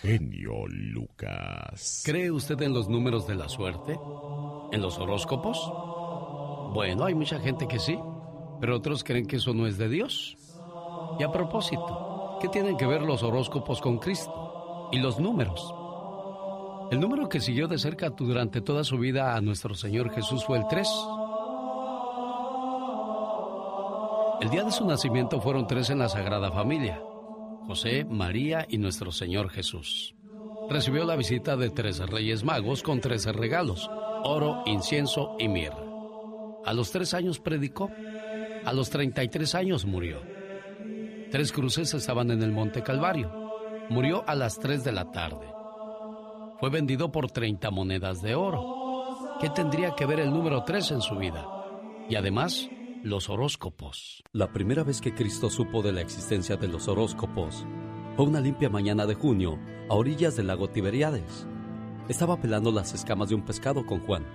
genio Lucas. ¿Cree usted en los números de la suerte? ¿En los horóscopos? Bueno, hay mucha gente que sí, pero otros creen que eso no es de Dios. Y a propósito, ¿qué tienen que ver los horóscopos con Cristo? Y los números. El número que siguió de cerca durante toda su vida a nuestro Señor Jesús fue el 3. El día de su nacimiento fueron tres en la Sagrada Familia, José, María y nuestro Señor Jesús. Recibió la visita de tres reyes magos con trece regalos, oro, incienso y mirra. A los tres años predicó, a los 33 años murió. Tres cruces estaban en el Monte Calvario. Murió a las 3 de la tarde. Fue vendido por 30 monedas de oro. ¿Qué tendría que ver el número 3 en su vida? Y además, los horóscopos. La primera vez que Cristo supo de la existencia de los horóscopos fue una limpia mañana de junio a orillas del lago Tiberiades. Estaba pelando las escamas de un pescado con Juan,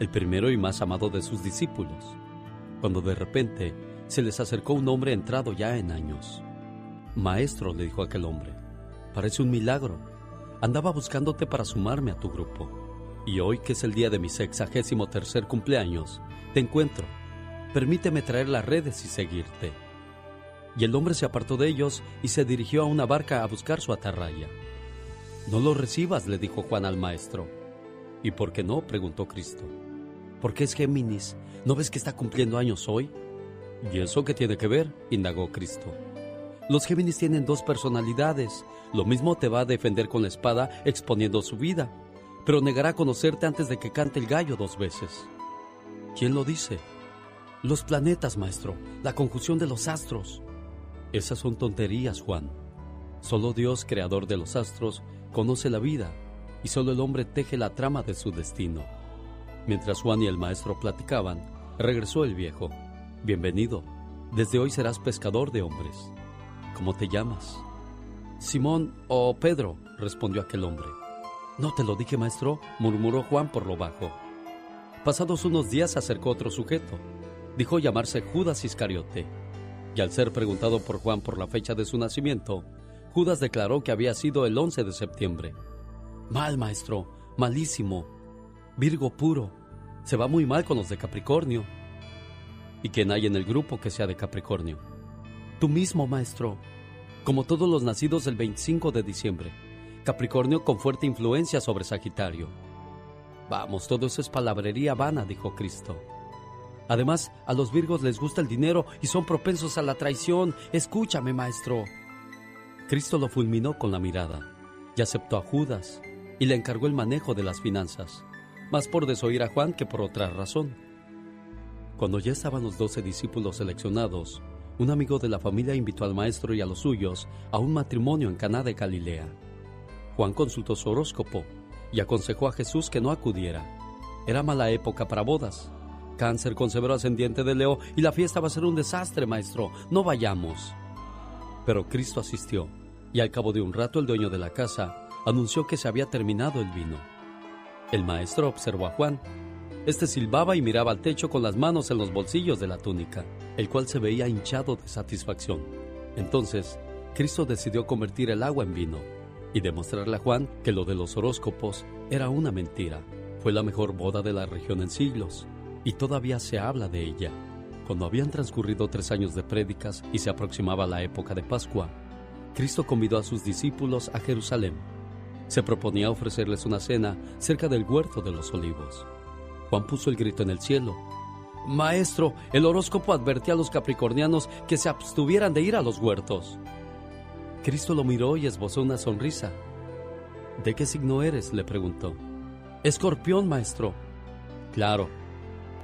el primero y más amado de sus discípulos, cuando de repente se les acercó un hombre entrado ya en años. Maestro, le dijo aquel hombre, parece un milagro. Andaba buscándote para sumarme a tu grupo. Y hoy, que es el día de mi sexagésimo tercer cumpleaños, te encuentro permíteme traer las redes y seguirte. Y el hombre se apartó de ellos y se dirigió a una barca a buscar su atarraya. No lo recibas, le dijo Juan al maestro. ¿Y por qué no? preguntó Cristo. Porque es Géminis. ¿No ves que está cumpliendo años hoy? ¿Y eso qué tiene que ver? indagó Cristo. Los Géminis tienen dos personalidades. Lo mismo te va a defender con la espada exponiendo su vida, pero negará conocerte antes de que cante el gallo dos veces. ¿Quién lo dice? Los planetas, maestro, la conjunción de los astros. Esas son tonterías, Juan. Solo Dios, creador de los astros, conoce la vida y solo el hombre teje la trama de su destino. Mientras Juan y el maestro platicaban, regresó el viejo. Bienvenido. Desde hoy serás pescador de hombres. ¿Cómo te llamas? Simón o Pedro, respondió aquel hombre. No te lo dije, maestro, murmuró Juan por lo bajo. Pasados unos días se acercó otro sujeto dijo llamarse Judas Iscariote. Y al ser preguntado por Juan por la fecha de su nacimiento, Judas declaró que había sido el 11 de septiembre. Mal, maestro, malísimo. Virgo puro. Se va muy mal con los de Capricornio. ¿Y quién hay en el grupo que sea de Capricornio? Tú mismo, maestro. Como todos los nacidos el 25 de diciembre. Capricornio con fuerte influencia sobre Sagitario. Vamos, todo eso es palabrería vana, dijo Cristo. Además, a los Virgos les gusta el dinero y son propensos a la traición. Escúchame, maestro. Cristo lo fulminó con la mirada y aceptó a Judas y le encargó el manejo de las finanzas, más por desoír a Juan que por otra razón. Cuando ya estaban los doce discípulos seleccionados, un amigo de la familia invitó al maestro y a los suyos a un matrimonio en Caná de Galilea. Juan consultó su horóscopo y aconsejó a Jesús que no acudiera. Era mala época para bodas cáncer con severo ascendiente de Leo y la fiesta va a ser un desastre, maestro. No vayamos. Pero Cristo asistió y al cabo de un rato el dueño de la casa anunció que se había terminado el vino. El maestro observó a Juan. Este silbaba y miraba al techo con las manos en los bolsillos de la túnica, el cual se veía hinchado de satisfacción. Entonces, Cristo decidió convertir el agua en vino y demostrarle a Juan que lo de los horóscopos era una mentira. Fue la mejor boda de la región en siglos y todavía se habla de ella. Cuando habían transcurrido tres años de prédicas y se aproximaba la época de Pascua, Cristo convidó a sus discípulos a Jerusalén. Se proponía ofrecerles una cena cerca del huerto de los olivos. Juan puso el grito en el cielo. Maestro, el horóscopo advertía a los capricornianos que se abstuvieran de ir a los huertos. Cristo lo miró y esbozó una sonrisa. ¿De qué signo eres? le preguntó. Escorpión, maestro. Claro,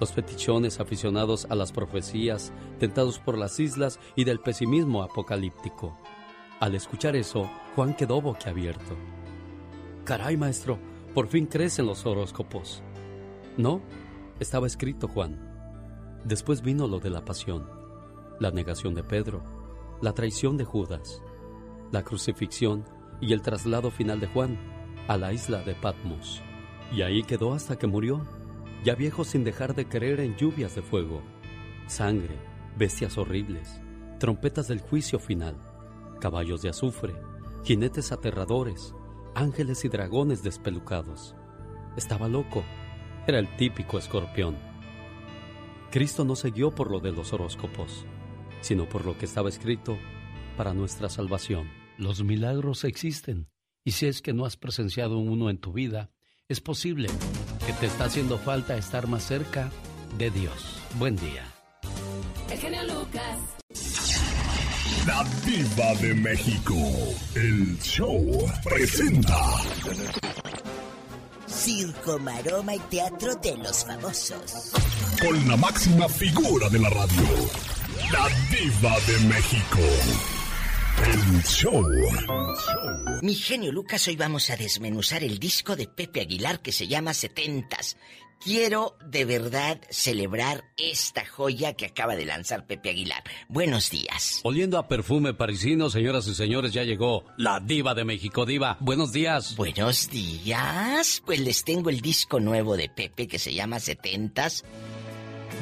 los fetichones aficionados a las profecías, tentados por las islas y del pesimismo apocalíptico. Al escuchar eso, Juan quedó boquiabierto. Caray, maestro, por fin crecen los horóscopos. No, estaba escrito, Juan. Después vino lo de la pasión, la negación de Pedro, la traición de Judas, la crucifixión y el traslado final de Juan a la isla de Patmos. Y ahí quedó hasta que murió ya viejo sin dejar de creer en lluvias de fuego, sangre, bestias horribles, trompetas del juicio final, caballos de azufre, jinetes aterradores, ángeles y dragones despelucados. Estaba loco. Era el típico escorpión. Cristo no se guió por lo de los horóscopos, sino por lo que estaba escrito para nuestra salvación. Los milagros existen, y si es que no has presenciado uno en tu vida, es posible que te está haciendo falta estar más cerca de Dios. Buen día. El genio Lucas. La diva de México. El show presenta. Circo, maroma y teatro de los famosos. Con la máxima figura de la radio. La diva de México. El show. Mi genio Lucas, hoy vamos a desmenuzar el disco de Pepe Aguilar que se llama Setentas. Quiero de verdad celebrar esta joya que acaba de lanzar Pepe Aguilar. Buenos días. Oliendo a perfume parisino, señoras y señores, ya llegó la diva de México, diva. Buenos días. Buenos días. Pues les tengo el disco nuevo de Pepe que se llama Setentas,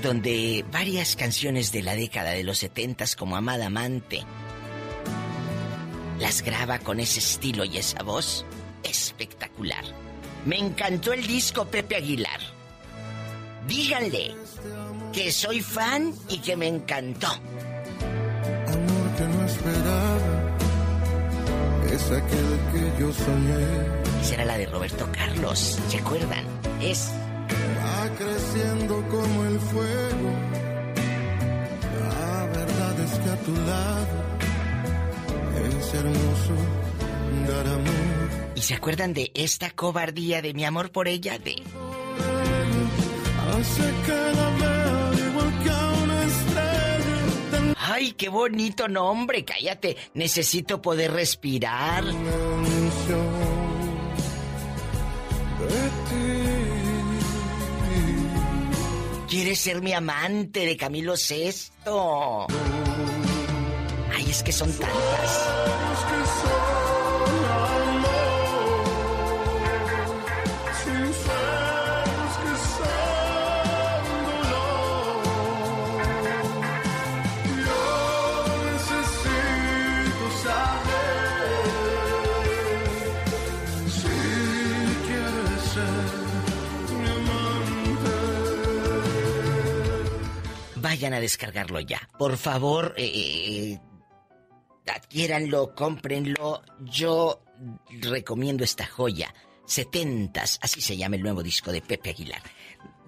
donde varias canciones de la década de los setentas como Amada Amante las graba con ese estilo y esa voz espectacular. Me encantó el disco Pepe Aguilar. Díganle que soy fan y que me encantó. Amor que no esperaba, es aquel que yo soñé. Esa era la de Roberto Carlos, ¿se acuerdan? Es Va creciendo como el fuego. La verdad es que a tu lado es hermoso dar amor. ¿Y se acuerdan de esta cobardía de mi amor por ella? De. ¡Ay, qué bonito nombre! Cállate, necesito poder respirar. ¿Quieres ser mi amante de Camilo VI? Ay, es que son tantas. Vayan a descargarlo ya. Por favor, eh, eh, adquiéranlo, cómprenlo. Yo recomiendo esta joya. Setentas, así se llama el nuevo disco de Pepe Aguilar.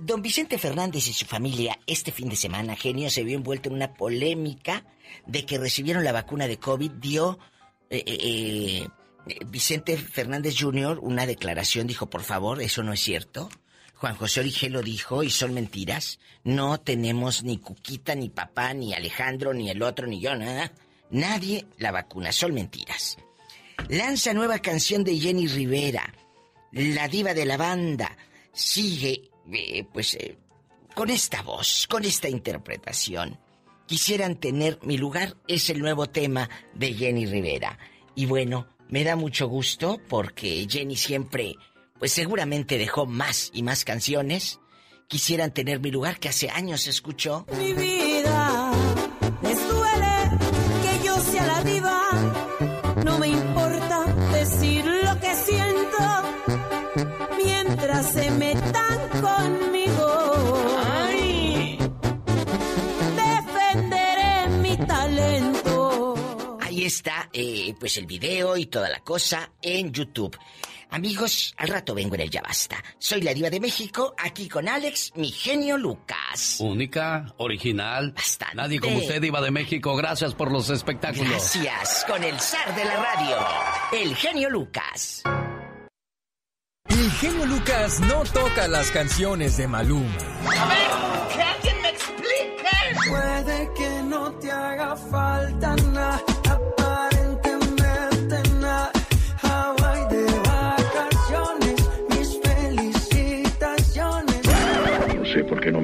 Don Vicente Fernández y su familia este fin de semana, genio, se vio envuelto en una polémica de que recibieron la vacuna de COVID. Dio eh, eh, eh, Vicente Fernández Jr. una declaración, dijo, por favor, eso no es cierto. Juan José Origel lo dijo y son mentiras. No tenemos ni Cuquita, ni papá, ni Alejandro, ni el otro, ni yo, nada. Nadie la vacuna, son mentiras. Lanza nueva canción de Jenny Rivera. La diva de la banda sigue, eh, pues, eh, con esta voz, con esta interpretación. Quisieran tener mi lugar es el nuevo tema de Jenny Rivera. Y bueno, me da mucho gusto porque Jenny siempre, pues seguramente dejó más y más canciones. Quisieran tener mi lugar que hace años escuchó. mi vida. Está, eh, pues el video y toda la cosa en YouTube. Amigos, al rato vengo en el Ya Basta. Soy la diva de México, aquí con Alex, mi genio Lucas. Única, original. Bastante. Nadie como usted, diva de México. Gracias por los espectáculos. Gracias, con el zar de la radio, el genio Lucas. El genio Lucas no toca las canciones de Maluma. Puede que no te haga falta nada,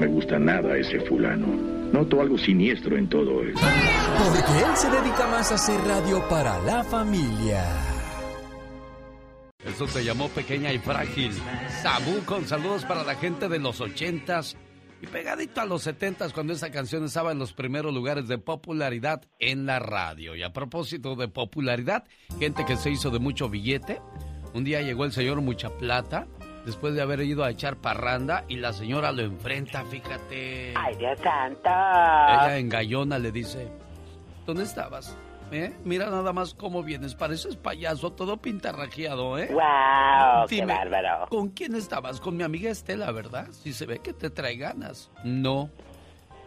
me gusta nada ese fulano. Noto algo siniestro en todo él. Porque él se dedica más a hacer radio para la familia. Eso se llamó Pequeña y Frágil. Sabu con saludos para la gente de los ochentas y pegadito a los setentas cuando esa canción estaba en los primeros lugares de popularidad en la radio. Y a propósito de popularidad, gente que se hizo de mucho billete, Un día llegó el señor Mucha Plata después de haber ido a echar parranda y la señora lo enfrenta, fíjate. ¡Ay, Dios santo! Ella en gallona le dice, ¿dónde estabas? ¿Eh? Mira nada más cómo vienes, pareces payaso, todo pintarrajeado, ¿eh? ¡Wow! ¡Qué bárbaro! ¿Con quién estabas? Con mi amiga Estela, ¿verdad? Si se ve que te trae ganas. No.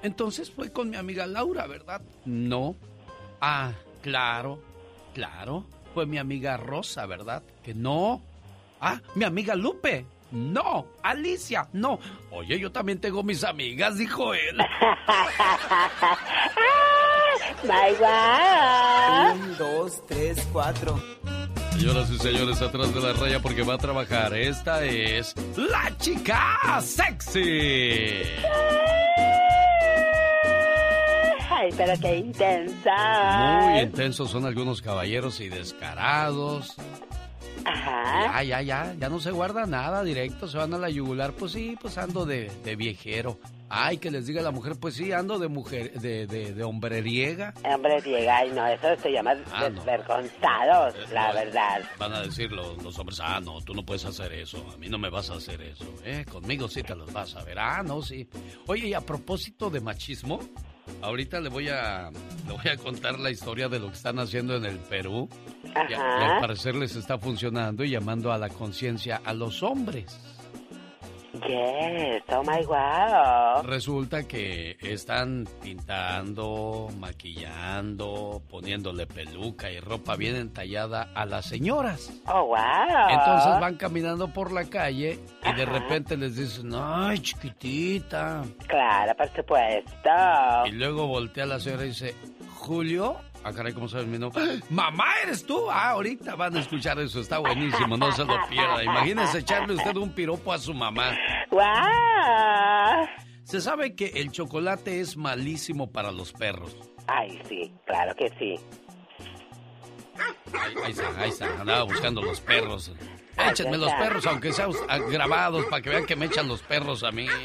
Entonces fue con mi amiga Laura, ¿verdad? No. Ah, claro, claro. Fue mi amiga Rosa, ¿verdad? Que no. Ah, mi amiga Lupe. No, Alicia, no. Oye, yo también tengo mis amigas, dijo él. ¡My God! Un, dos, tres, cuatro. Señoras y señores, atrás de la raya porque va a trabajar. Esta es la chica sexy. Ay, pero qué intensa. Muy intensos son algunos caballeros y descarados. Ajá. Ya, ya, ya, ya no se guarda nada, directo, se van a la yugular. Pues sí, pues ando de, de viejero. Ay, que les diga la mujer, pues sí, ando de mujer, de, de, de hombreriega. Hombreriega, ay no, eso se llama Ah, desvergonzados, la verdad. Van a decir los, los hombres, ah, no, tú no puedes hacer eso, a mí no me vas a hacer eso, ¿eh? Conmigo sí te los vas a ver, ah, no, sí. Oye, y a propósito de machismo, ahorita le voy a, le voy a contar la historia de lo que están haciendo en el Perú. Y, y al parecer les está funcionando y llamando a la conciencia a los hombres. Yes, oh my wow. Resulta que están pintando, maquillando, poniéndole peluca y ropa bien entallada a las señoras. Oh wow. Entonces van caminando por la calle y de repente les dicen, ay, chiquitita. Claro, por supuesto. Y luego voltea la señora y dice, Julio. Ah, caray, ¿cómo sabes mi nombre? ¡Mamá, eres tú! Ah, ahorita van a escuchar eso, está buenísimo, no se lo pierda. Imagínese echarle usted un piropo a su mamá. Wow. Se sabe que el chocolate es malísimo para los perros. Ay, sí, claro que sí. Ahí, ahí está, ahí está, andaba buscando los perros. Échenme los perros, aunque sean ah, grabados, para que vean que me echan los perros a mí.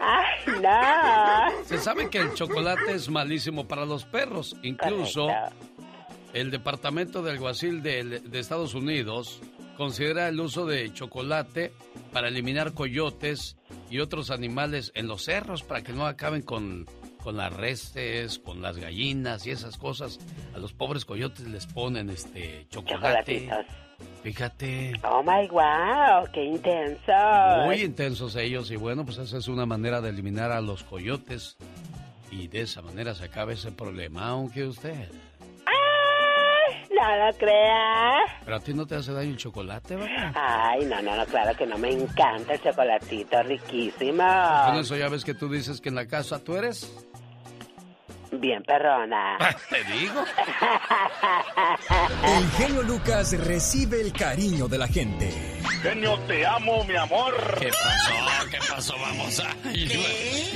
Ay, no. Se sabe que el chocolate es malísimo para los perros. Incluso Correcto. el Departamento de Alguacil de, de Estados Unidos considera el uso de chocolate para eliminar coyotes y otros animales en los cerros para que no acaben con, con las restes, con las gallinas y esas cosas. A los pobres coyotes les ponen este chocolate. Fíjate. Oh my wow, qué intenso. Muy intensos ellos y bueno, pues esa es una manera de eliminar a los coyotes y de esa manera se acaba ese problema, aunque usted. No lo creas. Pero a ti no te hace daño el chocolate, ¿verdad? Ay, no, no, no, claro que no me encanta el chocolatito, riquísimo. Con eso ya ves que tú dices que en la casa tú eres. Bien perrona. Te digo. El genio Lucas recibe el cariño de la gente. Genio, te amo, mi amor. ¿Qué pasó? ¿Qué pasó? Vamos a. ¿Qué?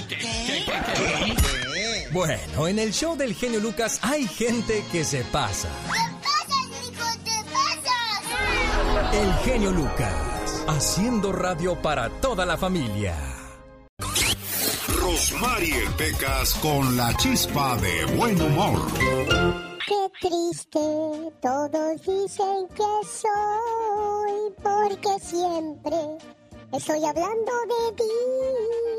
¿Qué? ¿Qué? ¿Qué? Bueno, en el show del genio Lucas hay gente que se pasa. El genio Lucas, haciendo radio para toda la familia. Rosmarie Pecas con la chispa de buen humor. Qué triste, todos dicen que soy, porque siempre estoy hablando de ti.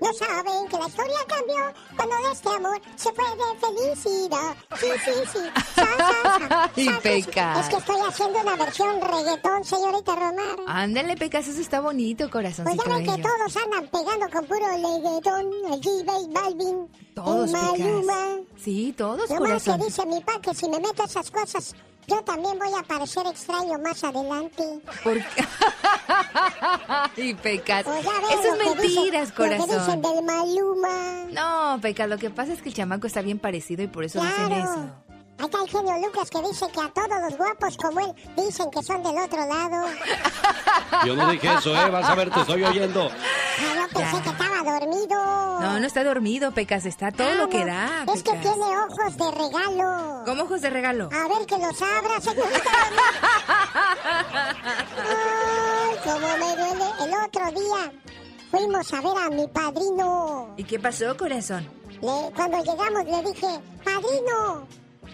No saben que la historia cambió cuando de este amor se fue de felicidad. Sí, sí, sí. Sa, sa, sa, Y. Pecas. Es que estoy haciendo una versión reggaetón, señorita Romar. Ándale, Pecas, eso está bonito, Pues corazoncito ya ven que todos andan pegando con puro reggaetón, el G-Bay Balvin, Todos, el Maluma. Pecas. Sí, todos, No más que corazón. dice mi pa que si me meto esas cosas, yo también voy a parecer extraño más adelante. ¿Por qué? Ay, Pecas. Pues Eso es mentiras, Lo que dicen corazón. del Maluma. No, Pecas, lo que pasa es que el chamaco está bien parecido y por eso dicen eso. Ahí está el genio Lucas que dice que a todos los guapos como él dicen que son del otro lado. Yo no dije eso, ¿eh? Vas a ver, te estoy oyendo. Ah, yo pensé que estaba dormido. No, no está dormido, Pecas, está todo Ah, lo que no. da. Es que tiene ojos de regalo. ¿Cómo ojos de regalo? A ver que los abra, señorita. Ay, cómo me duele. El otro día fuimos a ver a mi padrino. ¿Y qué pasó, corazón? Le- cuando llegamos le dije, padrino,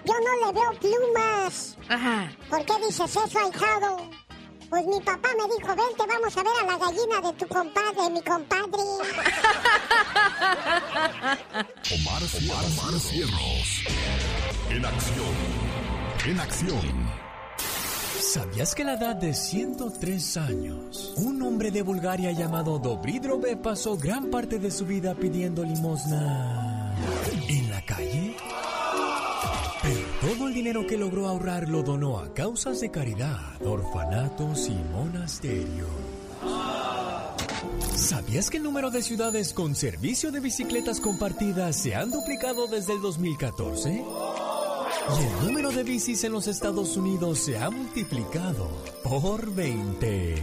yo no le veo plumas. Ajá. ¿Por qué dices eso, ahijado? Pues mi papá me dijo, vente, vamos a ver a la gallina de tu compadre, mi compadre. Omar, Omar, Cierros. En acción. En acción. ¿Sabías que a la edad de 103 años, un hombre de Bulgaria llamado Dobridrove pasó gran parte de su vida pidiendo limosna en la calle? Todo el dinero que logró ahorrar lo donó a causas de caridad, orfanatos y monasterios. ¿Sabías que el número de ciudades con servicio de bicicletas compartidas se han duplicado desde el 2014? Y el número de bicis en los Estados Unidos se ha multiplicado por 20.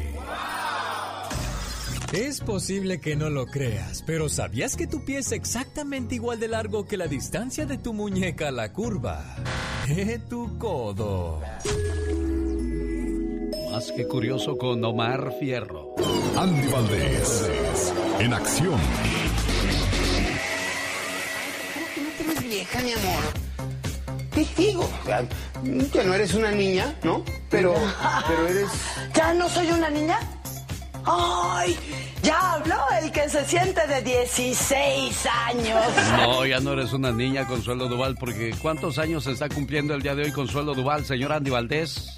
Es posible que no lo creas, pero ¿sabías que tu pie es exactamente igual de largo que la distancia de tu muñeca a la curva? De tu codo. Más que curioso con Omar Fierro. Andy Valdés. En acción. ¿Cómo que vieja, mi amor? ¿Qué digo? O sea, que no eres una niña, ¿no? Pero, pero eres... ¿Ya no soy una niña? ¡Ay! Ya habló el que se siente de 16 años. No, ya no eres una niña, Consuelo Duval, porque ¿cuántos años se está cumpliendo el día de hoy, Consuelo Duval, señor Andy Valdés?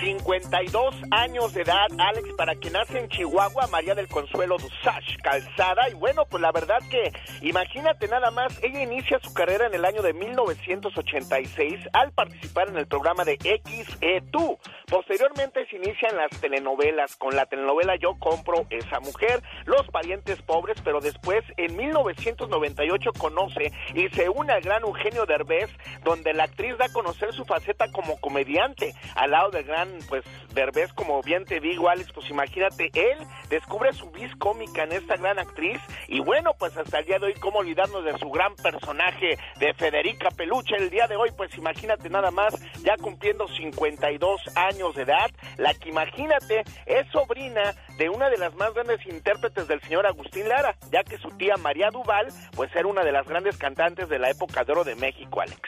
52 años de edad, Alex, para quien nace en Chihuahua, María del Consuelo Dusach Calzada. Y bueno, pues la verdad que, imagínate nada más, ella inicia su carrera en el año de 1986 al participar en el programa de XE2. Posteriormente se inicia en las telenovelas, con la telenovela Yo compro esa mujer, Los parientes pobres, pero después en 1998 conoce y se une al gran Eugenio Derbez, donde la actriz da a conocer su faceta como comediante, al lado del gran pues Derbez, como bien te digo, Alex, pues imagínate, él descubre su vis cómica en esta gran actriz y bueno, pues hasta el día de hoy, cómo olvidarnos de su gran personaje de Federica Peluche, el día de hoy, pues imagínate nada más, ya cumpliendo 52 años de edad, la que imagínate es sobrina de una de las más grandes intérpretes del señor Agustín Lara, ya que su tía María Duval, pues era una de las grandes cantantes de la época de oro de México, Alex.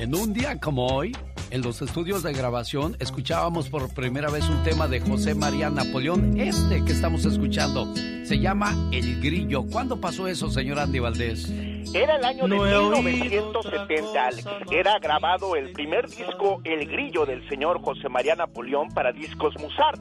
En un día como hoy, en los estudios de grabación, escuchábamos por primera vez un tema de José María Napoleón, este que estamos escuchando. Se llama El Grillo. ¿Cuándo pasó eso, señor Andy Valdés? Era el año de 1970, Alex. Era grabado el primer disco El Grillo del señor José María Napoleón para discos Musart.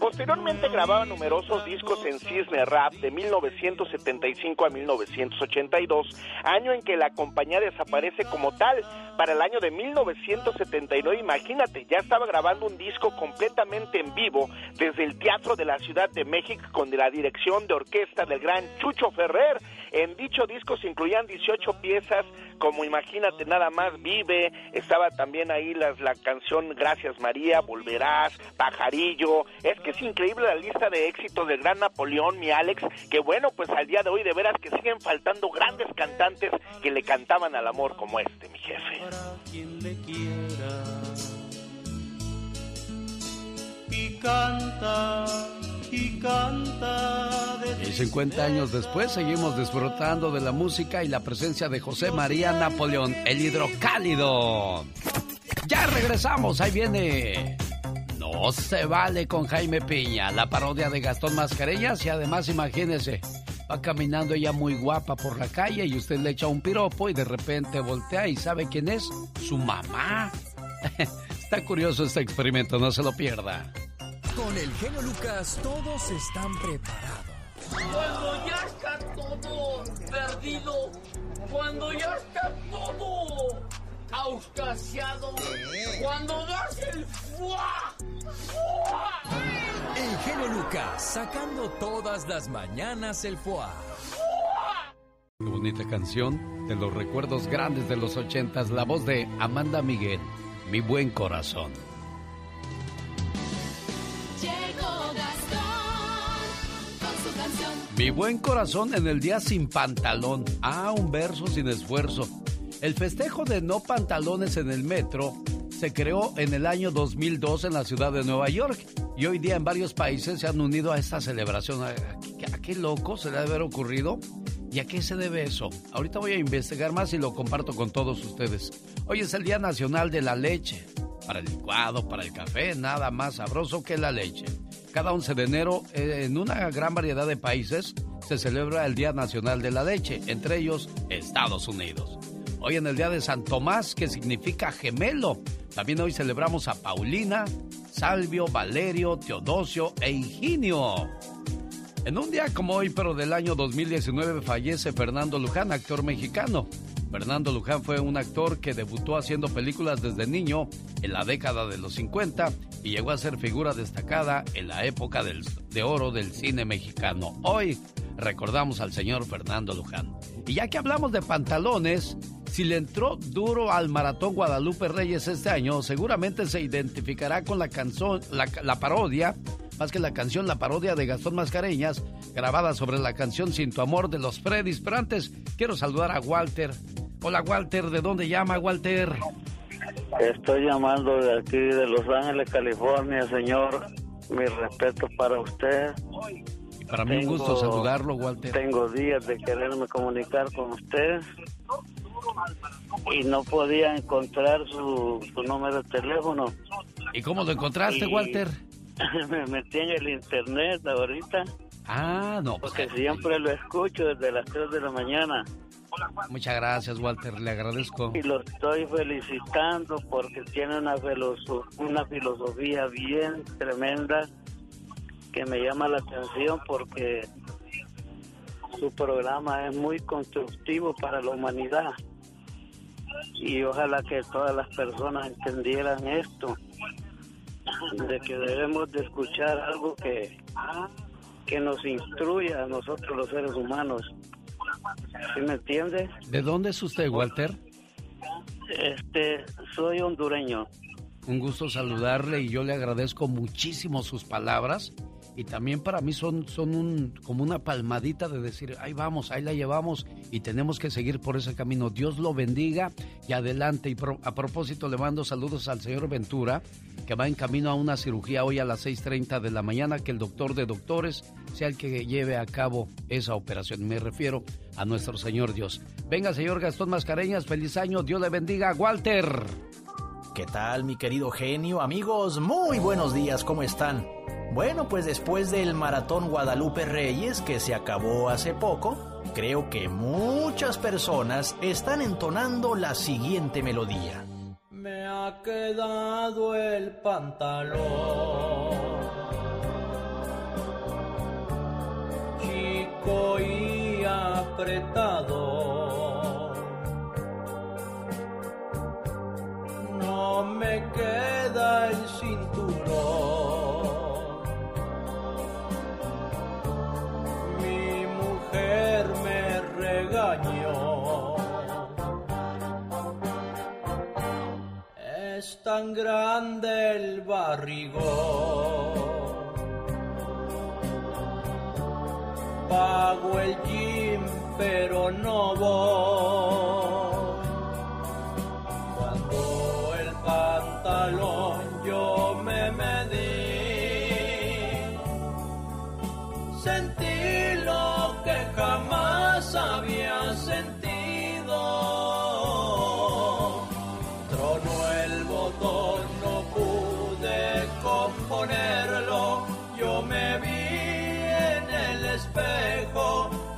Posteriormente grababa numerosos discos en Cisne Rap de 1975 a 1982, año en que la compañía desaparece como tal. Para el año de 1979, imagínate, ya estaba grabando un disco completamente en vivo desde el Teatro de la Ciudad de México con la dirección de orquesta del gran Chucho Ferrer. En dicho disco se incluían 18 piezas, como imagínate nada más vive, estaba también ahí la canción Gracias María, Volverás, Pajarillo. Es que es increíble la lista de éxitos del gran Napoleón, mi Alex, que bueno, pues al día de hoy de veras que siguen faltando grandes cantantes que le cantaban al amor como este, mi jefe. quien le quiera y canta y canta Y 50 años después seguimos disfrutando de la música y la presencia de José María Napoleón, el hidrocálido. Ya regresamos, ahí viene. No se vale con Jaime Piña, la parodia de Gastón Mascareñas y además imagínese, va caminando ella muy guapa por la calle y usted le echa un piropo y de repente voltea y sabe quién es, su mamá. Está curioso este experimento, no se lo pierda. Con el genio Lucas todos están preparados. Cuando ya está todo perdido, cuando ya está todo auscasiado, cuando das el fuá, fuá. El genio Lucas sacando todas las mañanas el foie. Qué bonita canción de los recuerdos grandes de los ochentas, la voz de Amanda Miguel, mi buen corazón. Llegó Gastón con su canción. Mi buen corazón en el día sin pantalón. Ah, un verso sin esfuerzo. El festejo de no pantalones en el metro se creó en el año 2002 en la ciudad de Nueva York y hoy día en varios países se han unido a esta celebración. ¿A, qué loco se le debe haber ocurrido ¿Y a qué se debe eso? Ahorita voy a investigar más y lo comparto con todos ustedes. Hoy es el Día Nacional de la Leche. Para el licuado, para el café, nada más sabroso que la leche. Cada 11 de enero, eh, en una gran variedad de países, se celebra el Día Nacional de la Leche, entre ellos Estados Unidos. Hoy en el Día de San Tomás, que significa gemelo. También hoy celebramos a Paulina, Salvio, Valerio, Teodosio e Higinio. En un día como hoy, pero del año 2019, fallece Fernando Luján, actor mexicano. Fernando Luján fue un actor que debutó haciendo películas desde niño en la década de los 50 y llegó a ser figura destacada en la época del- de oro del cine mexicano. Hoy recordamos al señor Fernando Luján. Y ya que hablamos de pantalones, si le entró duro al maratón Guadalupe Reyes este año, seguramente se identificará con la canción, la, la parodia, más que la canción, la parodia de Gastón Mascareñas, grabada sobre la canción Sin tu amor de los Freddys. Pero antes, quiero saludar a Walter. Hola Walter, ¿de dónde llama Walter? Estoy llamando de aquí, de Los Ángeles, California, señor. Mi respeto para usted. Para mí un gusto saludarlo, Walter. Tengo días de quererme comunicar con usted y no podía encontrar su, su número de teléfono. ¿Y cómo lo encontraste, Y- Walter? Me metí en el internet ahorita. Ah, no. Porque siempre lo escucho desde las 3 de la mañana. Muchas gracias, Walter, le agradezco. Y lo estoy felicitando porque tiene una, una filosofía bien tremenda que me llama la atención porque su programa es muy constructivo para la humanidad. Y ojalá que todas las personas entendieran esto, de que debemos de escuchar algo que, que nos instruya a nosotros los seres humanos. ¿Sí me entiende? ¿De dónde es usted, Walter? Este, soy hondureño. Un gusto saludarle y yo le agradezco muchísimo sus palabras. Y también para mí son, son un, como una palmadita de decir, ahí vamos, ahí la llevamos y tenemos que seguir por ese camino. Dios lo bendiga y adelante. Y a propósito, le mando saludos al señor Ventura, que va en camino a una cirugía hoy a las 6.30 de la mañana, que el doctor de doctores sea el que lleve a cabo esa operación. Me refiero a nuestro Señor Dios. Venga, señor Gastón Mascareñas, feliz año, Dios le bendiga. Walter. ¿Qué tal, mi querido genio? Amigos, muy buenos días, ¿cómo están? Bueno, pues después del maratón Guadalupe Reyes que se acabó hace poco, creo que muchas personas están entonando la siguiente melodía. Me ha quedado el pantalón chico y apretado. No me queda el cinturón. Tan grande el barrigón. Pago el gym, pero no voy. Cuando el pantalón yo me medí, sentí lo que jamás había sentido.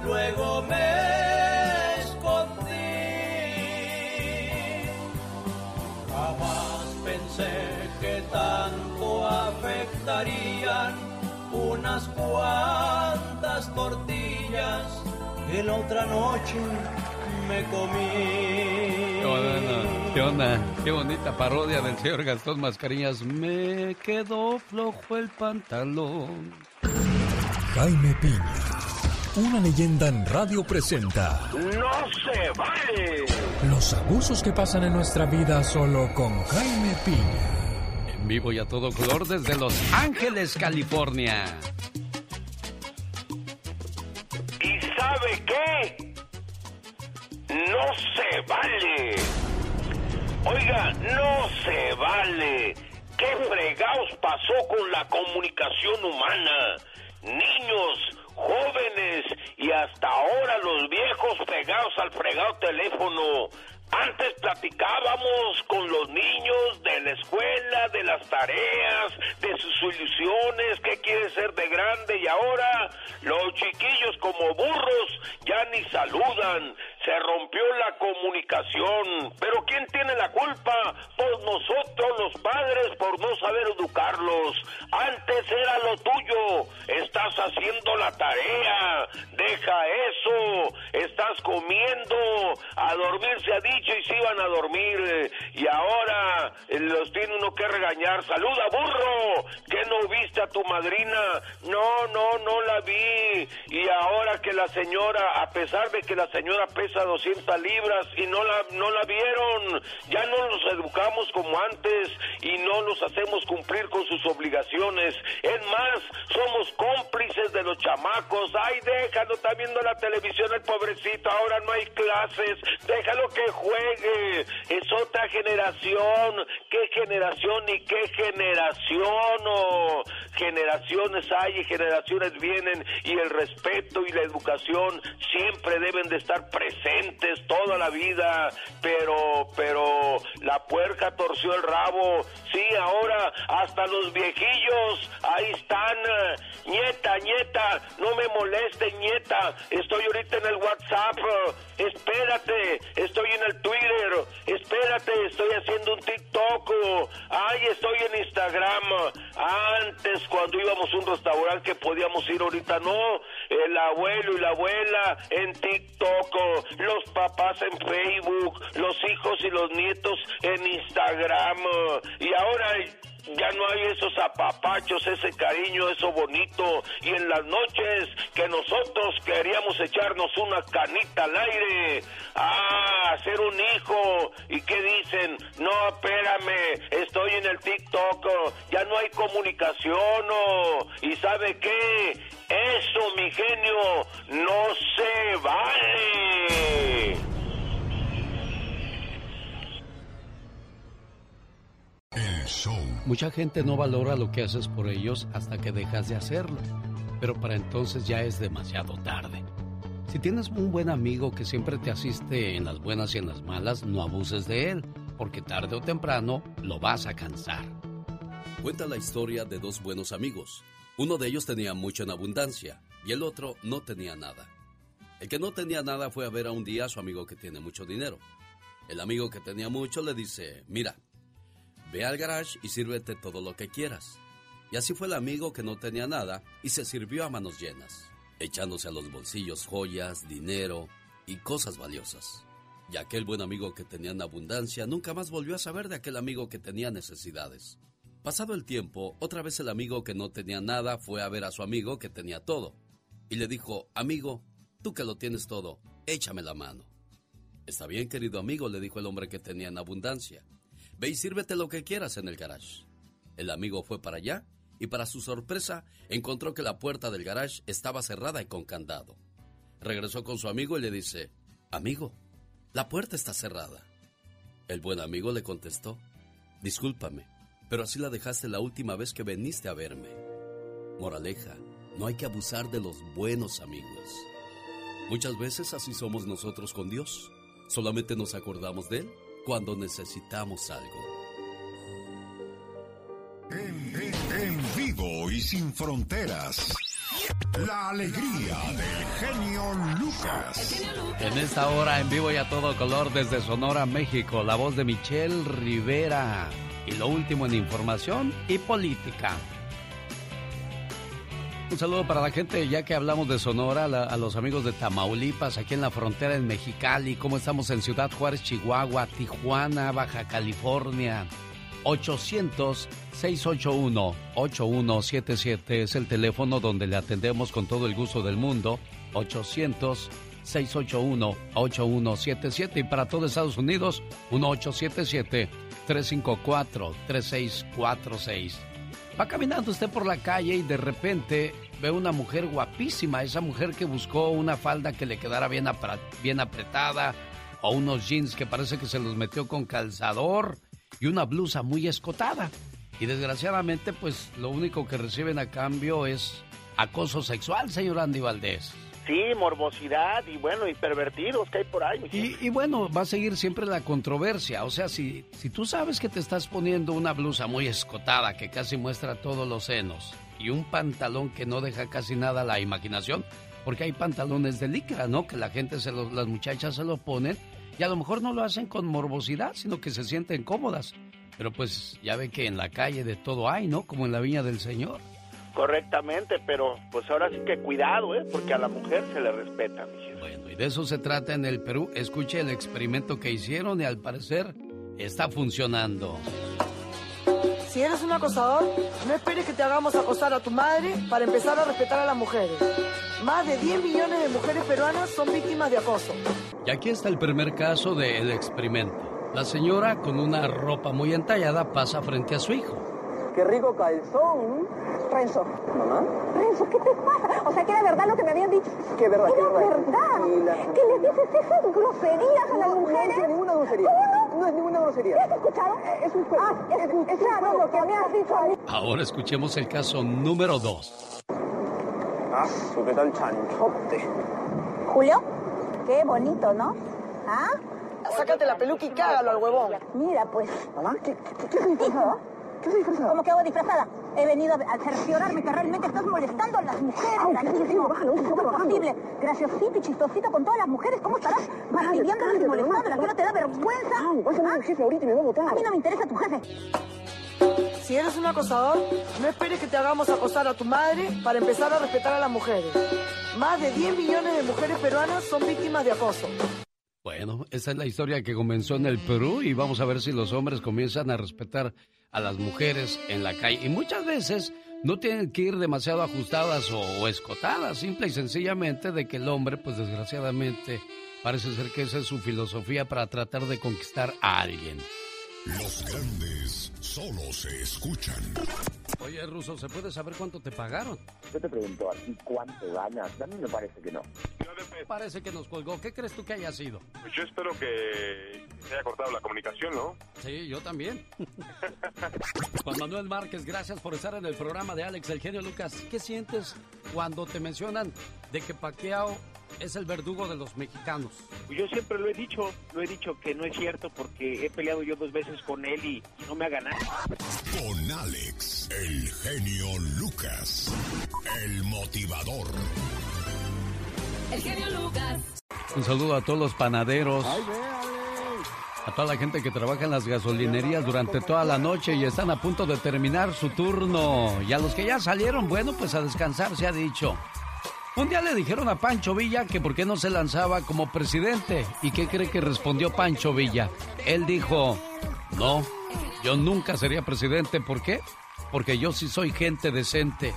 Luego me escondí. Jamás pensé que tanto afectarían unas cuantas tortillas que la otra noche me comí. ¿Qué onda? ¿Qué bonita parodia del señor Gastón Mascareñas. Me quedó flojo el pantalón. Jaime Piña, una leyenda en radio presenta ¡No se vale! los abusos que pasan en nuestra vida solo con Jaime Piña. En vivo y a todo color desde Los Ángeles, California. ¿Y sabe qué? No se vale. Oiga, no se vale. ¿Qué fregados pasó con la comunicación humana? Niños, jóvenes y hasta ahora los viejos pegados al fregado teléfono. Antes platicábamos con los niños de la escuela, de las tareas, de sus ilusiones, qué quiere ser de grande y ahora los chiquillos como burros ya ni saludan. Se rompió la comunicación. Pero ¿quién tiene la culpa? Pues nosotros los padres por no saber educarlos. Antes era lo tuyo. Estás haciendo la tarea. Deja eso. Estás comiendo. A dormir se ha dicho y se iban a dormir. Y ahora eh, los tiene uno que regañar. Saluda, burro. ¿Que no viste a tu madrina? No, no, no la vi. Y ahora que la señora, a pesar de que la señora pesa 200 libras y no la, no la vieron. Ya no los educamos como antes y no los hacemos cumplir con sus obligaciones. Es más, somos cómplices de los chamacos. Ay, déjalo, está viendo la televisión el pobrecito, ahora no hay clases. Déjalo que juegue. Es otra generación. ¿Qué generación y qué generación? Oh, generaciones hay y generaciones vienen y el respeto y la educación siempre deben de estar presentes toda la vida, pero, pero la puerca torció el rabo. Sí, ahora hasta los viejillos, ahí están. Nieta, nieta, no me moleste, nieta. Estoy ahorita en el WhatsApp. Espérate, estoy en el Twitter. Espérate, estoy haciendo un TikTok. Ay, estoy en Instagram. Antes, cuando íbamos a un restaurante podíamos ir ahorita, no. El abuelo y la abuela en TikTok los papás en Facebook, los hijos y los nietos en Instagram. Y ahora ya no hay esos apapachos, ese cariño, eso bonito. Y en las noches que nosotros queríamos echarnos una canita al aire, ah, hacer un hijo. ¿Y qué dicen? No, espérame, estoy en el TikTok, ya no hay comunicación. ¿Y sabe qué? Eso, mi genio, no se vale. Mucha gente no valora lo que haces por ellos hasta que dejas de hacerlo, pero para entonces ya es demasiado tarde. Si tienes un buen amigo que siempre te asiste en las buenas y en las malas, no abuses de él, porque tarde o temprano lo vas a cansar. Cuenta la historia de dos buenos amigos. Uno de ellos tenía mucho en abundancia y el otro no tenía nada. El que no tenía nada fue a ver a un día a su amigo que tiene mucho dinero. El amigo que tenía mucho le dice, mira, Ve al garage y sírvete todo lo que quieras. Y así fue el amigo que no tenía nada y se sirvió a manos llenas, echándose a los bolsillos joyas, dinero y cosas valiosas. Y aquel buen amigo que tenía en abundancia nunca más volvió a saber de aquel amigo que tenía necesidades. Pasado el tiempo, otra vez el amigo que no tenía nada fue a ver a su amigo que tenía todo. Y le dijo, amigo, tú que lo tienes todo, échame la mano. Está bien, querido amigo, le dijo el hombre que tenía en abundancia. Ve y sírvete lo que quieras en el garage. El amigo fue para allá y para su sorpresa encontró que la puerta del garage estaba cerrada y con candado. Regresó con su amigo y le dice, Amigo, la puerta está cerrada. El buen amigo le contestó, Discúlpame, pero así la dejaste la última vez que viniste a verme. Moraleja, no hay que abusar de los buenos amigos. Muchas veces así somos nosotros con Dios. Solamente nos acordamos de Él cuando necesitamos algo. En, vivo y sin fronteras. La alegría del genio Lucas. En esta hora en vivo y a todo color desde Sonora, México, la voz de Michelle Rivera. Y lo último en información y política. Un saludo para la gente, ya que hablamos de Sonora, a los amigos de Tamaulipas, aquí en la frontera en Mexicali, cómo estamos en Ciudad Juárez, Chihuahua, Tijuana, Baja California. 800-681-8177 es el teléfono donde le atendemos con todo el gusto del mundo. 800-681-8177 y para todo Estados Unidos, 1877-354-3646. Va caminando usted por la calle y de repente ve una mujer guapísima, esa mujer que buscó una falda que le quedara bien, bien apretada o unos jeans que parece que se los metió con calzador y una blusa muy escotada. Y desgraciadamente, pues lo único que reciben a cambio es acoso sexual, señor Andy Valdés. Sí, morbosidad y bueno, y pervertidos que hay por ahí. Y, y, bueno, va a seguir siempre la controversia. O sea, si, si tú sabes que te estás poniendo una blusa muy escotada que casi muestra todos los senos y un pantalón que no deja casi nada a la imaginación, porque hay pantalones de licra, ¿no? Que la gente, se las muchachas se lo ponen y a lo mejor no lo hacen con morbosidad, sino que se sienten cómodas. Pero pues ya ve que en la calle de todo hay, ¿no? Como en la viña del Señor. Correctamente, pero pues ahora sí que cuidado, ¿eh? Porque a la mujer se le respeta, Bueno, y de eso se trata en el Perú. Escuche el experimento que hicieron y al parecer está funcionando. Si eres un acosador, no esperes que te hagamos acosar a tu madre para empezar a respetar a las mujeres. Más de 10 millones de mujeres peruanas son víctimas de acoso. Y aquí está el primer caso del experimento. La señora con una ropa muy entallada pasa frente a su hijo. ¡Qué rico calzón! Renzo. ¿Mamá? Renzo, ¿qué te pasa? O sea, que era verdad lo que me habían dicho. ¿Qué verdad? Era qué verdad. Que les dices esas groserías a las mujeres. No es ninguna grosería. ¿Cómo no? No es ninguna grosería. ¿Has escuchado? Es un juego. Ah, es, es, claro lo que me has dicho a mí. Ahora escuchemos el caso número 2. Ah, ¿qué tal chanchote? Julio, qué bonito, ¿no? ¿Ah? Sácate la peluca y cágalo al huevón. Mira, pues. Mamá, ¿qué, qué, qué, ¿Qué ¿Cómo que hago disfrazada? He venido a cerciorarme que realmente estás molestando a las mujeres. Grandísimo. bájalo, bájalo, ¿Cómo es bájalo. posible? Graciosito y chistosito con todas las mujeres. ¿Cómo estarás fastidiándolas y molestándolas? ¿Que no te da vergüenza? Ah, vas a ver al jefe ahorita y me va a votar. A mí no me interesa tu jefe. Si eres un acosador, no esperes que te hagamos acosar a tu madre para empezar a respetar a las mujeres. Más de 10 millones de mujeres peruanas son víctimas de acoso. Bueno, esa es la historia que comenzó en el Perú y vamos a ver si los hombres comienzan a respetar a las mujeres en la calle. Y muchas veces no tienen que ir demasiado ajustadas o, escotadas, simple y sencillamente de que el hombre, pues desgraciadamente, parece ser que esa es su filosofía para tratar de conquistar a alguien. Los grandes solo se escuchan. Oye, Ruso, ¿se puede saber cuánto te pagaron? Yo te pregunto a ti cuánto ganas. A mí me parece que no. Parece que nos colgó. ¿Qué crees tú que haya sido? Pues yo espero que se haya cortado la comunicación, ¿no? Sí, yo también. Juan Manuel Márquez, gracias por estar en el programa de Alex, el genio Lucas. ¿Qué sientes cuando te mencionan de que Paquiao es el verdugo de los mexicanos? Pues Yo siempre lo he dicho, lo he dicho que no es cierto porque he peleado yo dos veces con él y, y no me ha ganado. Con Alex, el genio Lucas, el motivador. El genio Lucas. Un saludo a todos los panaderos. A toda la gente que trabaja en las gasolinerías durante toda la noche y están a punto de terminar su turno. Y a los que ya salieron, bueno, pues a descansar se ha dicho. Un día le dijeron a Pancho Villa que por qué no se lanzaba como presidente. ¿Y qué cree que respondió Pancho Villa? Él dijo, no, yo nunca sería presidente. ¿Por qué? Porque yo sí soy gente decente.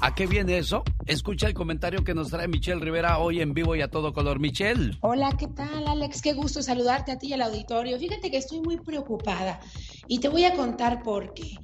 ¿A qué viene eso? Escucha el comentario que nos trae Michelle Rivera hoy en vivo y a todo color. Michelle. Hola, ¿qué tal, Alex? Qué gusto saludarte a ti y al auditorio. Fíjate que estoy muy preocupada y te voy a contar por qué.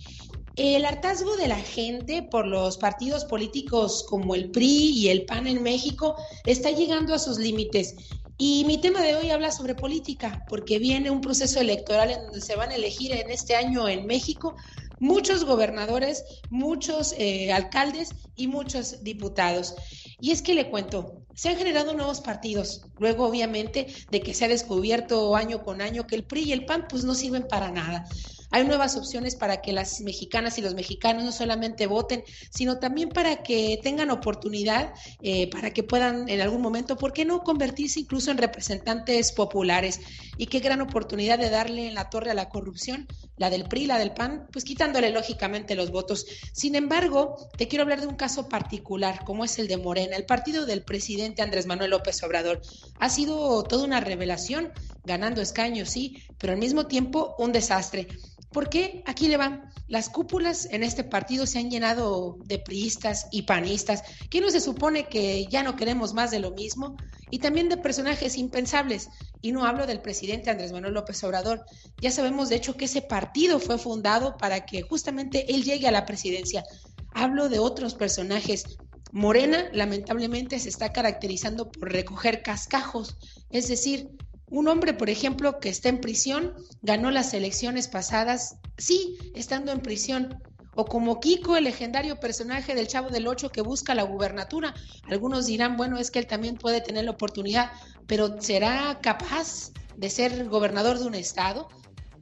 El hartazgo de la gente por los partidos políticos como el PRI y el PAN en México está llegando a sus límites. Y mi tema de hoy habla sobre política, porque viene un proceso electoral en donde se van a elegir en este año en México muchos gobernadores, muchos eh, alcaldes y muchos diputados. Y es que le cuento, se han generado nuevos partidos, luego obviamente de que se ha descubierto año con año que el PRI y el PAN pues no sirven para nada. Hay nuevas opciones para que las mexicanas y los mexicanos no solamente voten, sino también para que tengan oportunidad, eh, para que puedan en algún momento, ¿por qué no convertirse incluso en representantes populares? Y qué gran oportunidad de darle en la torre a la corrupción, la del PRI, la del PAN, pues quitándole lógicamente los votos. Sin embargo, te quiero hablar de un caso particular, como es el de Morena, el partido del presidente Andrés Manuel López Obrador. Ha sido toda una revelación, ganando escaños, sí, pero al mismo tiempo un desastre. ¿Por qué? Aquí le van. Las cúpulas en este partido se han llenado de priistas y panistas, que no se supone que ya no queremos más de lo mismo, y también de personajes impensables. Y no hablo del presidente Andrés Manuel López Obrador. Ya sabemos, de hecho, que ese partido fue fundado para que justamente él llegue a la presidencia. Hablo de otros personajes. Morena, lamentablemente, se está caracterizando por recoger cascajos, es decir, un hombre, por ejemplo, que está en prisión, ganó las elecciones pasadas, sí, estando en prisión. o como Kiko, el legendario personaje del Chavo del Ocho que busca la gubernatura. Algunos dirán, bueno, es que él también puede tener la oportunidad, pero ¿será capaz de ser gobernador de un estado?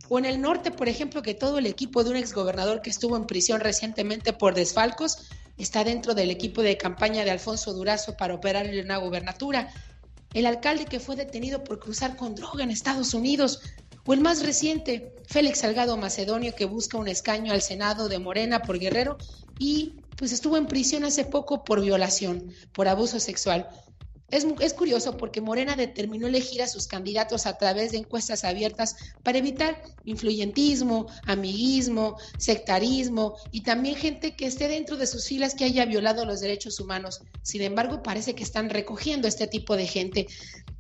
O en el norte, por ejemplo, que todo el equipo de un exgobernador que estuvo en prisión recientemente por desfalcos está dentro del equipo de campaña de Alfonso Durazo para operar en la gubernatura. El alcalde que fue detenido por cruzar con droga en Estados Unidos. O el más reciente, Félix Salgado Macedonio, que busca un escaño al Senado de Morena por Guerrero y pues estuvo en prisión hace poco por violación, por abuso sexual. Es, curioso porque Morena determinó elegir a sus candidatos a través de encuestas abiertas para evitar influyentismo, amiguismo, sectarismo y también gente que esté dentro de sus filas que haya violado los derechos humanos. Sin embargo, parece que están recogiendo este tipo de gente.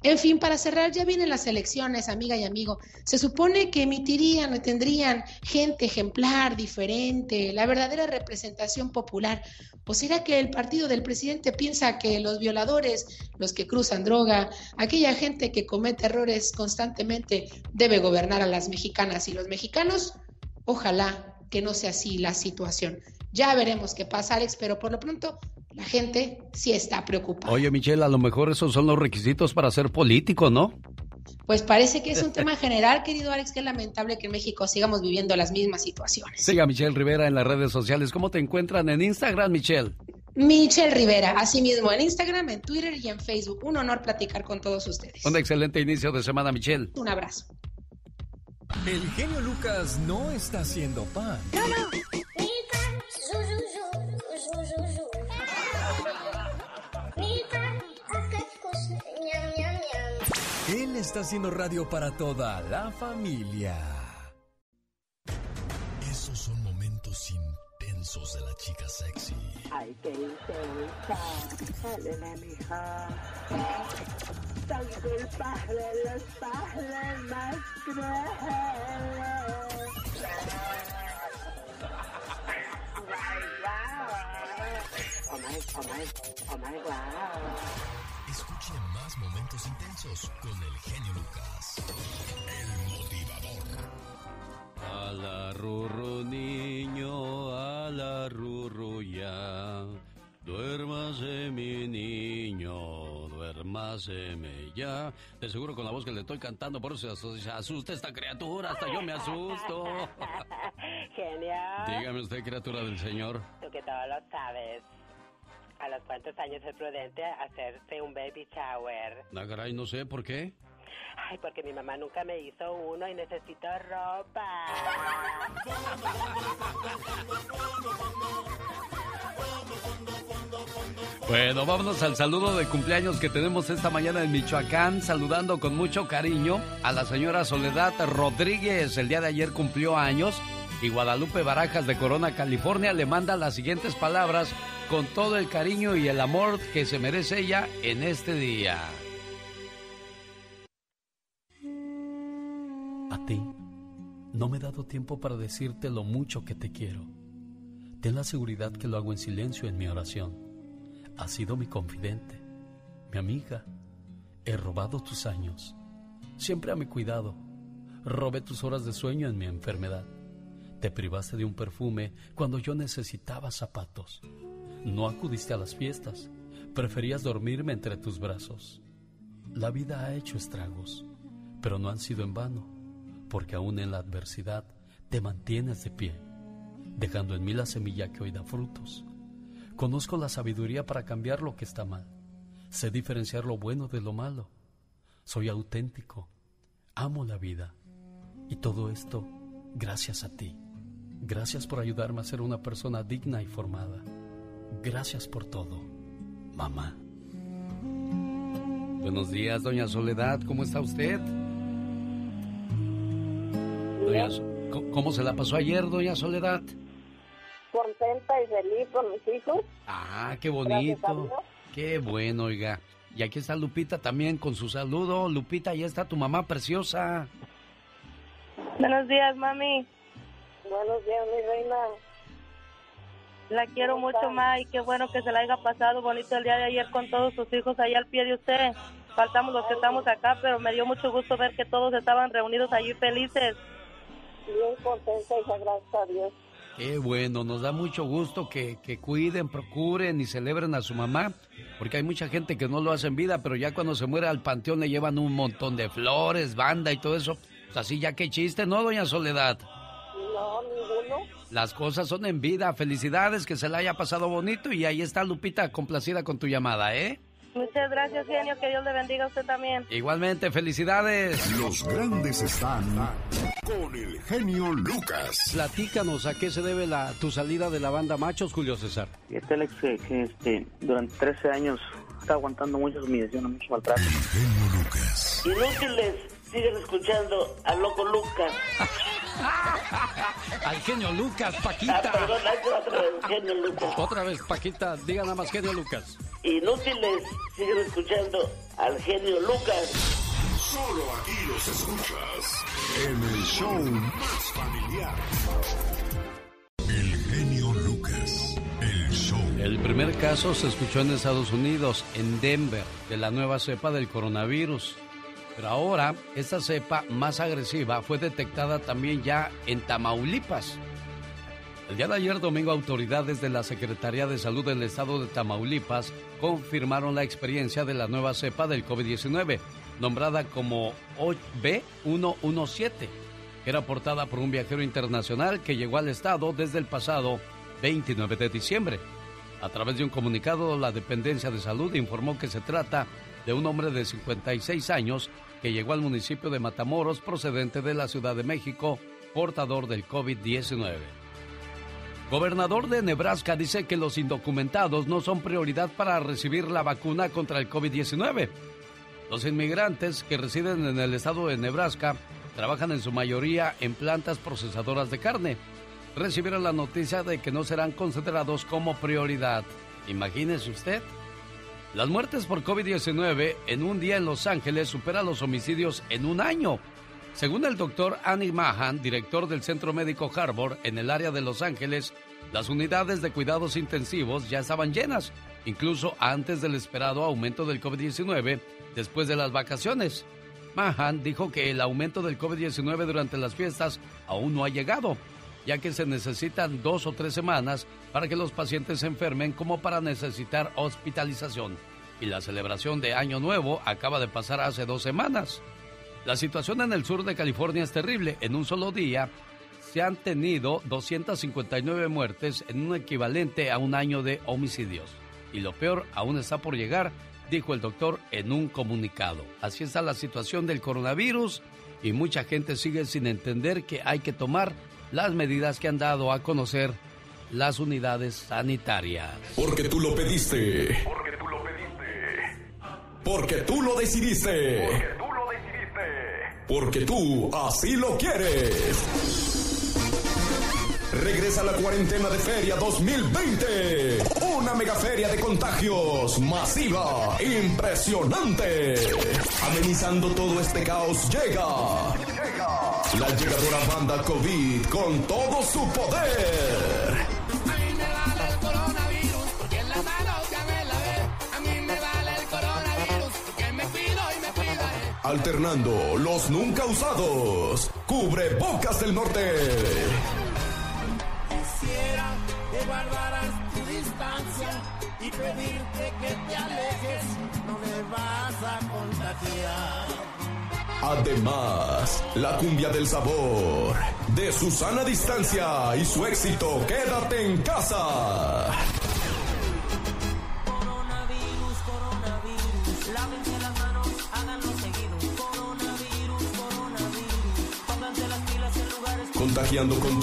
En fin, para cerrar, ya vienen las elecciones, amiga y amigo. Se supone que emitirían o tendrían gente ejemplar, diferente, la verdadera representación popular. ¿O será que el partido del presidente piensa que los violadores, los que cruzan droga, aquella gente que comete errores constantemente debe gobernar a las mexicanas y los mexicanos? Ojalá que no sea así la situación. Ya veremos qué pasa, Alex, pero por lo pronto la gente sí está preocupada. Oye, Michelle, a lo mejor esos son los requisitos para ser político, ¿no? Pues parece que es un tema general, querido Alex, que es lamentable que en México sigamos viviendo las mismas situaciones. Siga Michelle Rivera en las redes sociales. ¿Cómo te encuentran en Instagram, Michelle? Michelle Rivera, así mismo en Instagram, en Twitter y en Facebook. Un honor platicar con todos ustedes. Un excelente inicio de semana, Michelle. Un abrazo. El genio Lucas no está haciendo pan. Él está haciendo radio para toda la familia. Esos son momentos intensos de la chica sexy. Ay, qué intensa. Sáleme, mija. Tan culpable los padres más crueles. Oh my, oh my, oh my, wow. Escuche más momentos intensos con el genio Lucas. El motivador. A la rurru niño, a la rurru ya. Duérmase mi niño, duérmaseme ya. De seguro con la voz que le estoy cantando, por eso se asusta esta criatura, hasta yo me asusto. Genial. Dígame usted, criatura del Señor. Tú que todo lo sabes. ¿A los cuántos años es prudente hacerse un baby shower? No, caray, no sé, ¿por qué? Ay, porque mi mamá nunca me hizo uno y necesito ropa. Bueno, vámonos al saludo de cumpleaños que tenemos esta mañana en Michoacán, saludando con mucho cariño a la señora Soledad Rodríguez. El día de ayer cumplió años y Guadalupe Barajas de Corona, California, le manda las siguientes palabras con todo el cariño y el amor que se merece ella en este día. A ti, no me he dado tiempo para decirte lo mucho que te quiero. Ten la seguridad que lo hago en silencio en mi oración. Has sido mi confidente, mi amiga. He robado tus años, siempre a mi cuidado. Robé tus horas de sueño en mi enfermedad te privaste de un perfume cuando yo necesitaba zapatos. No acudiste a las fiestas. Preferías dormirme entre tus brazos. La vida ha hecho estragos, pero no han sido en vano, porque aún en la adversidad te mantienes de pie, dejando en mí la semilla que hoy da frutos. Conozco la sabiduría para cambiar lo que está mal. Sé diferenciar lo bueno de lo malo. Soy auténtico. Amo la vida. Y todo esto gracias a ti. Gracias por ayudarme a ser una persona digna y formada. Gracias por todo, mamá. Buenos días, doña Soledad. ¿Cómo está usted? ¿Cómo se la pasó ayer, doña Soledad? Contenta y feliz con mis hijos. Ah, qué bonito. Qué bueno, oiga. Y aquí está Lupita también con su saludo. Lupita, ya está tu mamá preciosa. Buenos días, mami. Buenos días, mi reina. La quiero mucho más y qué bueno que se la haya pasado bonito el día de ayer con todos sus hijos allá al pie de usted. Faltamos los que estamos acá, pero me dio mucho gusto ver que todos estaban reunidos allí felices. Bien contenta, hija, gracias a Dios. Qué bueno, nos da mucho gusto que, que, cuiden, procuren y celebren a su mamá, porque hay mucha gente que no lo hace en vida, pero ya cuando se muere al panteón le llevan un montón de flores, banda y todo eso. Pues así ya qué chiste, ¿no, doña Soledad? No, ninguno. Las cosas son en vida. Felicidades, que se la haya pasado bonito y ahí está Lupita, complacida con tu llamada, ¿eh? Muchas gracias, genio. Que Dios le bendiga a usted también. Igualmente, felicidades. Los grandes están con el genio Lucas. Platícanos a qué se debe la, tu salida de la banda Machos, Julio César. Y este Alex que, que, este, durante 13 años está aguantando muchas humillaciones, mucho maltrato. El genio Lucas. Inútiles, siguen escuchando al loco Lucas. Al genio Lucas, Paquita. Ah, perdón, otra vez, genio Lucas. Otra vez, Paquita, diga nada más genio Lucas. Inútiles, siguen escuchando al genio Lucas. Solo aquí los escuchas en el show más familiar. El genio Lucas, el show. El primer caso se escuchó en Estados Unidos, en Denver, de la nueva cepa del coronavirus. Pero ahora, esta cepa más agresiva fue detectada también ya en Tamaulipas. El día de ayer domingo, autoridades de la Secretaría de Salud del Estado de Tamaulipas confirmaron la experiencia de la nueva cepa del COVID-19, nombrada como B117, que era portada por un viajero internacional que llegó al estado desde el pasado 29 de diciembre. A través de un comunicado, la Dependencia de Salud informó que se trata de un hombre de 56 años llegó al municipio de Matamoros procedente de la Ciudad de México, portador del COVID-19. Gobernador de Nebraska dice que los indocumentados no son prioridad para recibir la vacuna contra el COVID-19. Los inmigrantes que residen en el estado de Nebraska trabajan en su mayoría en plantas procesadoras de carne. Recibieron la noticia de que no serán considerados como prioridad. Imagínese usted. Las muertes por COVID-19 en un día en Los Ángeles superan los homicidios en un año. Según el doctor Annie Mahan, director del Centro Médico Harbor en el área de Los Ángeles, las unidades de cuidados intensivos ya estaban llenas, incluso antes del esperado aumento del COVID-19 después de las vacaciones. Mahan dijo que el aumento del COVID-19 durante las fiestas aún no ha llegado, ya que se necesitan dos o tres semanas para que los pacientes se enfermen como para necesitar hospitalización. Y la celebración de Año Nuevo acaba de pasar hace dos semanas. La situación en el sur de California es terrible. En un solo día se han tenido 259 muertes en un equivalente a un año de homicidios. Y lo peor aún está por llegar, dijo el doctor en un comunicado. Así está la situación del coronavirus y mucha gente sigue sin entender que hay que tomar las medidas que han dado a conocer las unidades sanitarias. Porque tú lo pediste. Porque tú lo pediste. Porque tú lo decidiste. Porque tú lo decidiste. Porque tú así lo quieres. Regresa la cuarentena de feria 2020. Una mega feria de contagios masiva, impresionante. Amenizando todo este caos llega. La llegadora banda COVID con todo su poder. Alternando los nunca usados. Cubre bocas del norte. Quisiera que guardaras tu distancia y pedirte que te alejes. No me vas a contagiar. Además, la cumbia del sabor, de Susana Distancia y su éxito Quédate en casa. Coronavirus, coronavirus, Con.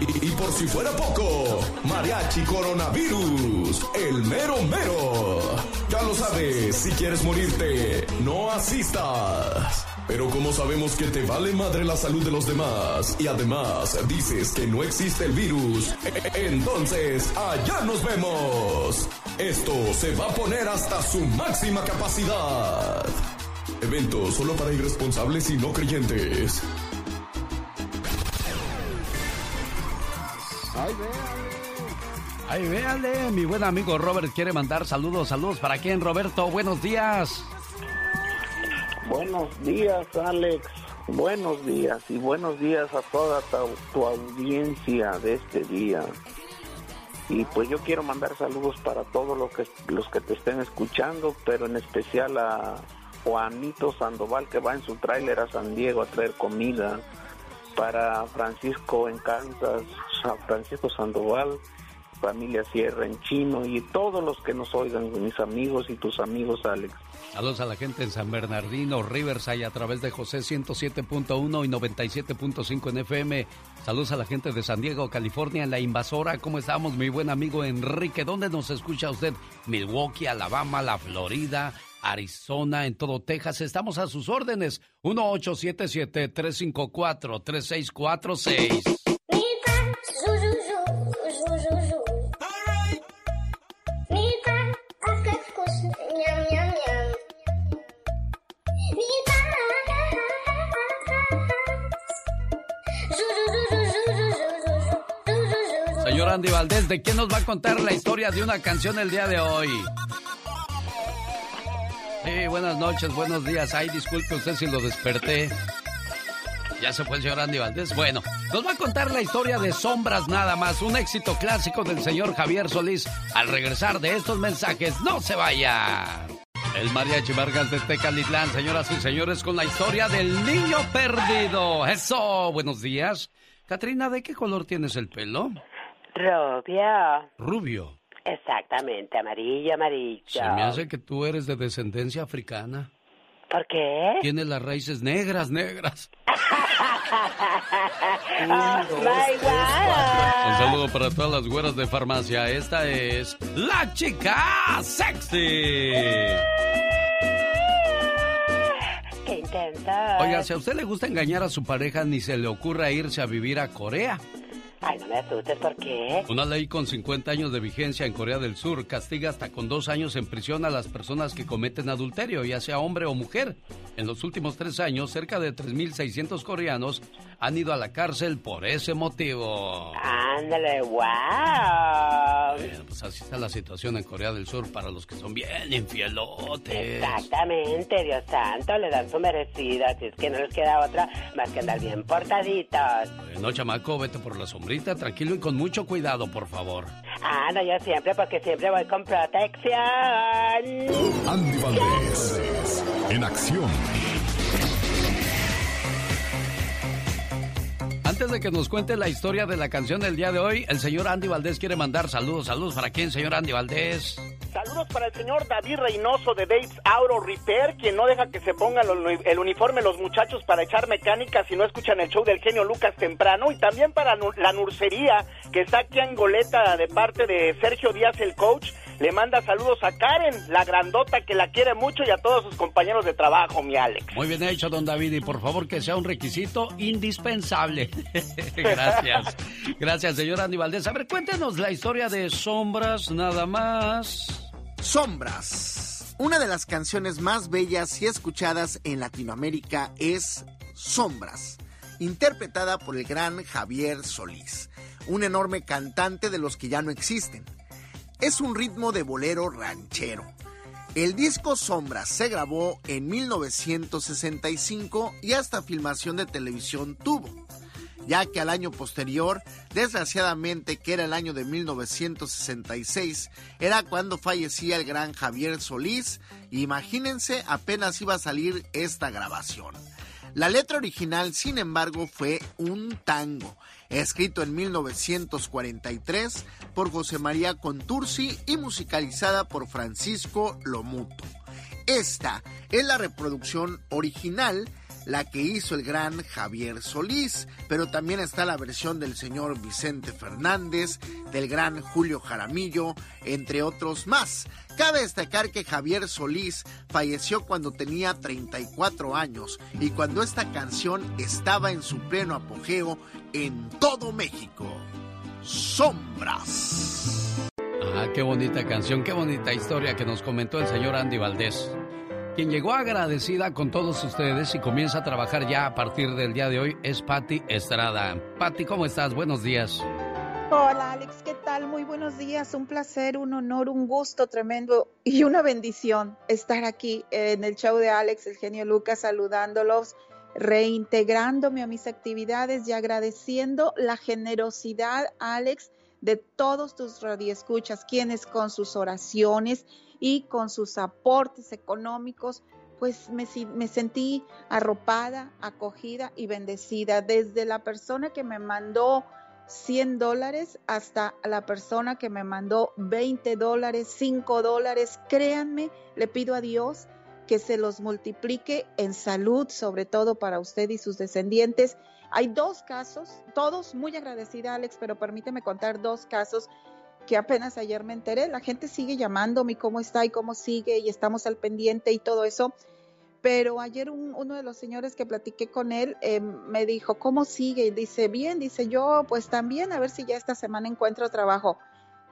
Y, y por si fuera poco, Mariachi Coronavirus, el mero mero. Ya lo sabes, si quieres morirte, no asistas. Pero como sabemos que te vale madre la salud de los demás y además dices que no existe el virus, entonces allá nos vemos. Esto se va a poner hasta su máxima capacidad. Evento solo para irresponsables y no creyentes. Ay, véale. Ay, véale. Mi buen amigo Robert quiere mandar saludos. Saludos para quién, Roberto. Buenos días. Buenos días, Alex. Buenos días y buenos días a toda tu, tu audiencia de este día. Y pues yo quiero mandar saludos para todos los que, los que te estén escuchando, pero en especial a Juanito Sandoval que va en su tráiler a San Diego a traer comida. Para Francisco en Kansas, a Francisco Sandoval, familia Sierra en Chino y todos los que nos oigan, mis amigos y tus amigos, Alex. Saludos a la gente en San Bernardino, Riverside, a través de José 107.1 y 97.5 en FM. Saludos a la gente de San Diego, California, en la invasora. ¿Cómo estamos, mi buen amigo Enrique? ¿Dónde nos escucha usted? Milwaukee, Alabama, la Florida, Arizona, en todo Texas. Estamos a sus órdenes. 1877-354-3646. Señor Andy Valdés, ¿de quién nos va a contar la historia de una canción el día de hoy? Sí, buenas noches, buenos días. Ay, disculpe usted si lo desperté. Ya se fue el señor Andy Valdés. Bueno, nos va a contar la historia de Sombras nada más, un éxito clásico del señor Javier Solís. Al regresar de estos mensajes, no se vaya. El Mariachi Vargas de Tecalitlán, señoras y señores, con la historia del niño perdido. Eso, buenos días. Katrina, ¿de qué color tienes el pelo? Rubio. Rubio. Exactamente, amarillo, amarillo. Se me hace que tú eres de descendencia africana. ¿Por qué? Tienes las raíces negras, negras. oh, my God. Un saludo para todas las güeras de farmacia. Esta es la chica sexy. Qué intensa. Oiga, si a usted le gusta engañar a su pareja, ni se le ocurra irse a vivir a Corea. Ay, no me asustes, ¿por qué? Una ley con 50 años de vigencia en Corea del Sur castiga hasta con dos años en prisión a las personas que cometen adulterio, ya sea hombre o mujer. En los últimos tres años, cerca de 3.600 coreanos han ido a la cárcel por ese motivo. Ándale, wow. Bueno, pues así está la situación en Corea del Sur para los que son bien infielotes. Exactamente, Dios santo, le dan su merecido, así es que no les queda otra más que andar bien portaditos. Bueno, chamaco, vete por la sombrita, tranquilo y con mucho cuidado, por favor. Ah, no, yo siempre, porque siempre voy con protección. Andy Valdés, en acción. Antes de que nos cuente la historia de la canción del día de hoy, el señor Andy Valdés quiere mandar saludos. Saludos para quién, señor Andy Valdés. Saludos para el señor David Reynoso de Dave's Auto Repair, quien no deja que se pongan el uniforme los muchachos para echar mecánica si no escuchan el show del genio Lucas temprano. Y también para la nursería, que está aquí en Goleta de parte de Sergio Díaz, el coach. Le manda saludos a Karen, la grandota que la quiere mucho, y a todos sus compañeros de trabajo, mi Alex. Muy bien hecho, don David, y por favor que sea un requisito indispensable. Gracias. Gracias, señor Andy Valdés. A ver, cuéntenos la historia de Sombras, nada más. Sombras. Una de las canciones más bellas y escuchadas en Latinoamérica es Sombras, interpretada por el gran Javier Solís, un enorme cantante de los que ya no existen. Es un ritmo de bolero ranchero. El disco Sombras se grabó en 1965 y hasta filmación de televisión tuvo ya que al año posterior, desgraciadamente que era el año de 1966, era cuando fallecía el gran Javier Solís, imagínense apenas iba a salir esta grabación. La letra original, sin embargo, fue un tango, escrito en 1943 por José María Contursi y musicalizada por Francisco Lomuto. Esta es la reproducción original la que hizo el gran Javier Solís, pero también está la versión del señor Vicente Fernández, del gran Julio Jaramillo, entre otros más. Cabe destacar que Javier Solís falleció cuando tenía 34 años y cuando esta canción estaba en su pleno apogeo en todo México. Sombras. Ah, qué bonita canción, qué bonita historia que nos comentó el señor Andy Valdés quien llegó agradecida con todos ustedes y comienza a trabajar ya a partir del día de hoy es Patti Estrada. Patti, ¿cómo estás? Buenos días. Hola Alex, ¿qué tal? Muy buenos días, un placer, un honor, un gusto tremendo y una bendición estar aquí en el show de Alex, el genio Lucas, saludándolos. reintegrándome a mis actividades y agradeciendo la generosidad, Alex, de todos tus radioescuchas, quienes con sus oraciones y con sus aportes económicos, pues me, me, sentí arropada, acogida y bendecida. Desde la persona que me mandó 100 dólares hasta la persona que me mandó 20 dólares, 5 dólares. Créanme, le pido a Dios que se los multiplique en salud, sobre todo para usted y sus descendientes. Hay dos casos, todos muy agradecida Alex, pero permíteme contar dos casos que apenas ayer me enteré. La gente sigue llamándome cómo está y cómo sigue y estamos al pendiente y todo eso. Pero ayer uno de los señores que platiqué con él eh, me dijo, ¿cómo sigue? Y dice, bien, dice yo, pues también a ver si ya esta semana encuentro trabajo.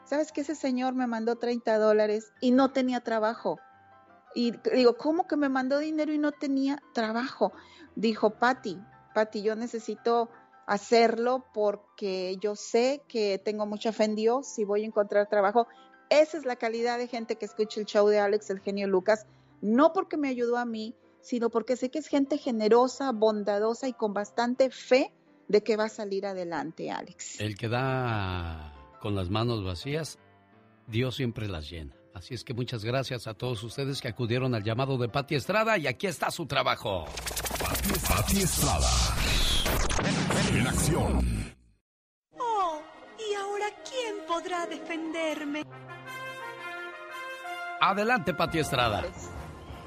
¿Sabes que ese señor me mandó 30 dólares y no tenía trabajo? Y digo, ¿cómo que me mandó dinero y no tenía trabajo? Dijo, Patti, Patti, yo necesito hacerlo porque yo sé que tengo mucha fe en Dios y voy a encontrar trabajo. Esa es la calidad de gente que escucha el show de Alex, el genio Lucas, no porque me ayudó a mí, sino porque sé que es gente generosa, bondadosa y con bastante fe de que va a salir adelante, Alex. El que da con las manos vacías, Dios siempre las llena. Así es que muchas gracias a todos ustedes que acudieron al llamado de Pati Estrada y aquí está su trabajo. Pati, Estrada. En acción. Oh, ¿y ahora quién podrá defenderme? Adelante, Pati Estrada.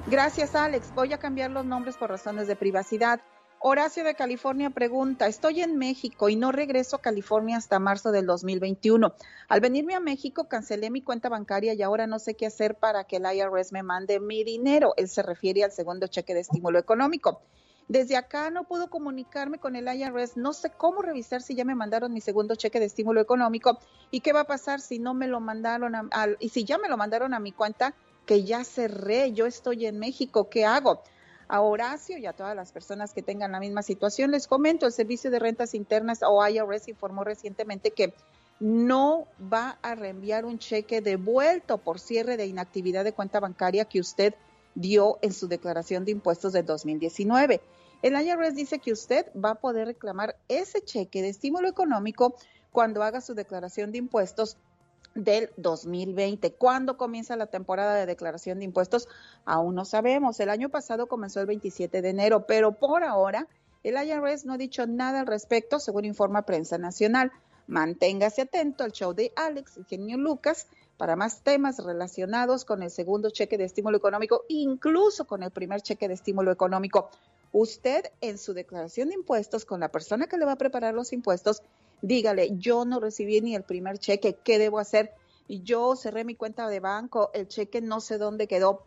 Gracias, Alex. Voy a cambiar los nombres por razones de privacidad. Horacio de California pregunta, estoy en México y no regreso a California hasta marzo del 2021. Al venirme a México cancelé mi cuenta bancaria y ahora no sé qué hacer para que el IRS me mande mi dinero. Él se refiere al segundo cheque de estímulo económico. Desde acá no puedo comunicarme con el IRS, no sé cómo revisar si ya me mandaron mi segundo cheque de estímulo económico y qué va a pasar si no me lo mandaron a, y si ya me lo mandaron a mi cuenta que ya cerré, yo estoy en México, ¿qué hago? A Horacio y a todas las personas que tengan la misma situación, les comento, el Servicio de Rentas Internas o IRS informó recientemente que no va a reenviar un cheque devuelto por cierre de inactividad de cuenta bancaria que usted dio en su declaración de impuestos de 2019. El IRS dice que usted va a poder reclamar ese cheque de estímulo económico cuando haga su declaración de impuestos del 2020. ¿Cuándo comienza la temporada de declaración de impuestos? Aún no sabemos. El año pasado comenzó el 27 de enero, pero por ahora el IRS no ha dicho nada al respecto, según informa Prensa Nacional. Manténgase atento al show de Alex, Eugenio Lucas, para más temas relacionados con el segundo cheque de estímulo económico, incluso con el primer cheque de estímulo económico. Usted en su declaración de impuestos con la persona que le va a preparar los impuestos dígale, yo no recibí ni el primer cheque, ¿qué debo hacer? Yo cerré mi cuenta de banco, el cheque no sé dónde quedó,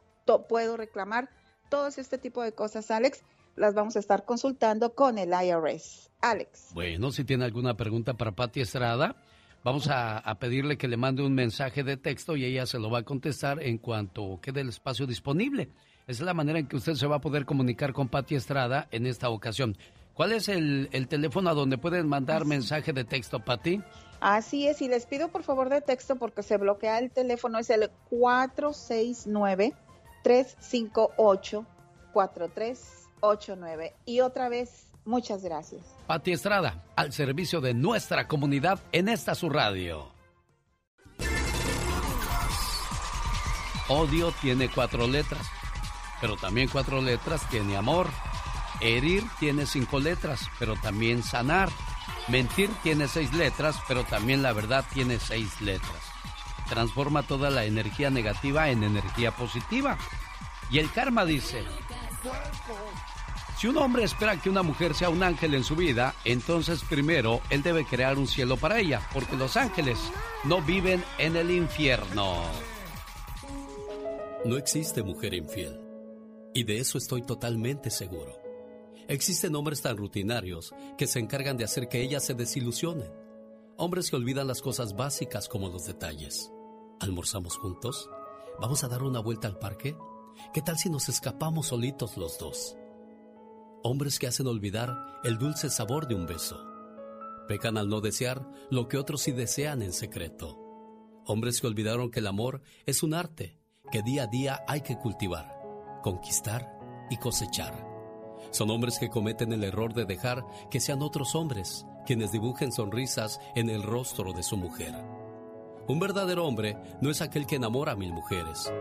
puedo reclamar. Todos este tipo de cosas, Alex, las vamos a estar consultando con el IRS. Alex. Bueno, si tiene alguna pregunta para Pati Estrada, vamos a, a, pedirle que le mande un mensaje de texto y ella se lo va a contestar en cuanto quede el espacio disponible. Esa es la manera en que usted se va a poder comunicar con Pati Estrada en esta ocasión. ¿Cuál es el, teléfono a donde pueden mandar mensaje de texto, Pati? Así es, y les pido por favor de texto porque se bloquea el teléfono, es el 469-358-4389. Y otra vez, muchas gracias. Pati Estrada, al servicio de nuestra comunidad en esta su radio. Odio tiene cuatro letras, pero también cuatro letras tiene amor. Herir tiene cinco letras, pero también sanar. Mentir tiene seis letras, pero también la verdad tiene seis letras. Transforma toda la energía negativa en energía positiva. Y el karma dice, si un hombre espera que una mujer sea un ángel en su vida, entonces primero él debe crear un cielo para ella, porque los ángeles no viven en el infierno. No existe mujer infiel, y de eso estoy totalmente seguro. Existen hombres tan rutinarios que se encargan de hacer que ellas se desilusionen. Hombres que olvidan las cosas básicas como los detalles. ¿Almorzamos juntos? ¿Vamos a dar una vuelta al parque? ¿Qué tal si nos escapamos solitos los dos? Hombres que hacen olvidar el dulce sabor de un beso. Pecan al no desear lo que otros sí desean en secreto. Hombres que olvidaron que el amor es un arte que día a día hay que cultivar, conquistar y cosechar Son hombres que cometen el error de dejar que sean otros hombres quienes dibujen sonrisas en el rostro de su mujer. Un verdadero hombre no es aquel que enamora a mil mujeres,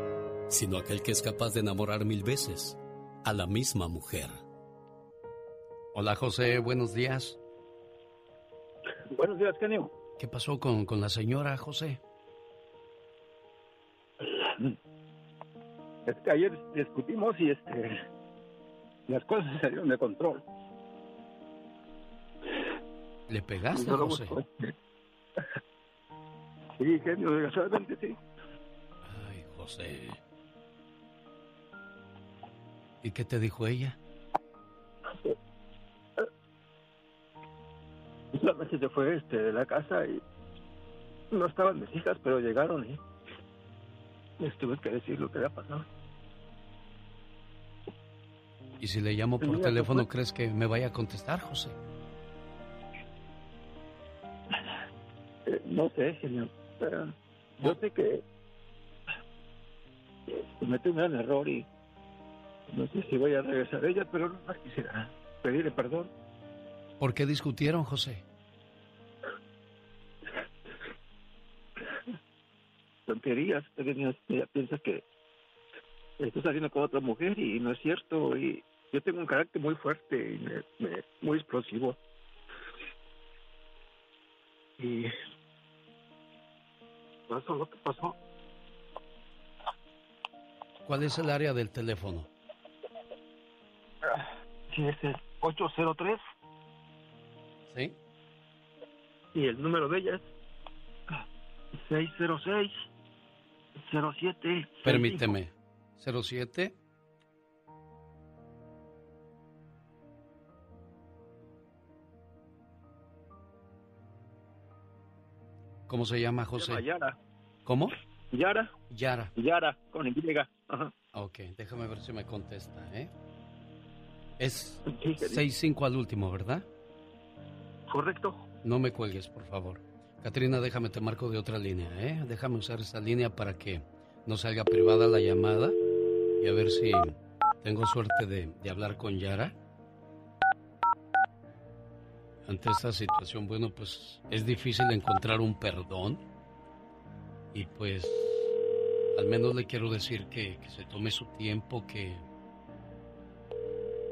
sino aquel que es capaz de enamorar mil veces a la misma mujer. Hola José, buenos días. Buenos días, Kenio. ¿Qué pasó con, con la señora José? Es que ayer discutimos y este las cosas salieron de control. ¿Le pegaste, lo José? Sí, genio, desgraciadamente sí. Ay, José. ¿Y qué te dijo ella? La noche se fue este, de la casa y no estaban mis hijas, pero llegaron y les tuve que decir lo que había pasado. Y si le llamo por teléfono. ¿crees que me vaya a contestar, José? Eh, no sé, señor. pero yo sé que cometí un gran error y no sé si voy a regresar a ella, pero no más quisiera pedirle perdón. ¿Por qué discutieron, José? Tonterías. Ella ella piensa que estoy saliendo con otra mujer y no es cierto. Y yo tengo un carácter muy fuerte y me- me- muy explosivo. Y pasó lo que pasó. ¿Cuál es el área del teléfono? Sí, es el 803 ¿Sí? y el número de ella es 606 07 Permíteme. 07. ¿Cómo se llama, José? Yara. ¿Cómo? Yara. Yara. Yara, con Y. Ajá. Ok, déjame ver si me contesta, ¿eh? Es Sí, querido. 65 al último, ¿verdad? Correcto. No me cuelgues, por favor. Katrina, déjame te marco de otra línea, ¿eh? Déjame usar esa línea para que no salga privada la llamada y a ver si tengo suerte de, de hablar con Yara. Ante esta situación, bueno, pues es difícil encontrar un perdón y pues al menos le quiero decir que, que se tome su tiempo, que,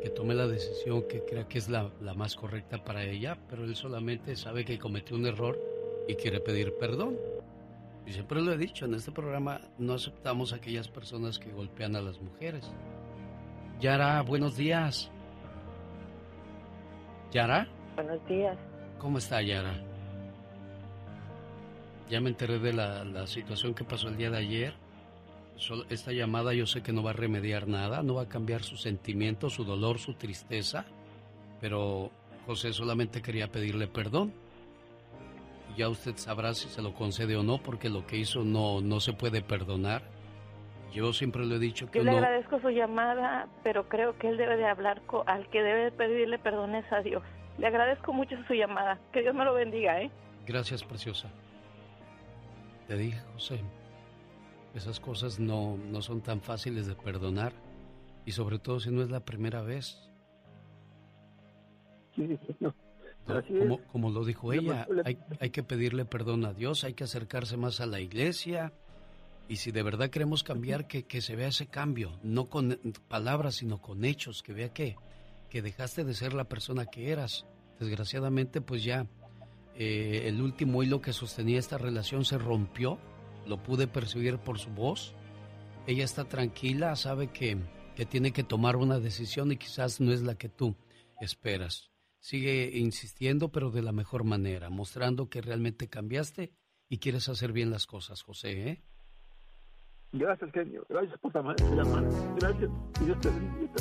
que tome la decisión que crea que es la, la más correcta para ella, pero él solamente sabe que cometió un error y quiere pedir perdón. Y siempre lo he dicho, en este programa no aceptamos a aquellas personas que golpean a las mujeres. Yara, buenos días. Yara, Buenos días. ¿cómo está Yara? Ya me enteré de la, la situación que pasó el día de ayer. Esta llamada yo sé que no va a remediar nada, no va a cambiar su sentimiento, su dolor, su tristeza, pero José solamente quería pedirle perdón. Ya usted sabrá si se lo concede o no, porque lo que hizo no, no se puede perdonar. Yo siempre le he dicho que Yo le uno... agradezco su llamada, pero creo que él debe de hablar con, al que debe de pedirle perdón es a Dios. Le agradezco mucho su llamada. Que Dios me lo bendiga, ¿eh? Gracias, preciosa. Te dije, José, esas cosas no, no son tan fáciles de perdonar y sobre todo si no es la primera vez. Sí, señor. No, Como, como lo dijo ella, hay, hay que pedirle perdón a Dios, hay que acercarse más a la iglesia y si de verdad queremos cambiar, que, que se vea ese cambio, no con palabras, sino con hechos, que vea que, que dejaste de ser la persona que eras. Desgraciadamente, pues ya eh, el último hilo que sostenía esta relación se rompió, lo pude percibir por su voz. Ella está tranquila, sabe que, que tiene que tomar una decisión y quizás no es la que tú esperas. Sigue insistiendo, pero de la mejor manera, mostrando que realmente cambiaste y quieres hacer bien las cosas, José, ¿eh? Gracias, genio. Gracias por llamada. Gracias. Y Dios te bendiga.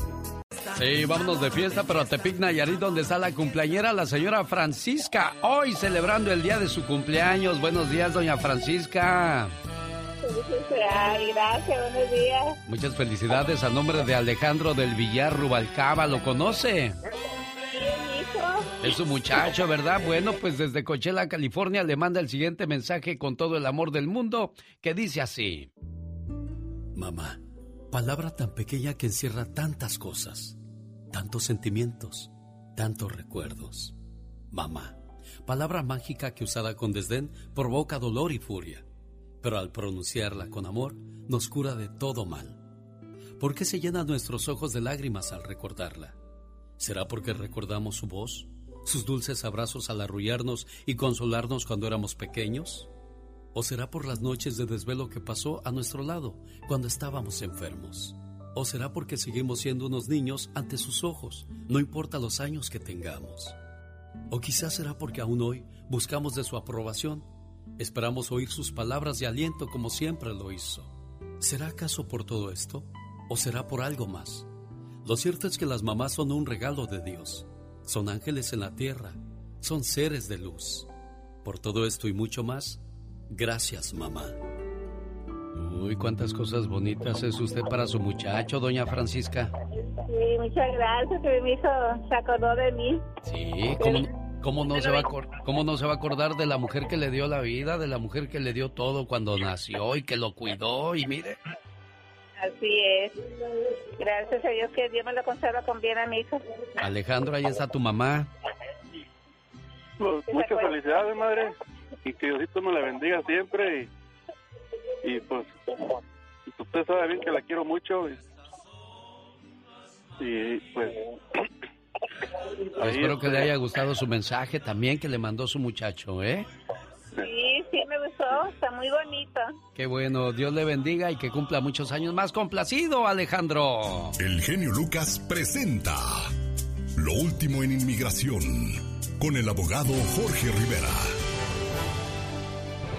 Sí, vámonos de fiesta, pero a Tepic Nayarit, donde está la cumpleañera, la señora Francisca, hoy celebrando el día de su cumpleaños. Buenos días, doña Francisca. Ay, gracias, buenos días. Muchas felicidades a nombre de Alejandro del Villar Rubalcaba, ¿lo conoce? Es su muchacho, ¿verdad? Bueno, pues desde Coachella, California, le manda el siguiente mensaje con todo el amor del mundo, que dice así. Mamá, palabra tan pequeña que encierra tantas cosas. tantos sentimientos, tantos recuerdos. Mamá, palabra mágica que usada con desdén provoca dolor y furia, pero al pronunciarla con amor nos cura de todo mal. ¿Por qué se llenan nuestros ojos de lágrimas al recordarla? ¿Será porque recordamos su voz, sus dulces abrazos al arrullarnos y consolarnos cuando éramos pequeños? ¿O será por las noches de desvelo que pasó a nuestro lado cuando estábamos enfermos? ¿O será porque seguimos siendo unos niños ante sus ojos, no importa los años que tengamos? ¿O quizás será porque aún hoy buscamos de su aprobación? Esperamos oír sus palabras de aliento como siempre lo hizo. ¿Será acaso por todo esto? ¿O será por algo más? Lo cierto es que las mamás son un regalo de Dios. Son ángeles en la tierra. Son seres de luz. Por todo esto y mucho más, gracias mamá. Uy, cuántas cosas bonitas es usted para su muchacho, doña Francisca. Sí, muchas gracias, que mi hijo se acordó de mí. Sí, ¿cómo, cómo no se va a, ¿cómo no se va a acordar de la mujer que le dio la vida, de la mujer que le dio todo cuando nació y que lo cuidó y mire? Así es. Gracias a Dios que Dios me lo conserva con bien a mi hijo. Alejandro, ahí está tu mamá. Pues, muchas felicidades, madre. Y que Diosito me la bendiga siempre. Y, y pues, usted sabe bien que la quiero mucho. Y, pues. Espero que le haya gustado su mensaje también que le mandó su muchacho, ¿eh? Sí, sí, me gustó. Está muy bonito. Qué bueno. Dios le bendiga y que cumpla muchos años más. Complacido, Alejandro. El genio Lucas presenta Lo último en inmigración con el abogado Jorge Rivera.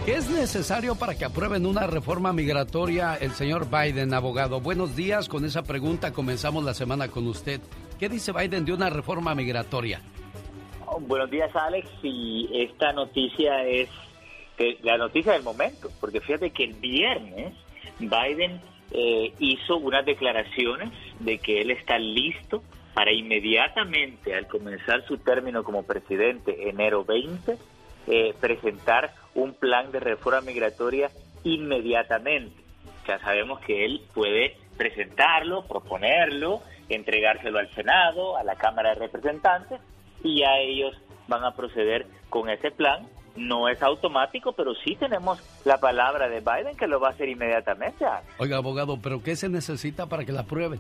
¿Qué es necesario para que aprueben una reforma migratoria el señor Biden, abogado? Buenos días. Con esa pregunta comenzamos la semana con usted. ¿Qué dice Biden de una reforma migratoria? Oh, buenos días, Alex. Y esta noticia es la noticia del momento, porque fíjate que el viernes Biden eh, hizo unas declaraciones de que él está listo para inmediatamente, al comenzar su término como presidente, enero 20, eh, presentar un plan de reforma migratoria inmediatamente. Ya sabemos que él puede presentarlo, proponerlo, entregárselo al Senado, a la Cámara de Representantes, y ya ellos van a proceder con ese plan no es automático, pero sí tenemos la palabra de Biden que lo va a hacer inmediatamente. Oiga, abogado, ¿pero qué se necesita para que la aprueben?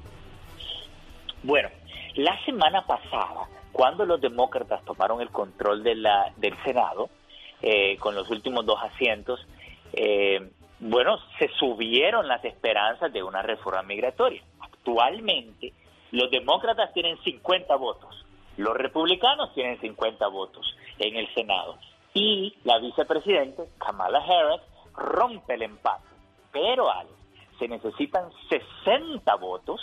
Bueno, la semana pasada, cuando los demócratas tomaron el control de la, del Senado, eh, con los últimos dos asientos, eh, bueno, se subieron las esperanzas de una reforma migratoria. Actualmente, los demócratas tienen 50 votos, los republicanos tienen 50 votos en el Senado y la vicepresidenta Kamala Harris rompe el empate. Pero, Alex, se necesitan 60 votos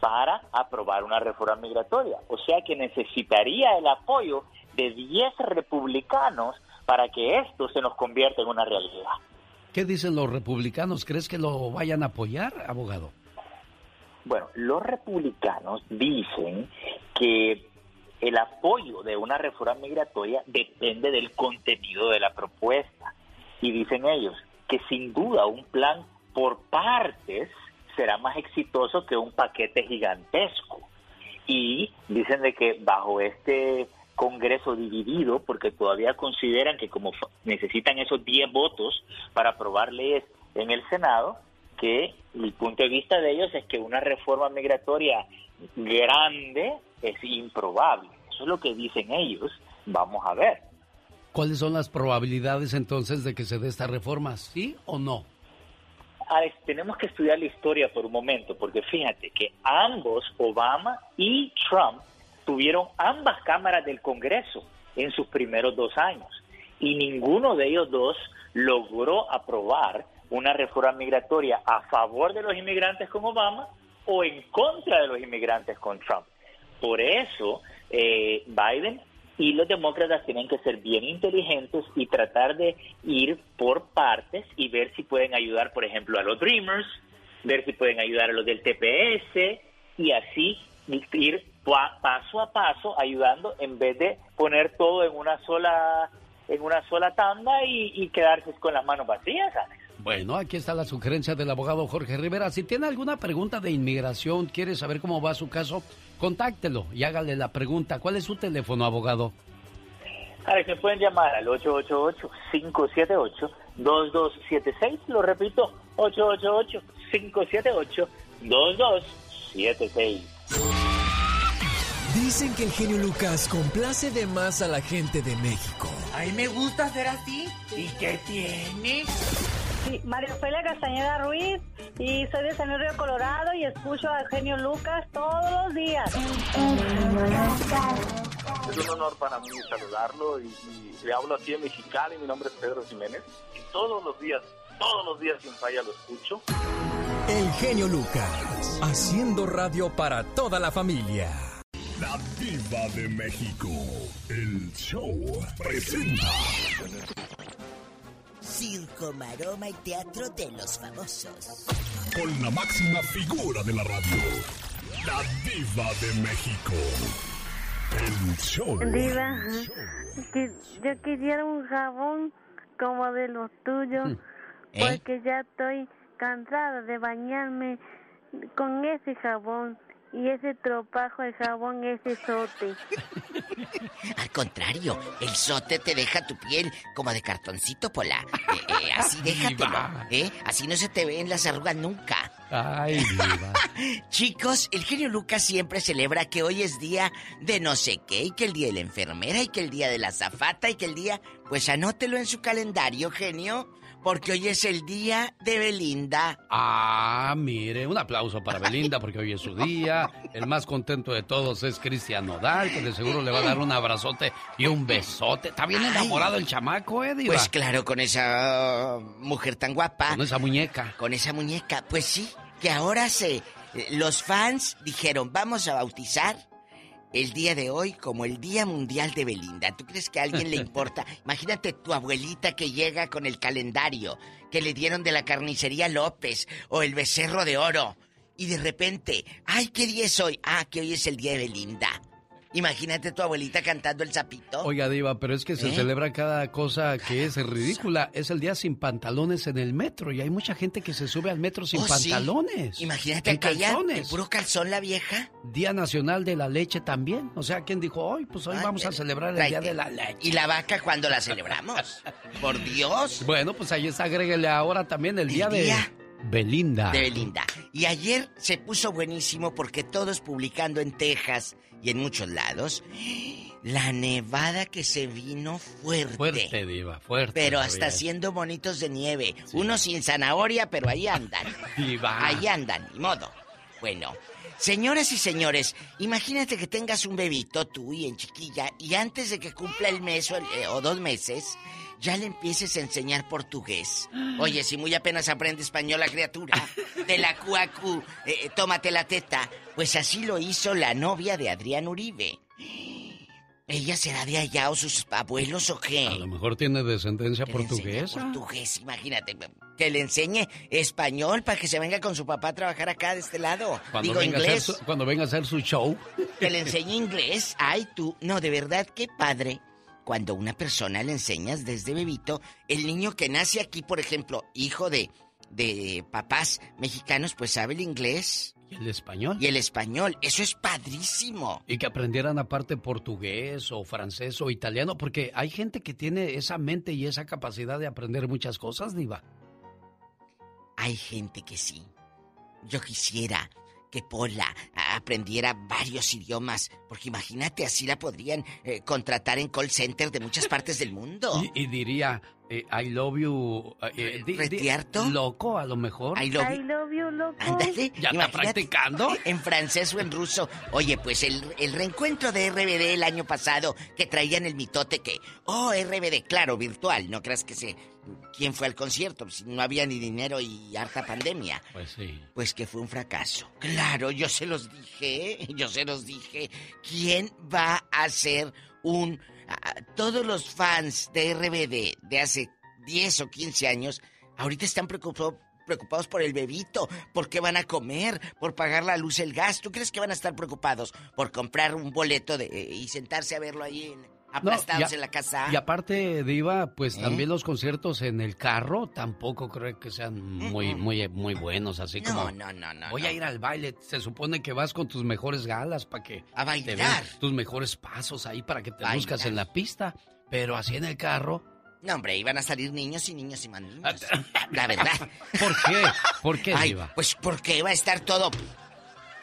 para aprobar una reforma migratoria. O sea que necesitaría el apoyo de 10 republicanos para que esto se nos convierta en una realidad. ¿Qué dicen los republicanos? ¿Crees que lo vayan a apoyar, abogado? Bueno, los republicanos dicen que el apoyo de una reforma migratoria depende del contenido de la propuesta. Y dicen ellos que sin duda un plan por partes será más exitoso que un paquete gigantesco. Y dicen de que bajo este Congreso dividido, porque todavía consideran que como necesitan esos 10 votos para aprobar leyes en el Senado, que el punto de vista de ellos es que una reforma migratoria grande es improbable. Eso es lo que dicen ellos. Vamos a ver. ¿Cuáles son las probabilidades entonces de que se dé esta reforma? ¿Sí o no? Alex, tenemos que estudiar la historia por un momento, porque fíjate que ambos, Obama y Trump, tuvieron ambas cámaras del Congreso en sus primeros dos años y ninguno de ellos dos logró aprobar una reforma migratoria a favor de los inmigrantes con Obama o en contra de los inmigrantes con Trump. Por eso, eh, Biden y los demócratas tienen que ser bien inteligentes y tratar de ir por partes y ver si pueden ayudar, por ejemplo, a los Dreamers, ver si pueden ayudar a los del TPS y así ir paso a paso ayudando en vez de poner todo en una sola en una sola tanda y, quedarse con las manos vacías. Bueno, aquí está la sugerencia del abogado Jorge Rivera. Si tiene alguna pregunta de inmigración, quiere saber cómo va su caso, contáctelo y hágale la pregunta. ¿Cuál es su teléfono, abogado? Alex, me pueden llamar al 888-578-2276. Lo repito, 888-578-2276. Dicen que el genio Lucas complace de más a la gente de México. A mí me gusta ser así. ¿Y qué tiene? Sí, María Ofelia Castañeda Ruiz y soy de San Luis Río Colorado y escucho al genio Lucas todos los días. Es un honor para mí saludarlo y, y le hablo aquí en Mexicali. Mi nombre es Pedro Jiménez y todos los días, todos los días sin falla lo escucho. El genio Lucas, haciendo radio para toda la familia. La Diva de México. El show presenta. Circo, maroma y teatro de los famosos. Con la máxima figura de la radio. La Diva de México. El show. Diva, que yo quisiera un jabón como de los tuyos, ¿Eh? porque ya estoy cansada de bañarme con ese jabón y ese tropajo de jabón, ese sote. Al contrario, el sote te deja tu piel como de cartoncito, Pola. Eh, eh, así déjatelo, ¿eh? Así no se te ven las arrugas nunca. Ay, diva. Chicos, el genio Lucas siempre celebra que hoy es día de no sé qué, y que el día de la enfermera, y que el día de la zafata, y que el día... Pues anótelo en su calendario, genio, porque hoy es el día de Belinda. Ah, mire, un aplauso para Belinda porque hoy es su día. El más contento de todos es Cristian Nodal, que de seguro le va a dar un abrazote y un besote. Está bien enamorado el chamaco, ¿eh, Diva? Pues claro, con esa uh, mujer tan guapa. Con esa muñeca. Con esa muñeca. Pues sí, que ahora se... Los fans dijeron, vamos a bautizar el día de hoy como el Día Mundial de Belinda. ¿Tú crees que a alguien le importa? Imagínate tu abuelita que llega con el calendario que le dieron de la carnicería López o el becerro de oro. Y de repente, ay, ¿qué día es hoy? Ah, que hoy es el día de Belinda. Imagínate tu abuelita cantando el sapito. Oiga, Diva, pero es que se ¿Eh? celebra cada cosa que es ridícula. Es el día sin pantalones en el metro y hay mucha gente que se sube al metro sin Oh, sí. pantalones. Imagínate en aquella, calzones. puro calzón la vieja. Día Nacional de la Leche también. O sea, ¿quién dijo hoy? Pues hoy vamos a pero celebrar el. Día de la Leche. ¿Y la vaca cuando la celebramos? Por Dios. Bueno, pues ahí está, agréguele ahora también el día de día Belinda. De Belinda. Y ayer se puso buenísimo porque todos publicando en Texas y en muchos lados la nevada que se vino fuerte. Fuerte, Diva, fuerte. Pero hasta es. haciendo bonitos de nieve. Unos sin zanahoria, pero ahí andan. Diva. Ahí andan, ni modo. Bueno, señoras y señores, imagínate que tengas un bebito tú y en chiquilla y antes de que cumpla el mes o, el- eh, o dos meses, ya le empieces a enseñar portugués. Oye, si muy apenas aprende español la criatura, de la cuacu, eh, tómate la teta. Pues así lo hizo la novia de Adrián Uribe. ¿Ella será de allá o sus abuelos o qué? A lo mejor tiene descendencia Que portuguesa. portugués, imagínate. Que le enseñe español para que se venga con su papá a trabajar acá de este lado. Cuando Digo venga, a hacer inglés. su, cuando venga a hacer su show. Que le enseñe inglés. Ay, tú. No, de verdad, qué padre. Cuando a una persona le enseñas desde bebito, el niño que nace aquí, por ejemplo, hijo de, de papás mexicanos, pues sabe el inglés. ¿Y el español? Y el español. Eso es padrísimo. Y que aprendieran aparte portugués o francés o italiano, porque hay gente que tiene esa mente y esa capacidad de aprender muchas cosas, Diva. Hay gente que sí. Yo quisiera que Pola aprendiera varios idiomas, porque imagínate, así la podrían eh, contratar en call center de muchas partes del mundo. Y diría, eh, I love you. eh, di- di- ¿Retiarto? Loco, a lo mejor. I love I love you, loco. Ándale. ¿Ya está practicando? En francés o en ruso. Oye, pues el, el reencuentro de RBD el año pasado, que traían el mitote que, oh, RBD, claro, virtual, no creas que se... ¿Quién fue al concierto? Pues, no había ni dinero y harta pandemia. Pues sí. Pues que fue un fracaso. Claro, yo se los dije, yo se los dije. ¿Quién va a hacer un... todos los fans de RBD de hace 10 o 15 años, ahorita están preocupados por el bebito, por qué van a comer, por pagar la luz, el gas. ¿Tú crees que van a estar preocupados por comprar un boleto de, y sentarse a verlo ahí en aplastados en la casa. Y aparte, Diva, pues ¿Eh? también los conciertos en el carro tampoco creo que sean muy, muy, muy buenos, así como. No, no, no. Voy a ir al baile. Se supone que vas con tus mejores galas para que. A bailar. tus mejores pasos ahí para que te buscas en la pista. Pero así en el carro. No, hombre, iban a salir niños y niños y más niños. La verdad. ¿Por qué? ¿Por qué, Diva? Pues porque va a estar todo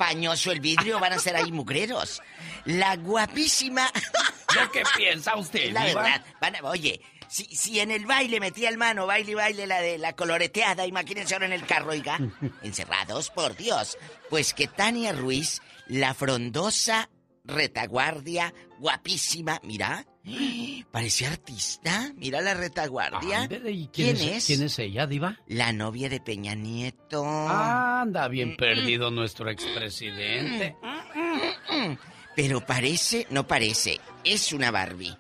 pañoso el vidrio, van a ser ahí mugreros. La guapísima. ¿Lo que piensa usted, La verdad. oye, si, si en el baile metía el mano, baile y baile la de la coloreteada, imagínense ahora en el carro, oiga, encerrados, por Dios. Pues que Tania Ruiz, la frondosa retaguardia, guapísima, mira, Parece artista. Mira la retaguardia. quién, es, ¿Quién es ella, Diva? La novia de Peña Nieto. anda bien mm, perdido mm. nuestro expresidente. Mm, Pero parece, no parece, es una Barbie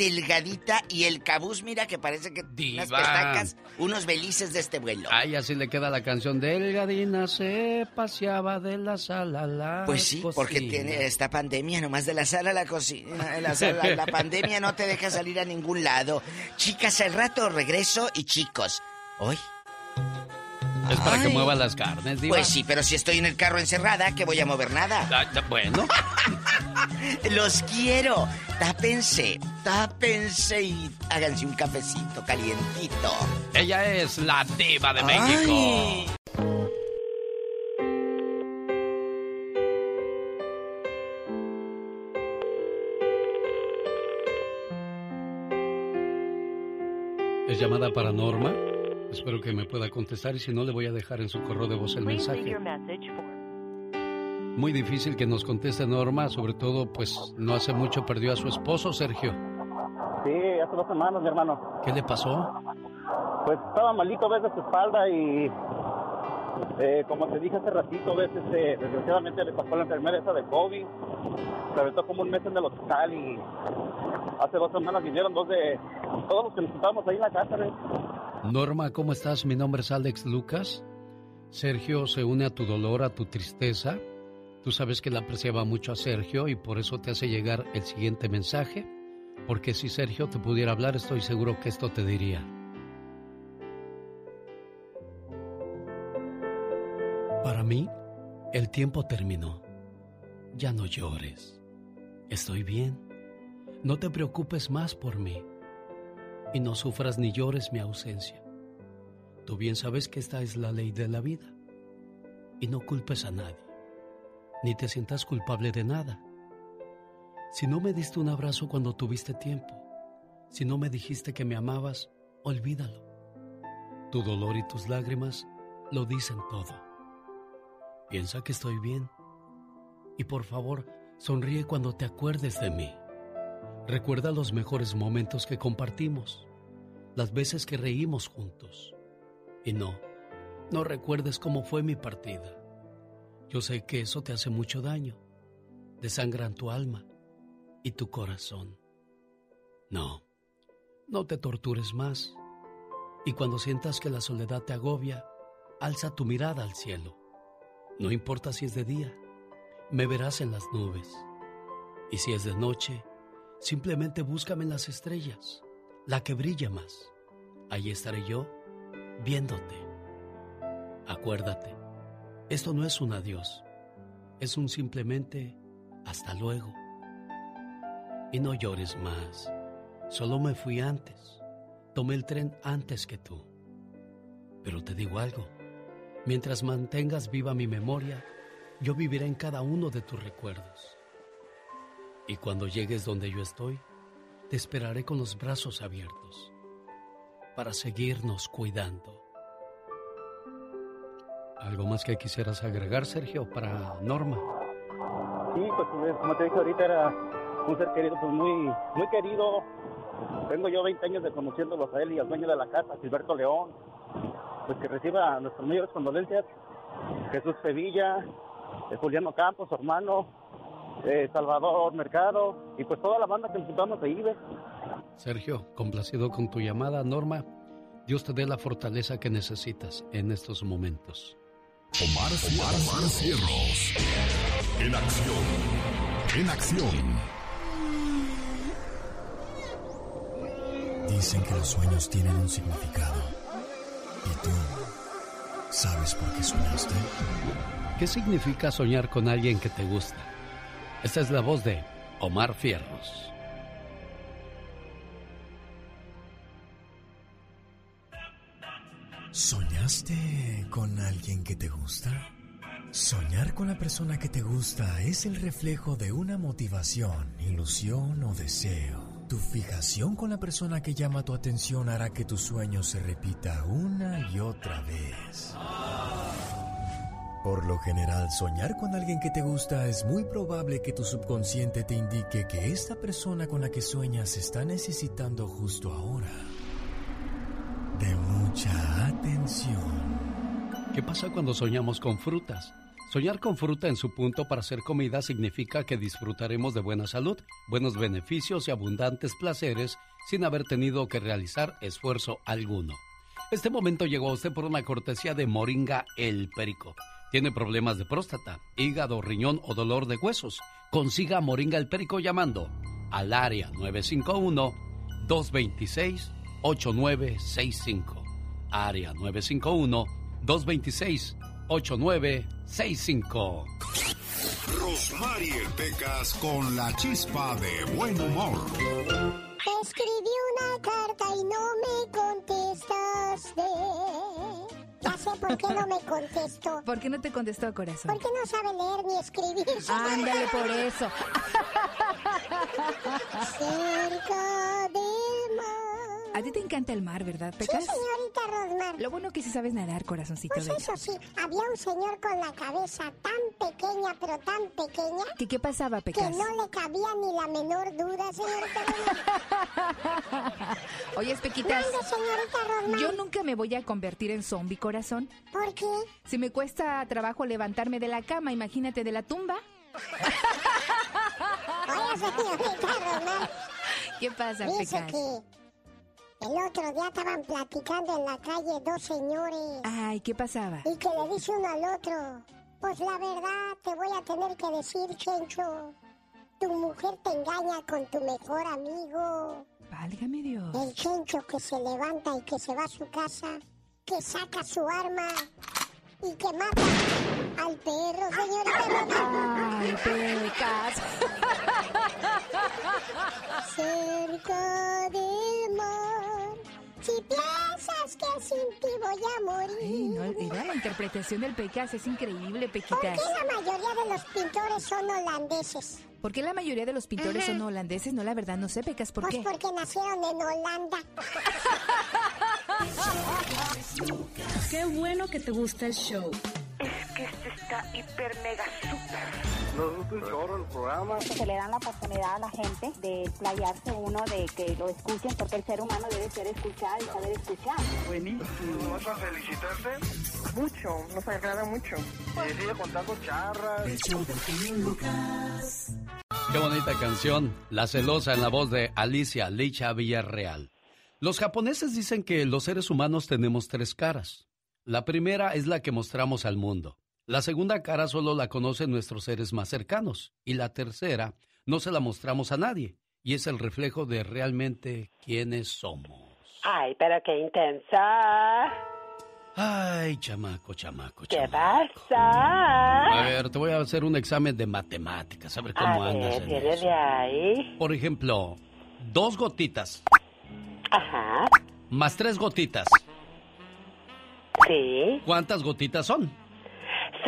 delgadita y el cabuz, mira que parece que Diva. unas pestacas, unos belices de este vuelo. Ay, así le queda la canción. Delgadina se paseaba de la sala a la Pues sí, porque tiene esta pandemia, nomás de la sala a la cocina, la, sala, la pandemia no te deja salir a ningún lado. Chicas, al rato regreso y chicos, hoy es para que mueva las carnes, Diva. Pues sí, pero si estoy en el carro encerrada, que voy a mover nada. Ah, bueno. Los quiero. Tápense, tápense y háganse un cafecito calientito. Ella es la diva de México. ¿Es llamada para Norma? Espero que me pueda contestar y si no le voy a dejar en su correo de voz el mensaje. Muy difícil que nos conteste Norma, sobre todo pues no hace mucho perdió a su esposo Sergio. Sí, hace dos semanas, mi hermano. ¿Qué le pasó? Pues estaba malito a veces su espalda y eh, como te dije hace ratito, a veces eh, desgraciadamente le pasó la enfermedad esa de COVID. Se aventó como un mes en el hospital y hace dos semanas vinieron dos de todos los que nos estábamos ahí en la casa. Norma, ¿cómo estás? Mi nombre es Alex Lucas. Sergio se une a tu dolor, a tu tristeza. Tú sabes que le apreciaba mucho a Sergio y por eso te hace llegar el siguiente mensaje. Porque si Sergio te pudiera hablar, estoy seguro que esto te diría. Para mí, el tiempo terminó. Ya no llores. Estoy bien. No te preocupes más por mí y no sufras ni llores mi ausencia. Tú bien sabes que esta es la ley de la vida y no culpes a nadie, ni te sientas culpable de nada. Si no me diste un abrazo cuando tuviste tiempo, si no me dijiste que me amabas, olvídalo. Tu dolor y tus lágrimas lo dicen todo. Piensa que estoy bien y por favor sonríe cuando te acuerdes de mí. Recuerda los mejores momentos que compartimos, las veces que reímos juntos. Y no, no recuerdes cómo fue mi partida. Yo sé que eso te hace mucho daño, desangran tu alma y tu corazón. No, no te tortures más. Y cuando sientas que la soledad te agobia, alza tu mirada al cielo. No importa si es de día, me verás en las nubes. Y si es de noche, Simplemente búscame en las estrellas, la que brilla más. Ahí estaré yo, viéndote. Acuérdate, esto no es un adiós, es un simplemente hasta luego. Y no llores más, solo me fui antes, tomé el tren antes que tú. Pero te digo algo, mientras mantengas viva mi memoria, yo viviré en cada uno de tus recuerdos. Y cuando llegues donde yo estoy, te esperaré con los brazos abiertos para seguirnos cuidando. ¿Algo más que quisieras agregar, Sergio, para Norma? Sí, pues como te dije ahorita, era un ser querido, pues muy, muy querido. Tengo yo 20 años de conociéndolos a él y al dueño de la casa, Gilberto León. Pues que reciba nuestras mayores condolencias. Jesús Sevilla, Juliano Campos, su hermano, eh, Salvador Mercado y pues toda la banda que juntamos ahí, ¿ves? Sergio, complacido con tu llamada, Norma. Dios te dé la fortaleza que necesitas en estos momentos. Omar, Omar, Omar Cierros. En acción. En acción. Dicen que los sueños tienen un significado. ¿Y tú sabes por qué soñaste? ¿Qué significa soñar con alguien que te gusta? Esta es la voz de Omar Fierros. ¿Soñaste con alguien que te gusta? Soñar con la persona que te gusta es el reflejo de una motivación, ilusión o deseo. Tu fijación con la persona que llama tu atención hará que tu sueño se repita una y otra vez. Por lo general, soñar con alguien que te gusta es muy probable que tu subconsciente te indique que esta persona con la que sueñas está necesitando justo ahora de mucha atención. ¿Qué pasa cuando soñamos con frutas? Soñar con fruta en su punto para hacer comida significa que disfrutaremos de buena salud, buenos beneficios y abundantes placeres sin haber tenido que realizar esfuerzo alguno. Este momento llegó a usted por una cortesía de Moringa El Perico. ¿Tiene problemas de próstata, hígado, riñón o dolor de huesos? Consiga Moringa El Perico llamando al área 951 226 8965. Área 951 226 8965. Rosmarie Pecas con la chispa de buen humor. Escribí una carta y no me contestaste. Ya sé por qué no me contestó. ¿Por qué no te contestó, corazón? Porque no sabe leer ni escribir. Ándale por eso. Cerca del mar. A ti te encanta el mar, ¿verdad, Pecas? Sí, señorita Rosmar. Lo bueno que sí sabes nadar, corazoncito Pues bello. eso sí, había un señor con la cabeza tan pequeña, pero tan pequeña, ¿Qué, qué pasaba, que Pecas? no le cabía ni la menor duda, señorita Rosmar. Oye, Pequitas, Mande, señorita Rosmar. yo nunca me voy a convertir en zombie, corazón. ¿Por qué? Si me cuesta trabajo levantarme de la cama, imagínate de la tumba. Oiga, señorita Rosmar. ¿Qué pasa, Dice Pecas? que el otro día estaban platicando en la calle dos señores. Ay, ¿qué pasaba? Y que le dice uno al otro, pues la verdad te voy a tener que decir, Chencho, tu mujer te engaña con tu mejor amigo. Válgame Dios. El Chencho que se levanta y que se va a su casa, que saca su arma y que mata al perro, señorita. Ay, Pecas. Cerca si piensas que sin ti voy a morir. Ay, no, mira, la interpretación del Pecas es increíble, ¿Por Pequitas. qué la mayoría de los pintores son holandeses? ¿Por qué la mayoría de los pintores Ajá. son holandeses? No, la verdad, no sé, Pecas, ¿por Pues qué? porque nacieron en Holanda. Qué bueno que te gusta el show. Es que este está hiper mega super. Nos gusta un chorro el programa. Se le dan la oportunidad a la gente de playarse uno, de que lo escuchen, porque el ser humano debe ser escuchado y saber escuchar. Buenísimo. ¿Vas a felicitarte? Mucho, nos agrada mucho. Y sigue contando charras. Qué bonita canción, La celosa en la voz de Alicia Licha Villarreal. Los japoneses dicen que los seres humanos tenemos tres caras. La primera es la que mostramos al mundo. La segunda cara solo la conocen nuestros seres más cercanos. Y la tercera no se la mostramos a nadie. Y es el reflejo de realmente quiénes somos. Ay, pero qué intensa. Ay, chamaco, chamaco, ¿Qué chamaco. pasa? A ver, te voy a hacer un examen de matemáticas, a ver cómo A andas ver, en eso. de ahí. Por ejemplo, dos gotitas Ajá. más tres gotitas. Sí. ¿Cuántas gotitas son?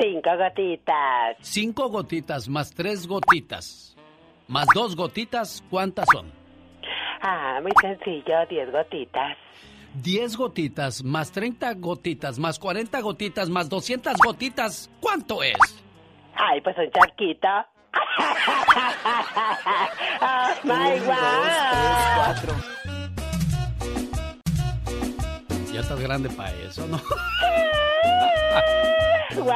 Cinco gotitas. Cinco gotitas más tres gotitas más dos gotitas, ¿cuántas son? Ah, muy sencillo, diez gotitas. Diez gotitas más treinta gotitas más cuarenta gotitas más doscientas gotitas, ¿cuánto es? Ay, pues un charquito. oh my God. Ya estás grande para eso, ¿no? Wow.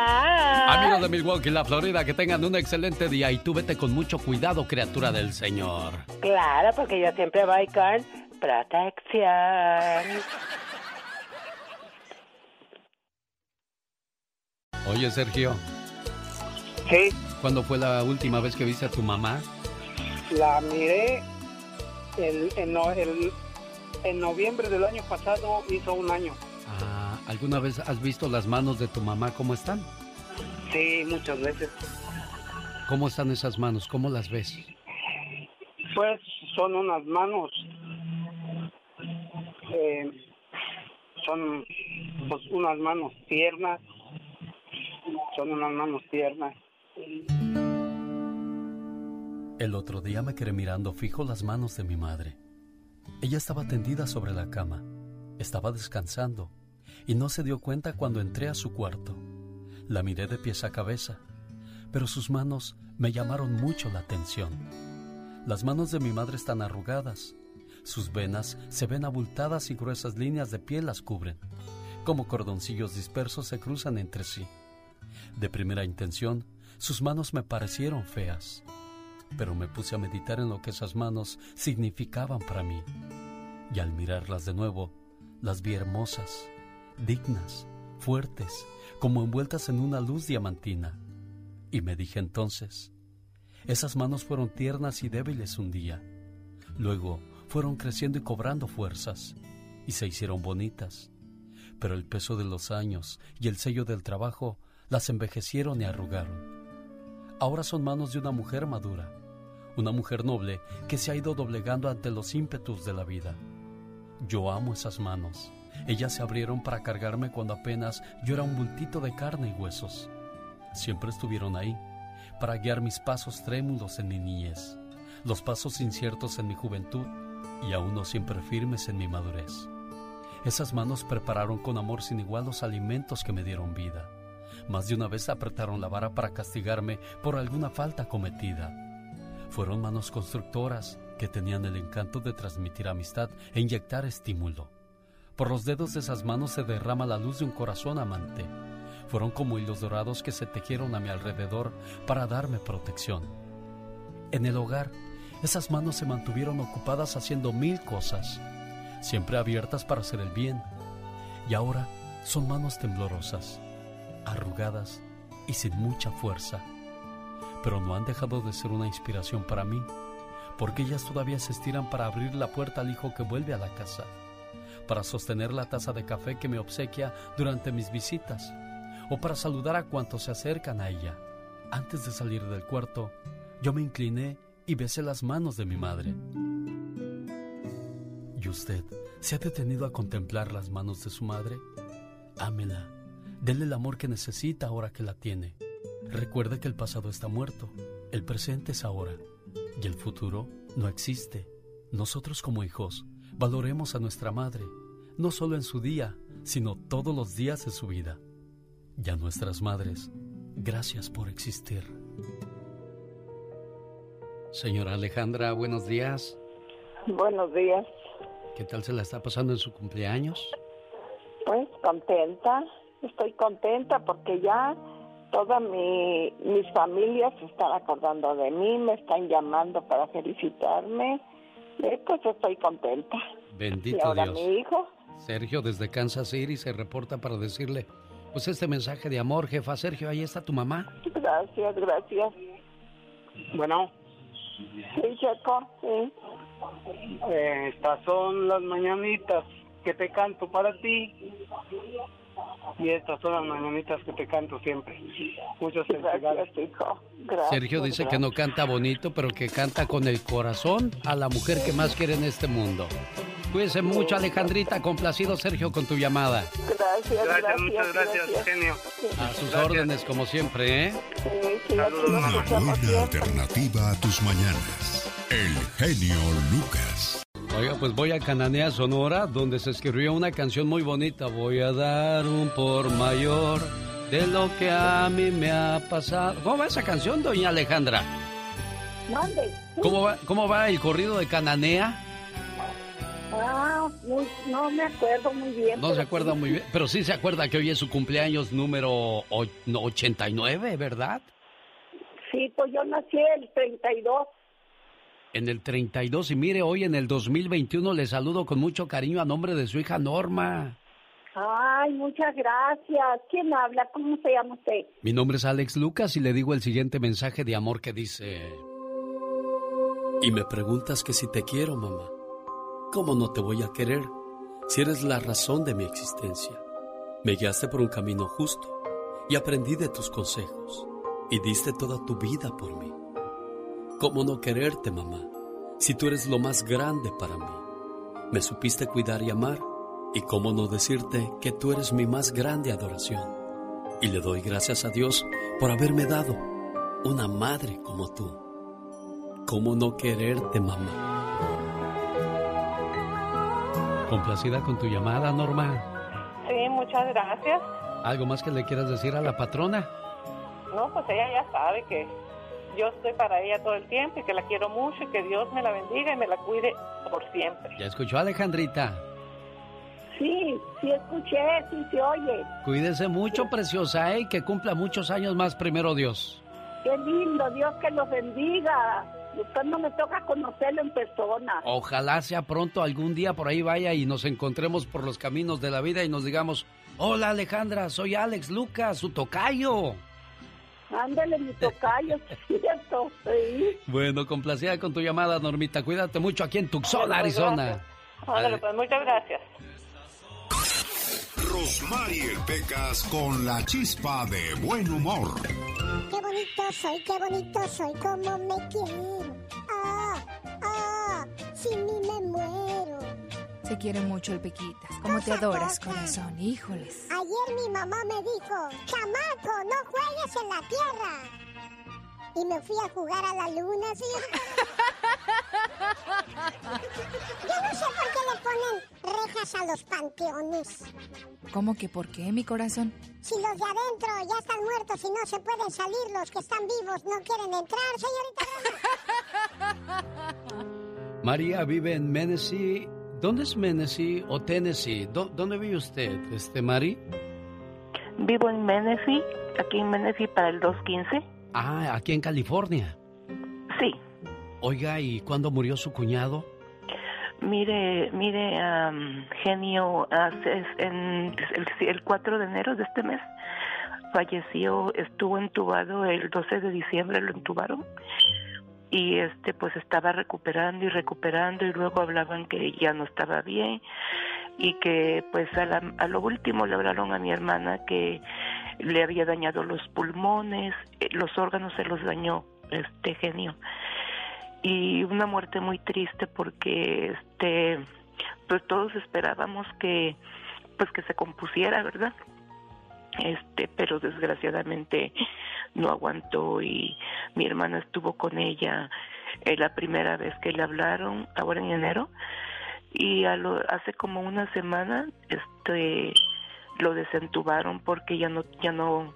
Amigos de Milwaukee, la Florida, que tengan un excelente día y tú vete con mucho cuidado, criatura del Señor. Claro, porque yo siempre voy con protección. Oye, Sergio. Sí. ¿Cuándo fue la última vez que viste a tu mamá? La miré el, el, en noviembre del año pasado hizo un año. Ah, ¿alguna vez has visto las manos de tu mamá cómo están? Sí, muchas veces. ¿Cómo están esas manos? ¿Cómo las ves? Pues son unas manos, eh, son pues, unas manos tiernas, son unas manos tiernas. El otro día me quedé mirando fijo las manos de mi madre. Ella estaba tendida sobre la cama, estaba descansando y no se dio cuenta cuando entré a su cuarto. La miré de pies a cabeza, pero sus manos me llamaron mucho la atención. Las manos de mi madre están arrugadas, sus venas se ven abultadas y gruesas líneas de piel las cubren, como cordoncillos dispersos se cruzan entre sí. De primera intención, sus manos me parecieron feas pero me puse a meditar en lo que esas manos significaban para mí. Y al mirarlas de nuevo, las vi hermosas, dignas, fuertes, como envueltas en una luz diamantina. Y me dije entonces, esas manos fueron tiernas y débiles un día. Luego fueron creciendo y cobrando fuerzas, y se hicieron bonitas. Pero el peso de los años y el sello del trabajo las envejecieron y arrugaron. Ahora son manos de una mujer madura, una mujer noble que se ha ido doblegando ante los ímpetus de la vida. Yo amo esas manos. Ellas se abrieron para cargarme cuando apenas yo era un bultito de carne y huesos. Siempre estuvieron ahí, para guiar mis pasos trémulos en mi niñez, los pasos inciertos en mi juventud y aún no siempre firmes en mi madurez. Esas manos prepararon con amor sin igual los alimentos que me dieron vida. Más de una vez apretaron la vara para castigarme por alguna falta cometida. Fueron manos constructoras que tenían el encanto de transmitir amistad e inyectar estímulo. Por los dedos de esas manos se derrama la luz de un corazón amante. Fueron como hilos dorados que se tejieron a mi alrededor para darme protección. En el hogar, esas manos se mantuvieron ocupadas haciendo mil cosas, siempre abiertas para hacer el bien. Y ahora son manos temblorosas, arrugadas y sin mucha fuerza. Pero no han dejado de ser una inspiración para mí, porque ellas todavía se estiran para abrir la puerta al hijo que vuelve a la casa, para sostener la taza de café que me obsequia durante mis visitas, o para saludar a cuantos se acercan a ella. Antes de salir del cuarto, yo me incliné y besé las manos de mi madre. ¿Y usted se ha detenido a contemplar las manos de su madre? Ámela Denle el amor que necesita ahora que la tiene. Recuerde que el pasado está muerto, el presente es ahora y el futuro no existe. Nosotros como hijos valoremos a nuestra madre, no solo en su día, sino todos los días de su vida. Y a nuestras madres, gracias por existir. Señora Alejandra, buenos días. Buenos días. ¿Qué tal se la está pasando en su cumpleaños? Pues contenta, estoy contenta porque ya toda mi, mis familias se están acordando de mí, me están llamando para felicitarme. Eh, pues estoy contenta. Bendito y ahora Dios. mi hijo. Sergio desde Kansas City se reporta para decirle, pues este mensaje de amor, jefa. Sergio, ahí está tu mamá. Gracias, gracias. Bueno, Sí, Checo, sí. eh, estas son las mañanitas que te canto para ti. Y estas son las mañanitas que te canto siempre. Muchas felicidades. hijo. Sergio dice que no canta bonito, pero que canta con el corazón a la mujer que más quiere en este mundo. Cuídense mucho, Alejandrita. Complacido, Sergio, con tu llamada. Gracias, Gracias, muchas gracias, genio. A sus órdenes, como siempre, ¿eh? Una buena alternativa a tus mañanas. El genio Lucas. Oiga, pues voy a Cananea, Sonora, donde se escribió una canción muy bonita. Voy a dar un por mayor de lo que a mí me ha pasado. ¿Cómo va esa canción, doña Alejandra? Mande. ¿Cómo va, cómo va el corrido de Cananea? Ah, muy- no me acuerdo muy bien. No se acuerda sí. muy bien, pero sí se acuerda que hoy es su cumpleaños número o- no, 89, ¿verdad? Sí, pues yo nací el 32. En el 32 y mire, hoy en el 2021 le saludo con mucho cariño a nombre de su hija Norma. Ay, muchas gracias. ¿Quién habla? ¿Cómo se llama usted? Mi nombre es Alex Lucas y le digo el siguiente mensaje de amor que dice... Y me preguntas que si te quiero, mamá. ¿Cómo no te voy a querer si eres la razón de mi existencia? Me guiaste por un camino justo y aprendí de tus consejos y diste toda tu vida por mí. ¿Cómo no quererte, mamá, si tú eres lo más grande para mí? Me supiste cuidar y amar y cómo no decirte que tú eres mi más grande adoración. Y le doy gracias a Dios por haberme dado una madre como tú. ¿Cómo no quererte, mamá? Complacida con tu llamada, Norma. Sí, muchas gracias. ¿Algo más que le quieras decir a la patrona? No, pues ella ya sabe que yo estoy para ella todo el tiempo y que la quiero mucho y que Dios me la bendiga y me la cuide por siempre. ¿Ya escuchó, Alejandrita? Sí, sí escuché, sí se oye. Cuídese mucho, preciosa, ¿eh? y que cumpla muchos años más, primero Dios. Qué lindo, Dios que los bendiga. Usted no me toca conocerlo en persona. Ojalá sea pronto, algún día por ahí vaya y nos encontremos por los caminos de la vida y nos digamos, hola Alejandra, soy Alex Lucas, su tocayo. Ándale, mi tocayo, cierto. Sí. Bueno, complacida con tu llamada, Normita. Cuídate mucho aquí en Tucson, Arizona. Ándale, pues muchas gracias. Rosmarie Pecas con la chispa de buen humor. Qué bonito soy, qué bonito soy, como me quiero. Ah, ah, sin mí me muero. Se quiere mucho el Pequitas. ¿Cómo te adoras, corazón? Híjoles. Ayer mi mamá me dijo, chamaco, no juegues en la tierra. Y me fui a jugar a la luna, ¿sí? Yo no sé por qué le ponen rejas a los panteones. ¿Cómo que por qué, mi corazón? Si los de adentro ya están muertos y no se pueden salir, los que están vivos no quieren entrar, señorita. María vive en Menessee. ¿Dónde es Menessee o Tennessee? ¿Dó- ¿Dónde vive usted, este Mari? Vivo en Menifee, aquí en Menifee para el 215. Ah, aquí en California. Sí. Oiga, ¿y cuándo murió su cuñado? Mire, mire, am, genio, en el, el 4 de enero de este mes falleció, estuvo entubado el 12 de diciembre, lo entubaron y este pues estaba recuperando y recuperando y luego hablaban que ya no estaba bien y que pues a, la- a lo último le hablaron a mi hermana que le había dañado los pulmones, eh, los órganos se los dañó este genio. Y una muerte muy triste porque este pues todos esperábamos que pues que se compusiera verdad este pero desgraciadamente no aguantó y mi hermana estuvo con ella eh, la primera vez que le hablaron ahora en enero y a lo, hace como una semana este lo desentubaron porque ya no ya no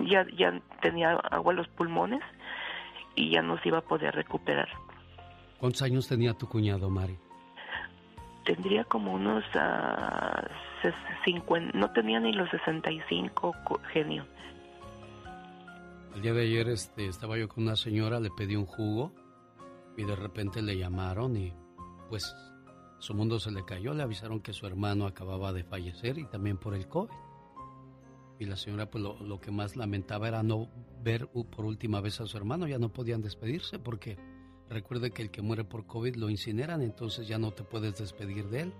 ya ya tenía agua en los pulmones y ya no se iba a poder recuperar ¿Cuántos años tenía tu cuñado, Mari? Tendría como unos ah, ses- 50, no tenía ni los 65 co- genio. El día de ayer este, estaba yo con una señora, le pedí un jugo y de repente le llamaron y pues su mundo se le cayó. Le avisaron que su hermano acababa de fallecer y también por el COVID. Y la señora pues lo, que más lamentaba era no ver por última vez a su hermano. Ya no podían despedirse porque recuerde que el que muere por COVID lo incineran, entonces ya no te puedes despedir de él.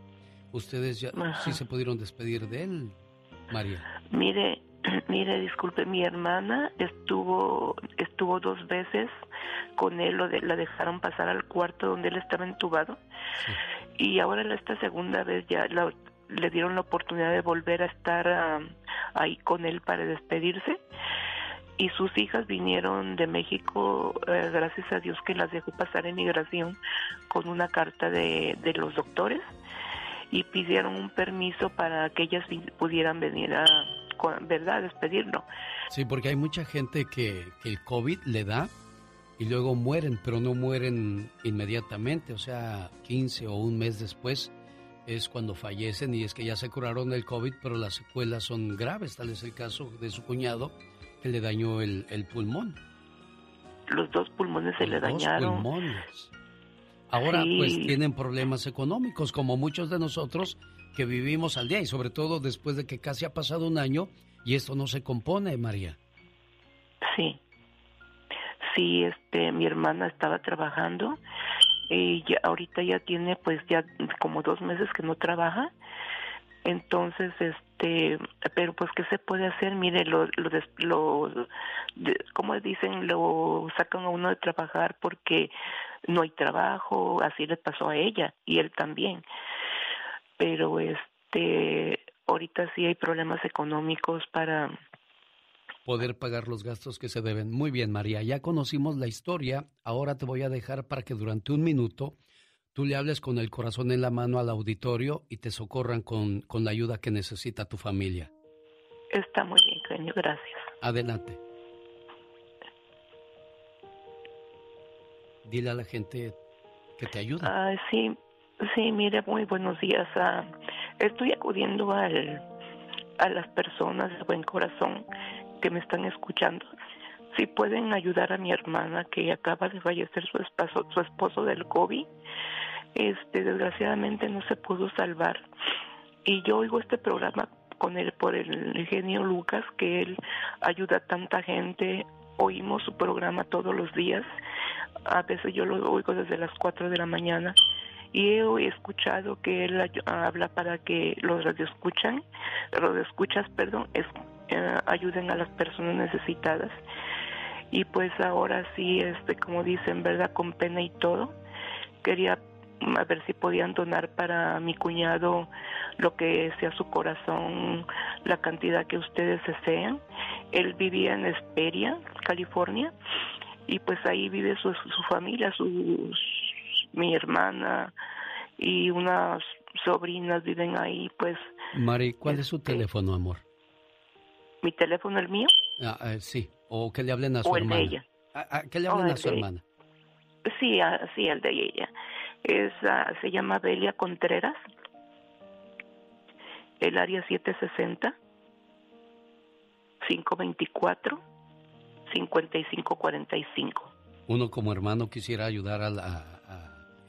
Ustedes ya Ajá. sí se pudieron despedir de él, María. Mire, mire, disculpe, mi hermana estuvo estuvo dos veces con él, lo de- la dejaron pasar al cuarto donde él estaba entubado y ahora esta segunda vez ya la- le dieron la oportunidad de volver a estar ah, ahí con él para despedirse y sus hijas vinieron de México, eh, gracias a Dios que las dejó pasar en migración con una carta de, de los doctores y pidieron un permiso para que ellas pudieran venir a, ¿verdad?, a despedirlo. Sí, porque hay mucha gente que, que el COVID le da y luego mueren, pero no mueren inmediatamente, o sea, 15 o un mes después es cuando fallecen y es que ya se curaron del COVID, pero las secuelas son graves, tal es el caso de su cuñado que le dañó el, el pulmón. Los dos pulmones se le dos dañaron. pulmones. Ahora Sí. pues tienen problemas económicos como muchos de nosotros que vivimos al día y sobre todo después de que casi ha pasado un año y esto no se compone, María. Sí. Sí, este, mi hermana estaba trabajando y ya, ahorita ya tiene pues ya como dos meses que no trabaja entonces este pero pues qué se puede hacer mire lo lo, lo como dicen lo sacan a uno de trabajar porque no hay trabajo así le pasó a ella y él también pero este ahorita sí hay problemas económicos para poder pagar los gastos que se deben. Muy bien, María, ya conocimos la historia. Ahora te voy a dejar para que durante un minuto tú le hables con el corazón en la mano al auditorio y te socorran con, con la ayuda que necesita tu familia. Está muy bien, genio, gracias. Adelante. Dile a la gente que te ayuda. Ah, sí, sí, mire, muy buenos días. Ah, estoy acudiendo al, a las personas de buen corazón que me están escuchando, si pueden ayudar a mi hermana que acaba de fallecer su esposo, su esposo del COVID, este desgraciadamente no se pudo salvar. Y yo oigo este programa con él por el genio Lucas, que él ayuda a tanta gente. Oímos su programa todos los días. A veces yo lo oigo desde las 4 de la mañana y he escuchado que él habla para que los radioescuchan, escuchas perdón, es, eh, ayuden a las personas necesitadas. Y pues ahora sí, este, como dicen, ¿verdad? Con pena y todo, quería a ver si podían donar para mi cuñado lo que sea su corazón, la cantidad que ustedes desean. Él vivía en Esperia, California, y pues ahí vive su, su familia, sus, mi hermana y unas sobrinas viven ahí, pues. Mari, ¿cuál es su este, teléfono, amor? ¿Mi teléfono el mío? Ah, eh, sí, o que le hablen a su hermana. El de ella. Ah, ah, que le hablen a su hermana. Sí, sí, el de ella. Es, se llama Belia Contreras. El área 760 524 5545. Uno como hermano quisiera ayudar a, la,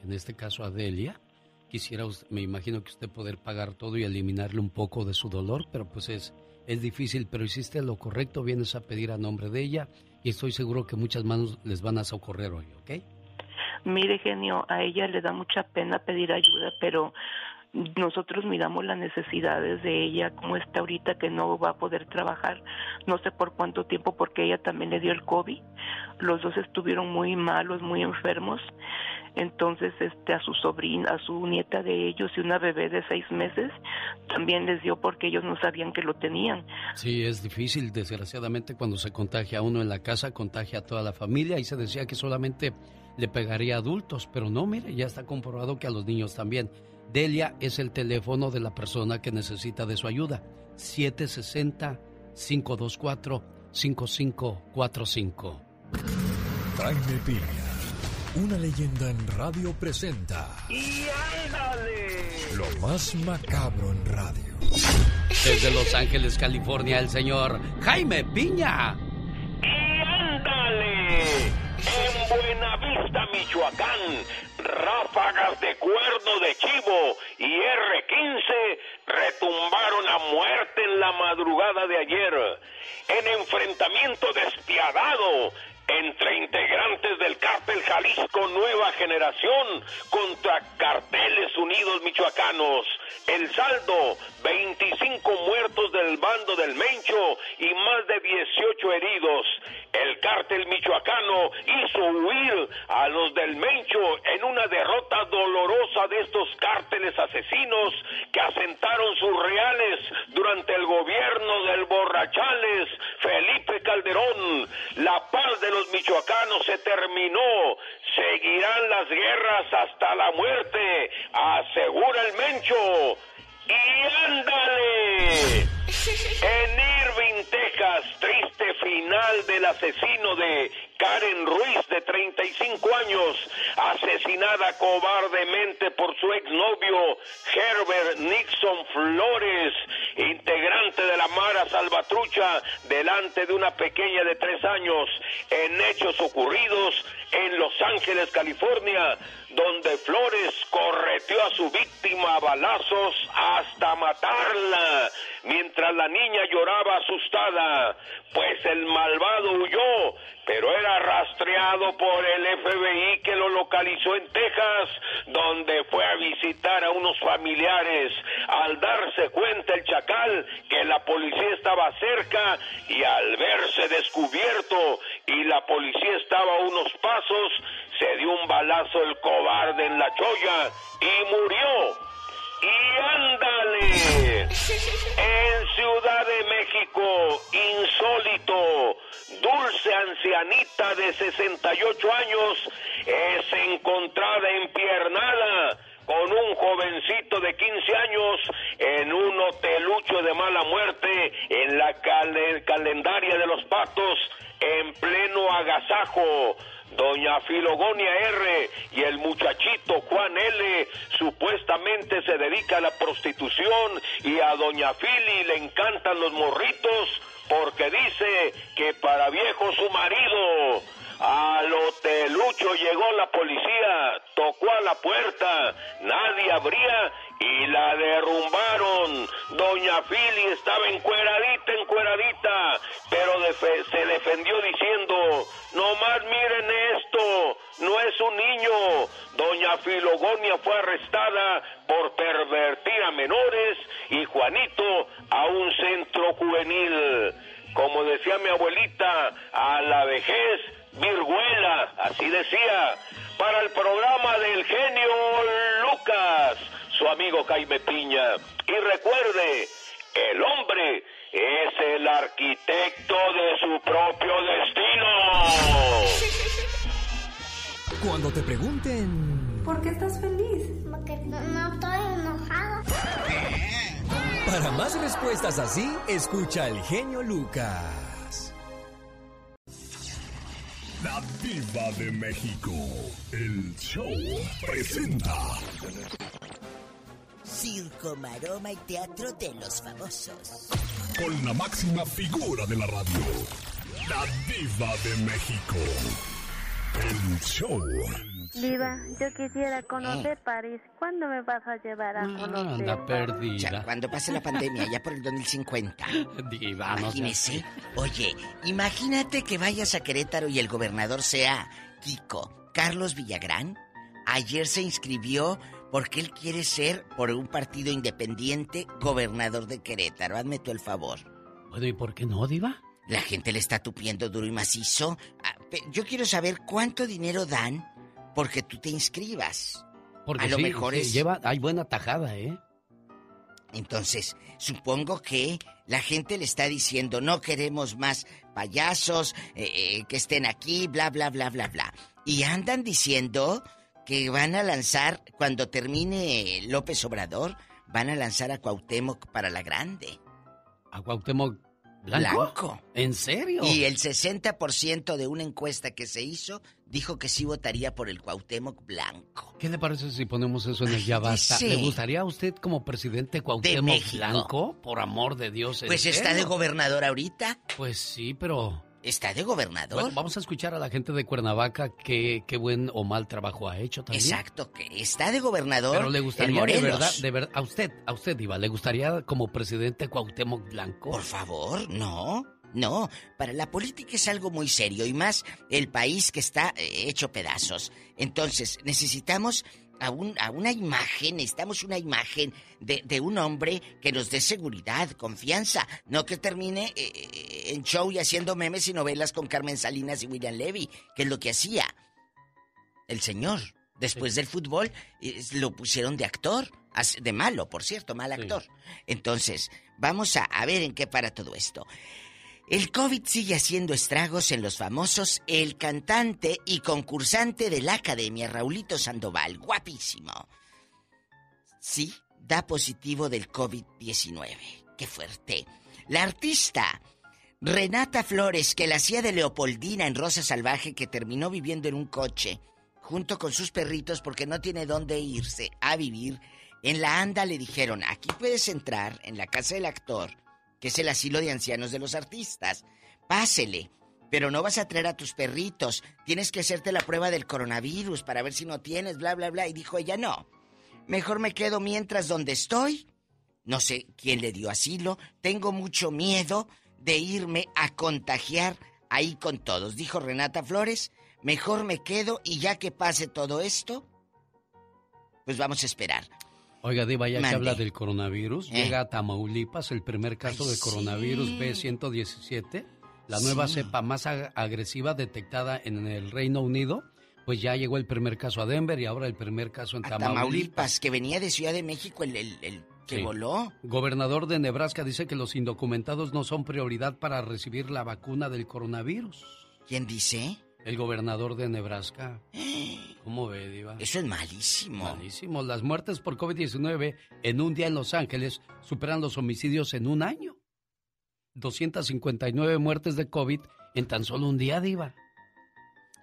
en este caso a Delia. Quisiera, me imagino que usted poder pagar todo y eliminarle un poco de su dolor, pero pues es es difícil, pero hiciste lo correcto, vienes a pedir a nombre de ella y estoy seguro que muchas manos les van a socorrer hoy, ¿ok? Mire, genio, a ella le da mucha pena pedir ayuda, pero nosotros miramos las necesidades de ella, como está ahorita que no va a poder trabajar, no sé por cuánto tiempo, porque ella también le dio el COVID. Los dos estuvieron muy malos, muy enfermos entonces este a su sobrina, a su nieta de ellos y una bebé de seis meses también les dio porque ellos no sabían que lo tenían. Sí, es difícil, desgraciadamente cuando se contagia uno en la casa, contagia a toda la familia y se decía que solamente le pegaría a adultos, pero no, mire, ya está comprobado que a los niños también. Delia es el teléfono de la persona que necesita de su ayuda. 760 524 5545. Jaime Piña una leyenda en radio presenta. ¡Y ándale! Lo más macabro en radio. Desde Los Ángeles, California, el señor Jaime Piña. ¡Y ándale! En Buenavista, Michoacán, ráfagas de cuerno de chivo y R-15 retumbaron a muerte en la madrugada de ayer. En enfrentamiento despiadado, entre integrantes del cártel Jalisco Nueva Generación contra Carteles Unidos Michoacanos. El saldo, 25 muertos del bando del Mencho y más de 18 heridos. El cártel michoacano hizo huir a los del Mencho en una derrota dolorosa de estos cárteles asesinos que asentaron sus reales durante el gobierno del Borrachales, Felipe Calderón. La paz de los michoacanos se terminó. Seguirán las guerras hasta la muerte, asegura el Mencho. ¡Y ándale! En Irving, Texas, triste final del asesino de Karen Ruiz, de 35 años, asesinada cobardemente por su exnovio Herbert Nixon Flores, integrante de la Mara Salvatrucha, delante de una pequeña de tres años, en hechos ocurridos en Los Ángeles, California, donde Flores correteó a su víctima a balazos hasta matarla, mientras la niña lloraba asustada, pues el malvado huyó pero era rastreado por el FBI que lo localizó en Texas, donde fue a visitar a unos familiares. Al darse cuenta el chacal que la policía estaba cerca y al verse descubierto y la policía estaba a unos pasos, se dio un balazo el cobarde en la cholla y murió. Y ándale, en Ciudad de México, insólito, dulce ancianita de 68 años es encontrada empiernada con un jovencito de 15 años en un hotelucho de mala muerte en la calendaria de los patos en pleno agasajo. Doña Filogonia R y el muchachito Juan L supuestamente se dedica a la prostitución y a Doña Fili le encantan los morritos porque dice que para viejo su marido. Al hotelucho llegó la policía, tocó a la puerta, nadie abría y la derrumbaron. Doña Fili estaba encueradita, encueradita, pero se defendió diciendo, no más miren esto, no es un niño. Doña Filogonia fue arrestada por pervertir a menores y Juanito a un centro juvenil. Como decía mi abuelita, a la vejez, virguela, así decía, para el programa del genio Lucas su amigo Jaime Piña. Y recuerde, el hombre es el arquitecto de su propio destino. Cuando te pregunten... ¿Por qué estás feliz? Porque no, no estoy enojada. Para más respuestas así, escucha al genio Lucas. México. El show presenta. Circo, maroma y teatro de los famosos. Con la máxima figura de la radio. La Diva de México. El show. Diva, yo quisiera conocer París. ¿Cuándo me vas a llevar a conocer? Anda perdida. cuando pase la pandemia, ya por el 2050. Diva, no Imagínese. Oye, imagínate que vayas a Querétaro y el gobernador sea Kiko, Carlos Villagrán. Ayer se inscribió porque él quiere ser, por un partido independiente, gobernador de Querétaro. Hazme tú el favor. Bueno, ¿y por qué no, Diva? La gente le está tupiendo duro y macizo. Ah, Yo quiero saber cuánto dinero dan porque tú te inscribas. Porque a lo sí, mejor sí, es. lleva, hay buena tajada, ¿eh? Entonces, supongo que la gente le está diciendo, no queremos más payasos eh, eh, que estén aquí, bla, bla, bla, bla, bla. Y andan diciendo que van a lanzar, cuando termine López Obrador, van a lanzar a Cuauhtémoc para la grande. ¿A Cuauhtémoc Blanco? Blanco. ¿En serio? Y el 60% de una encuesta que se hizo dijo que sí votaría por el Cuauhtémoc Blanco. ¿Qué le parece si ponemos eso en el ya basta? sí. ¿Le gustaría a usted como presidente Cuauhtémoc. Blanco? Por amor de Dios. ¿en Pues está de gobernador ahorita. Pues sí, pero... Está de gobernador. Bueno, vamos a escuchar a la gente de Cuernavaca qué, qué buen o mal trabajo ha hecho también. Exacto, que está de gobernador. Pero le gustaría de verdad, de verdad, a usted, a usted, Iba, ¿le gustaría como presidente Cuauhtémoc Blanco? Por favor, no. No, para la política es algo muy serio y más el país que está eh, hecho pedazos. Entonces, necesitamos a, un- a una imagen, necesitamos una imagen de, de un hombre que nos dé seguridad, confianza, no que termine eh, eh, en show y haciendo memes y novelas con Carmen Salinas y William Levy, que es lo que hacía el señor. Después del fútbol eh, lo pusieron de actor, de malo, por cierto, mal actor. Entonces, vamos a, a ver en qué para todo esto. El COVID sigue haciendo estragos en los famosos. El cantante y concursante de la academia, Raulito Sandoval, guapísimo. Sí, da positivo del COVID-19. Qué fuerte. La artista Renata Flores, que la hacía de Leopoldina en Rosa Salvaje, que terminó viviendo en un coche junto con sus perritos porque no tiene dónde irse a vivir. En la ANDA le dijeron, aquí puedes entrar en la casa del actor, que es el asilo de ancianos de los artistas. Pásele, pero no vas a traer a tus perritos. Tienes que hacerte la prueba del coronavirus para ver si no tienes, bla, bla, bla. Y dijo ella, no. Mejor me quedo mientras donde estoy. No sé quién le dio asilo. Tengo mucho miedo de irme a contagiar ahí con todos. Dijo Renata Flores, mejor me quedo y ya que pase todo esto, pues vamos a esperar. Oiga, Diva, ya que Mande. habla del coronavirus, Eh. llega a Tamaulipas el primer caso Ay, de coronavirus sí. B117, la nueva Sí. cepa más ag- agresiva detectada en el Reino Unido. Pues ya llegó el primer caso a Denver y ahora el primer caso en Tamaulipas. Tamaulipas, que venía de Ciudad de México, el, el- el que Sí. voló. Gobernador de Nebraska dice que los indocumentados no son prioridad para recibir la vacuna del coronavirus. ¿Quién dice? El gobernador de Nebraska. ¿Cómo ve, Diva? Eso es malísimo. Malísimo. Las muertes por COVID-19 en un día en Los Ángeles superan los homicidios en un año. 259 muertes de COVID en tan solo un día, Diva.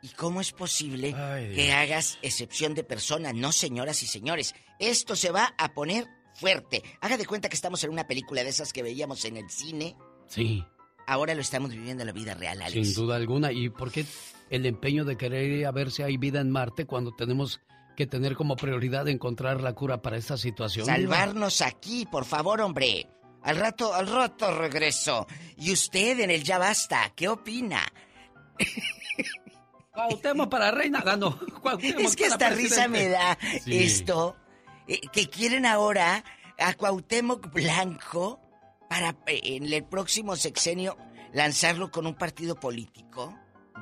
¿Y cómo es posible Ay, que hagas excepción de personas? No, señoras y señores. Esto se va a poner fuerte. Haga de cuenta que estamos en una película de esas que veíamos en el cine. Sí, Ahora lo estamos viviendo en la vida real, Alex. sin duda alguna. ¿Y por qué el empeño de querer ir a ver si hay vida en Marte cuando tenemos que tener como prioridad encontrar la cura para esta situación? Salvarnos aquí, por favor, hombre. Al rato, al rato regreso. Y usted en el Ya Basta, ¿qué opina? Cuauhtémoc para reina. Cuauhtémoc Es que esta risa me da Sí. esto. eh, que quieren ahora a Cuauhtémoc Blanco para eh, en el próximo sexenio lanzarlo con un partido político.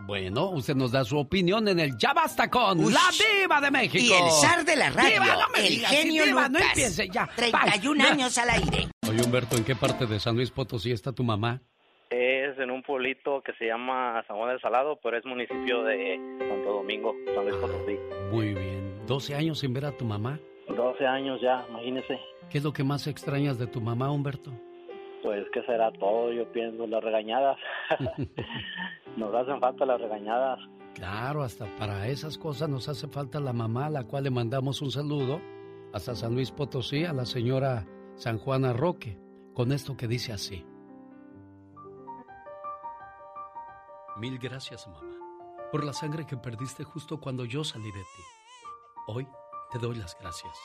Bueno, usted nos da su opinión en el Ya Basta con la Diva de México. Y el zar de la radio, Diva, no me el digas, genio Diva, no Lucas. empiece ya. 31 Bye. años al aire. Oye, Humberto, ¿en qué parte de San Luis Potosí está tu mamá? Es en un pueblito que se llama San Juan del Salado, pero es municipio de Santo Domingo, San Luis Potosí. Muy bien. 12 años sin ver a tu mamá. 12 años ya, imagínese. ¿Qué es lo que más extrañas de tu mamá, Humberto? Pues que será todo, yo pienso, las regañadas. Nos hacen falta las regañadas. Claro, hasta para esas cosas nos hace falta la mamá, a la cual le mandamos un saludo hasta San Luis Potosí, a la señora San Juana Roque, con esto que dice así. Mil gracias, mamá, por la sangre que perdiste justo cuando yo salí de ti. Hoy te doy las gracias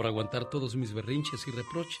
por aguantar todos mis berrinches y reproches,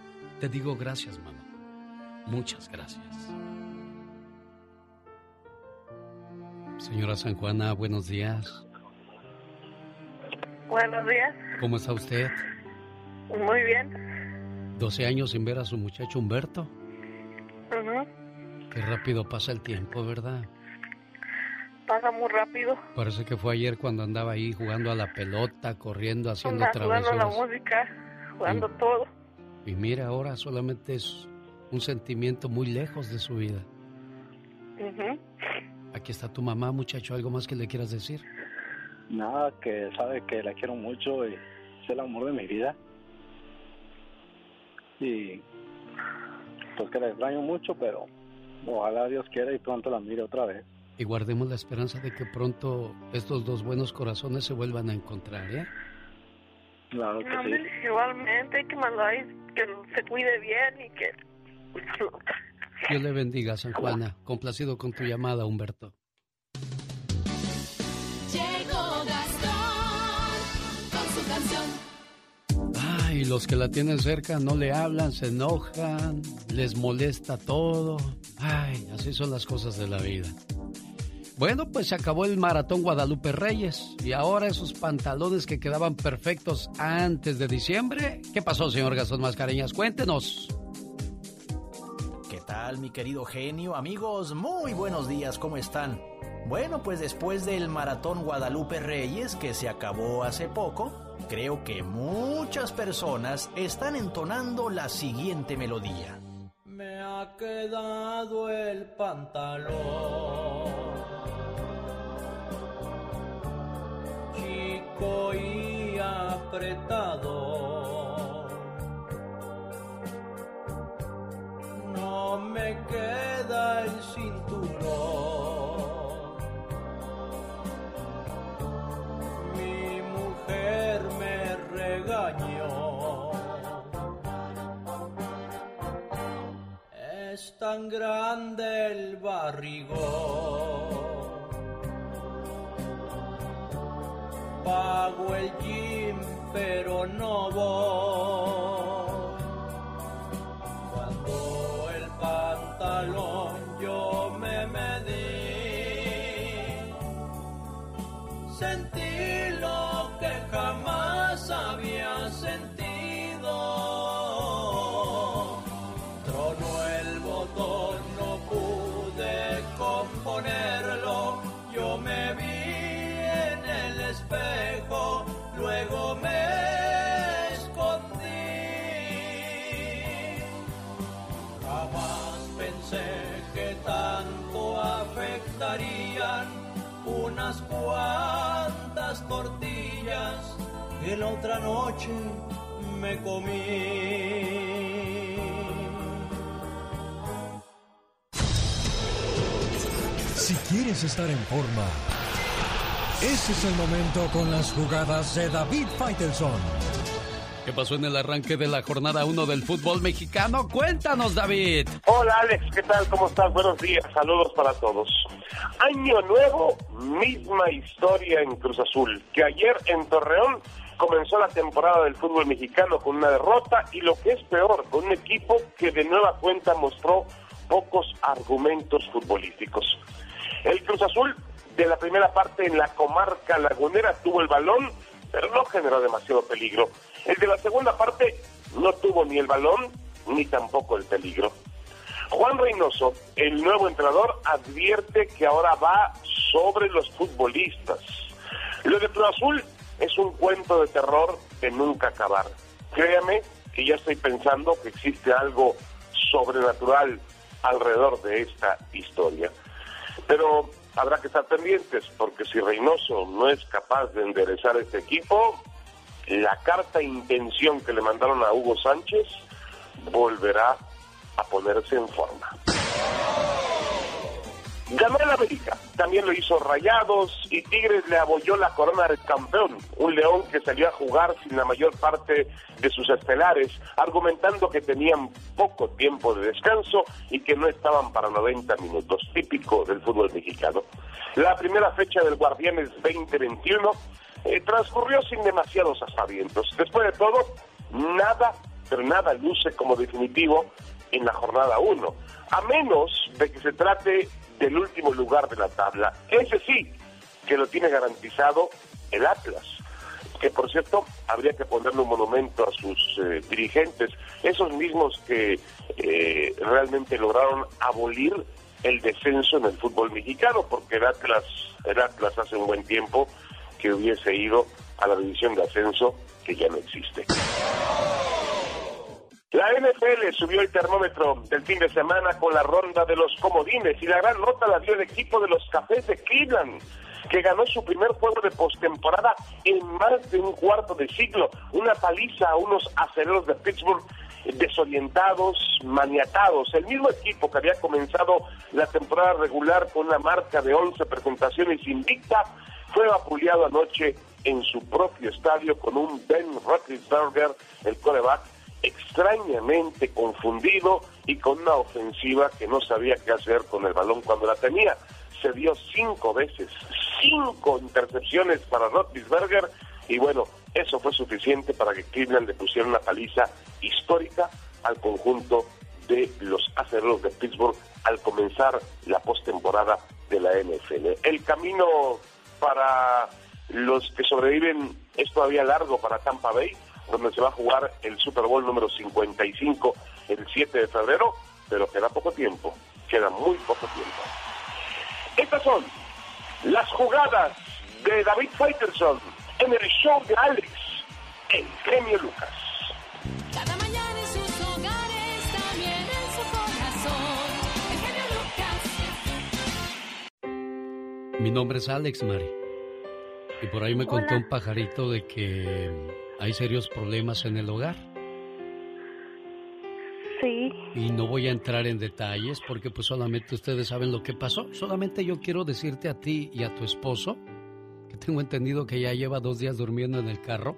te digo gracias, mamá. Muchas gracias. Señora San Juana, buenos días. Buenos días. ¿Cómo está usted? Muy bien. 12 años sin ver a su muchacho Humberto. Ujú. Qué rápido pasa el tiempo, ¿verdad? Pasa muy rápido. Parece que fue ayer cuando andaba ahí jugando a la pelota, corriendo, haciendo Anda jugando la travesuras. música, jugando todo. Y mira, ahora solamente es un sentimiento muy lejos de su vida. Aquí está tu mamá, muchacho. ¿Algo más que le quieras decir? Nada, que sabe que la quiero mucho y es el amor de mi vida. Y pues que la extraño mucho, pero ojalá Dios quiera y pronto la mire otra vez. Y guardemos la esperanza de que pronto estos dos buenos corazones se vuelvan a encontrar, ¿eh? Claro que Ándale, Igualmente, hay que mandar que se cuide bien y que... Dios le bendiga, San Juana. Complacido con tu llamada, Humberto. Llegó Gastón con su canción. Ay, los que la tienen cerca no le hablan, se enojan, les molesta todo. Ay, así son las cosas de la vida. Bueno, pues se acabó el maratón Guadalupe Reyes y ahora esos pantalones que quedaban perfectos antes de diciembre. ¿Qué pasó, señor Gastón Mascareñas? Cuéntenos. ¿Qué tal, mi querido genio? Amigos, muy buenos días, ¿cómo están? Bueno, pues después del maratón Guadalupe Reyes que se acabó hace poco, creo que muchas personas están entonando la siguiente melodía. Me ha quedado el pantalón seco y apretado. No me queda el cinturón. Mi mujer me regañó. Es tan grande el barrigón. Pago el gym, pero no voy. Unas cuantas tortillas que la otra noche me comí. Si quieres estar en forma, ese es el momento con las jugadas de David Faitelson. ¿Qué pasó en el arranque de la jornada 1 del fútbol mexicano? Cuéntanos, David. Hola Alex, ¿qué tal? ¿Cómo estás? Buenos días, saludos para todos. Año nuevo, misma historia en Cruz Azul, que ayer en Torreón comenzó la temporada del fútbol mexicano con una derrota y lo que es peor, con un equipo que de nueva cuenta mostró pocos argumentos futbolísticos. El Cruz Azul de la primera parte en la comarca lagunera tuvo el balón, pero no generó demasiado peligro. El de la segunda parte no tuvo ni el balón ni tampoco el peligro. Juan Reynoso, el nuevo entrenador, advierte que ahora va sobre los futbolistas. Lo de Cruz Azul es un cuento de terror de nunca acabar. Créame que ya estoy pensando que existe algo sobrenatural alrededor de esta historia. Pero habrá que estar pendientes, porque si Reynoso no es capaz de enderezar este equipo, la carta intención que le mandaron a Hugo Sánchez volverá a ponerse en forma. Ganó el América, también lo hizo Rayados y Tigres le abolló la corona del campeón, un león que salió a jugar sin la mayor parte de sus estelares, argumentando que tenían poco tiempo de descanso y que no estaban para 90 minutos, típico del fútbol mexicano. La primera fecha del Guardianes 2021 eh, transcurrió sin demasiados aspavientos. Después de todo, nada, pero nada luce como definitivo en la jornada 1, a menos de que se trate del último lugar de la tabla. Ese sí, que lo tiene garantizado el Atlas, que por cierto habría que ponerle un monumento a sus eh, dirigentes, esos mismos que eh, realmente lograron abolir el descenso en el fútbol mexicano, porque el Atlas, el Atlas hace un buen tiempo que hubiese ido a la división de ascenso que ya no existe. La NFL subió el termómetro del fin de semana con la ronda de los comodines y la gran nota la dio el equipo de los Cafés de Cleveland, que ganó su primer juego de postemporada en más de un cuarto de siglo. Una paliza a unos aceleros de Pittsburgh desorientados, maniatados. El mismo equipo que había comenzado la temporada regular con una marca de 11 presentaciones invicta, fue vapuleado anoche en su propio estadio con un Ben Roethlisberger, el coreback, extrañamente confundido y con una ofensiva que no sabía qué hacer con el balón cuando la tenía. Se dio cinco veces, cinco intercepciones para Roethlisberger y bueno, eso fue suficiente para que Cleveland le pusiera una paliza histórica al conjunto de los acereros de Pittsburgh al comenzar la postemporada de la NFL. El camino para los que sobreviven es todavía largo para Tampa Bay, donde se va a jugar el Super Bowl número 55 el 7 de febrero, pero queda poco tiempo, queda muy poco tiempo. Estas son las jugadas de David Faitelson en el show de Alex, el Premio Lucas. Cada mañana en sus hogares, también en su corazón. El genio Lucas. Mi nombre es Alex Mari. Y por ahí me contó un pajarito de que hay serios problemas en el hogar. Sí. Y no voy a entrar en detalles porque pues solamente ustedes saben lo que pasó. Solamente yo quiero decirte a ti y a tu esposo que tengo entendido que ya lleva dos días durmiendo en el carro.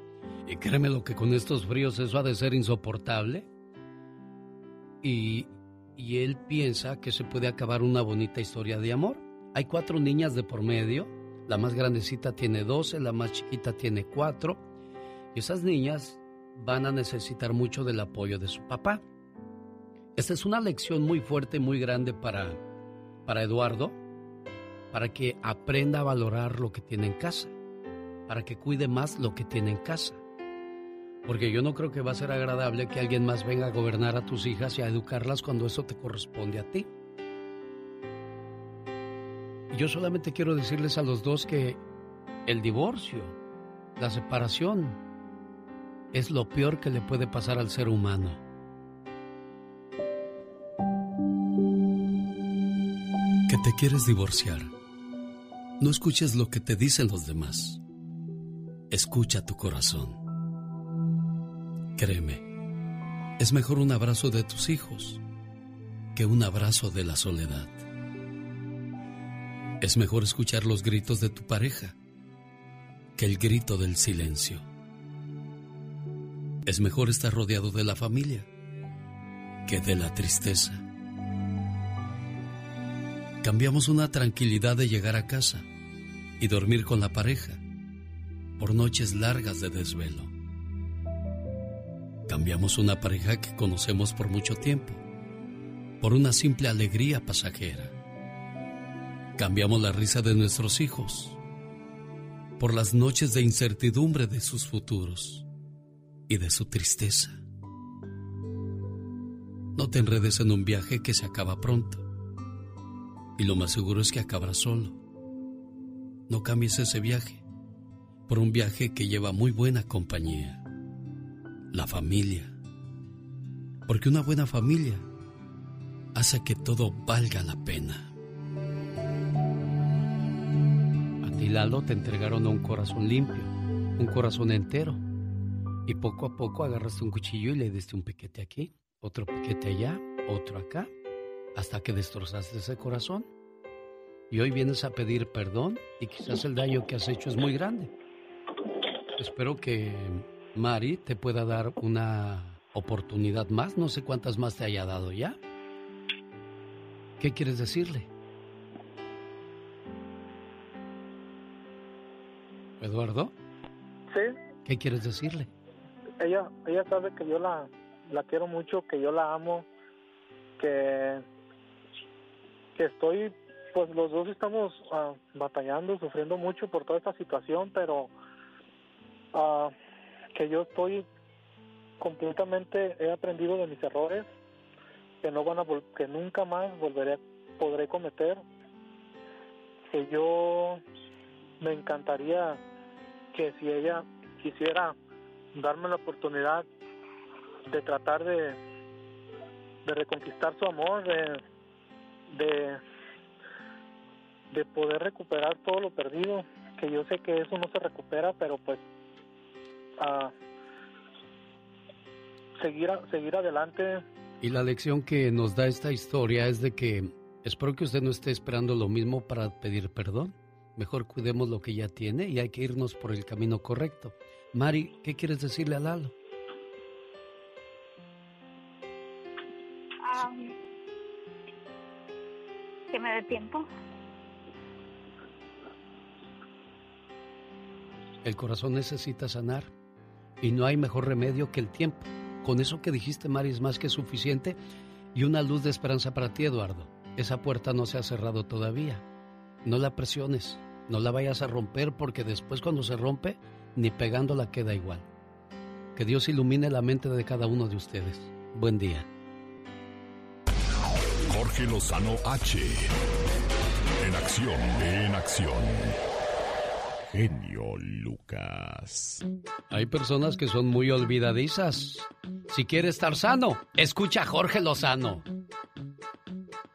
Y créeme lo que con estos fríos eso ha de ser insoportable. Y y él piensa que se puede acabar una bonita historia de amor. Hay cuatro niñas de por medio, la más grandecita tiene 12, la más chiquita tiene 4, y esas niñas van a necesitar mucho del apoyo de su papá. Esta es una lección muy fuerte, muy grande para, para Eduardo, para que aprenda a valorar lo que tiene en casa, para que cuide más lo que tiene en casa. Porque yo no creo que va a ser agradable que alguien más venga a gobernar a tus hijas y a educarlas cuando eso te corresponde a ti. Y yo solamente quiero decirles a los dos que el divorcio, la separación, es lo peor que le puede pasar al ser humano. Que te quieres divorciar. No escuches lo que te dicen los demás. Escucha tu corazón. Créeme, es mejor un abrazo de tus hijos que un abrazo de la soledad. Es mejor escuchar los gritos de tu pareja que el grito del silencio. Es mejor estar rodeado de la familia que de la tristeza. Cambiamos una tranquilidad de llegar a casa y dormir con la pareja por noches largas de desvelo. Cambiamos una pareja que conocemos por mucho tiempo por una simple alegría pasajera. Cambiamos la risa de nuestros hijos por las noches de incertidumbre de sus futuros y de su tristeza. No te enredes en un viaje que se acaba pronto y lo más seguro es que acabará solo. No cambies ese viaje por un viaje que lleva muy buena compañía, la familia. Porque una buena familia hace que todo valga la pena. A ti, Lalo, te entregaron un corazón limpio, un corazón entero. Y poco a poco agarraste un cuchillo y le diste un piquete aquí, otro piquete allá, otro acá, hasta que destrozaste ese corazón. Y hoy vienes a pedir perdón y quizás el daño que has hecho es muy grande. Espero que Mari te pueda dar una oportunidad más, no sé cuántas más te haya dado ya. ¿Qué quieres decirle? Eduardo, Sí, ¿qué quieres decirle? Ella, ella sabe que yo la, la quiero mucho, que yo la amo, que, que estoy, pues los dos estamos ah, batallando, sufriendo mucho por toda esta situación, pero ah, que yo estoy completamente, he aprendido de mis errores, que no van a, que nunca más volveré, podré cometer, que yo me encantaría que si ella quisiera darme la oportunidad de tratar de, de reconquistar su amor, de, de, de poder recuperar todo lo perdido, que yo sé que eso no se recupera, pero pues a seguir, seguir adelante Y la lección que nos da esta historia es de que espero que usted no esté esperando lo mismo para pedir perdón. Mejor cuidemos lo que ya tiene y hay que irnos por el camino correcto. Mari, ¿qué quieres decirle a Lalo? Que me dé tiempo. El corazón necesita sanar y no hay mejor remedio que el tiempo. Con eso que dijiste, Mari, es más que suficiente y una luz de esperanza para ti, Eduardo. Esa puerta no se ha cerrado todavía. No la presiones, no la vayas a romper porque después cuando se rompe, ni pegándola queda igual. Que Dios ilumine la mente de cada uno de ustedes. Buen día. Jorge Lozano H. En acción, en acción. Genio Lucas. Hay personas que son muy olvidadizas. Si quieres estar sano, escucha a Jorge Lozano.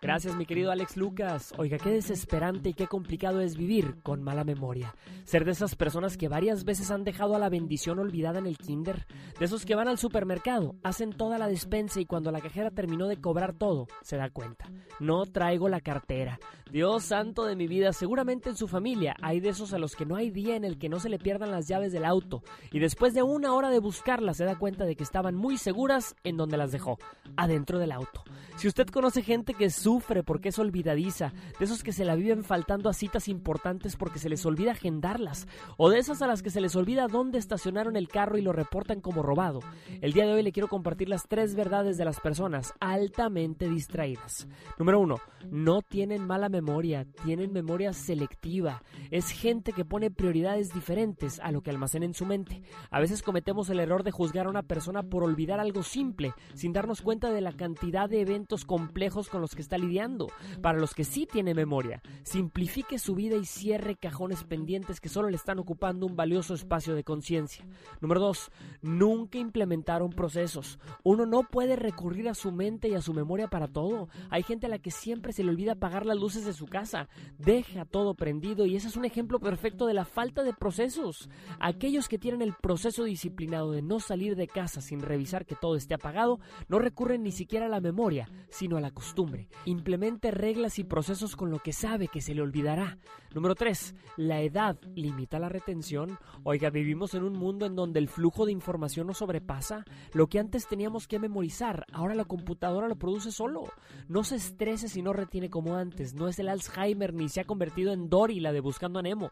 Gracias, mi querido Alex Lucas. Oiga, qué desesperante y qué complicado es vivir con mala memoria. Ser de esas personas que varias veces han dejado a la bendición olvidada en el kinder. De esos que van al supermercado, hacen toda la despensa y cuando la cajera terminó de cobrar todo, se da cuenta. No traigo la cartera. Dios santo de mi vida, seguramente en su familia hay de esos a los que no hay día en el que no se le pierdan las llaves del auto. Y después de una hora de buscarlas, se da cuenta de que estaban muy seguras en donde las dejó, adentro del auto. Si usted conoce gente que sufre porque es olvidadiza, de esos que se la viven faltando a citas importantes porque se les olvida agendarlas, o de esas a las que se les olvida dónde estacionaron el carro y lo reportan como robado. El día de hoy le quiero compartir las tres verdades de las personas altamente distraídas. Número uno, no tienen mala memoria, tienen memoria selectiva. Es gente que pone prioridades diferentes a lo que almacena en su mente. A veces cometemos el error de juzgar a una persona por olvidar algo simple, sin darnos cuenta de la cantidad de eventos complejos con los que está lidiando. Para los que sí tiene memoria, simplifique su vida y cierre cajones pendientes que solo le están ocupando un valioso espacio de conciencia. Número 2. Nunca implementaron procesos. Uno no puede recurrir a su mente y a su memoria para todo. Hay gente a la que siempre se le olvida apagar las luces de su casa. Deja todo prendido y ese es un ejemplo perfecto de la falta de procesos. Aquellos que tienen el proceso disciplinado de no salir de casa sin revisar que todo esté apagado, no recurren ni siquiera a la memoria, sino a la costumbre. Implemente reglas y procesos con lo que sabe que se le olvidará. Número 3. La edad limita la retención. Oiga, vivimos en un mundo en donde el flujo de información nos sobrepasa. Lo que antes teníamos que memorizar, ahora la computadora lo produce solo. No se estrese si no retiene como antes. No es el Alzheimer ni se ha convertido en Dory, la de Buscando a Nemo.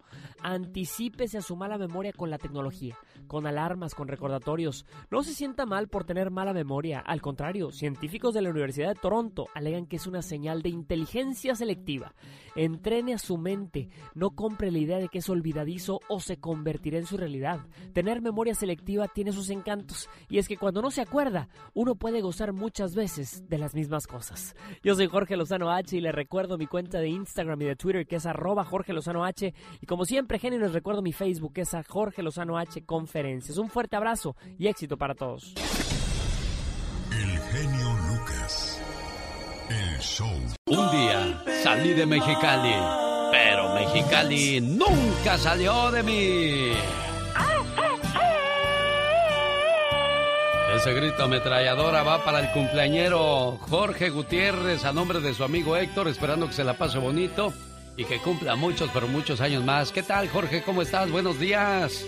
Anticípese a su mala memoria con la tecnología, con alarmas, con recordatorios. No se sienta mal por tener mala memoria. Al contrario, científicos de la Universidad de Toronto alegan que es una señal de inteligencia selectiva. Entrene a su mente. No compre la idea de que es olvidadizo o se convertirá en su realidad. Tener memoria selectiva tiene sus encantos. Y es que cuando no se acuerda, uno puede gozar muchas veces de las mismas cosas. Yo soy Jorge Lozano H y le recuerdo mi cuenta de Instagram y de Twitter que es arroba Jorge Lozano H. Y como siempre, genio, les recuerdo mi Facebook que es a Jorge Lozano H Conferencias. Un fuerte abrazo y éxito para todos. El genio Lucas. El show. Un día salí de Mexicali, pero Mexicali nunca salió de mí. Ese grito ametralladora va para el cumpleañero Jorge Gutiérrez a nombre de su amigo Héctor, esperando que se la pase bonito y que cumpla muchos, pero muchos años más. ¿Qué tal, Jorge? ¿Cómo estás? Buenos días.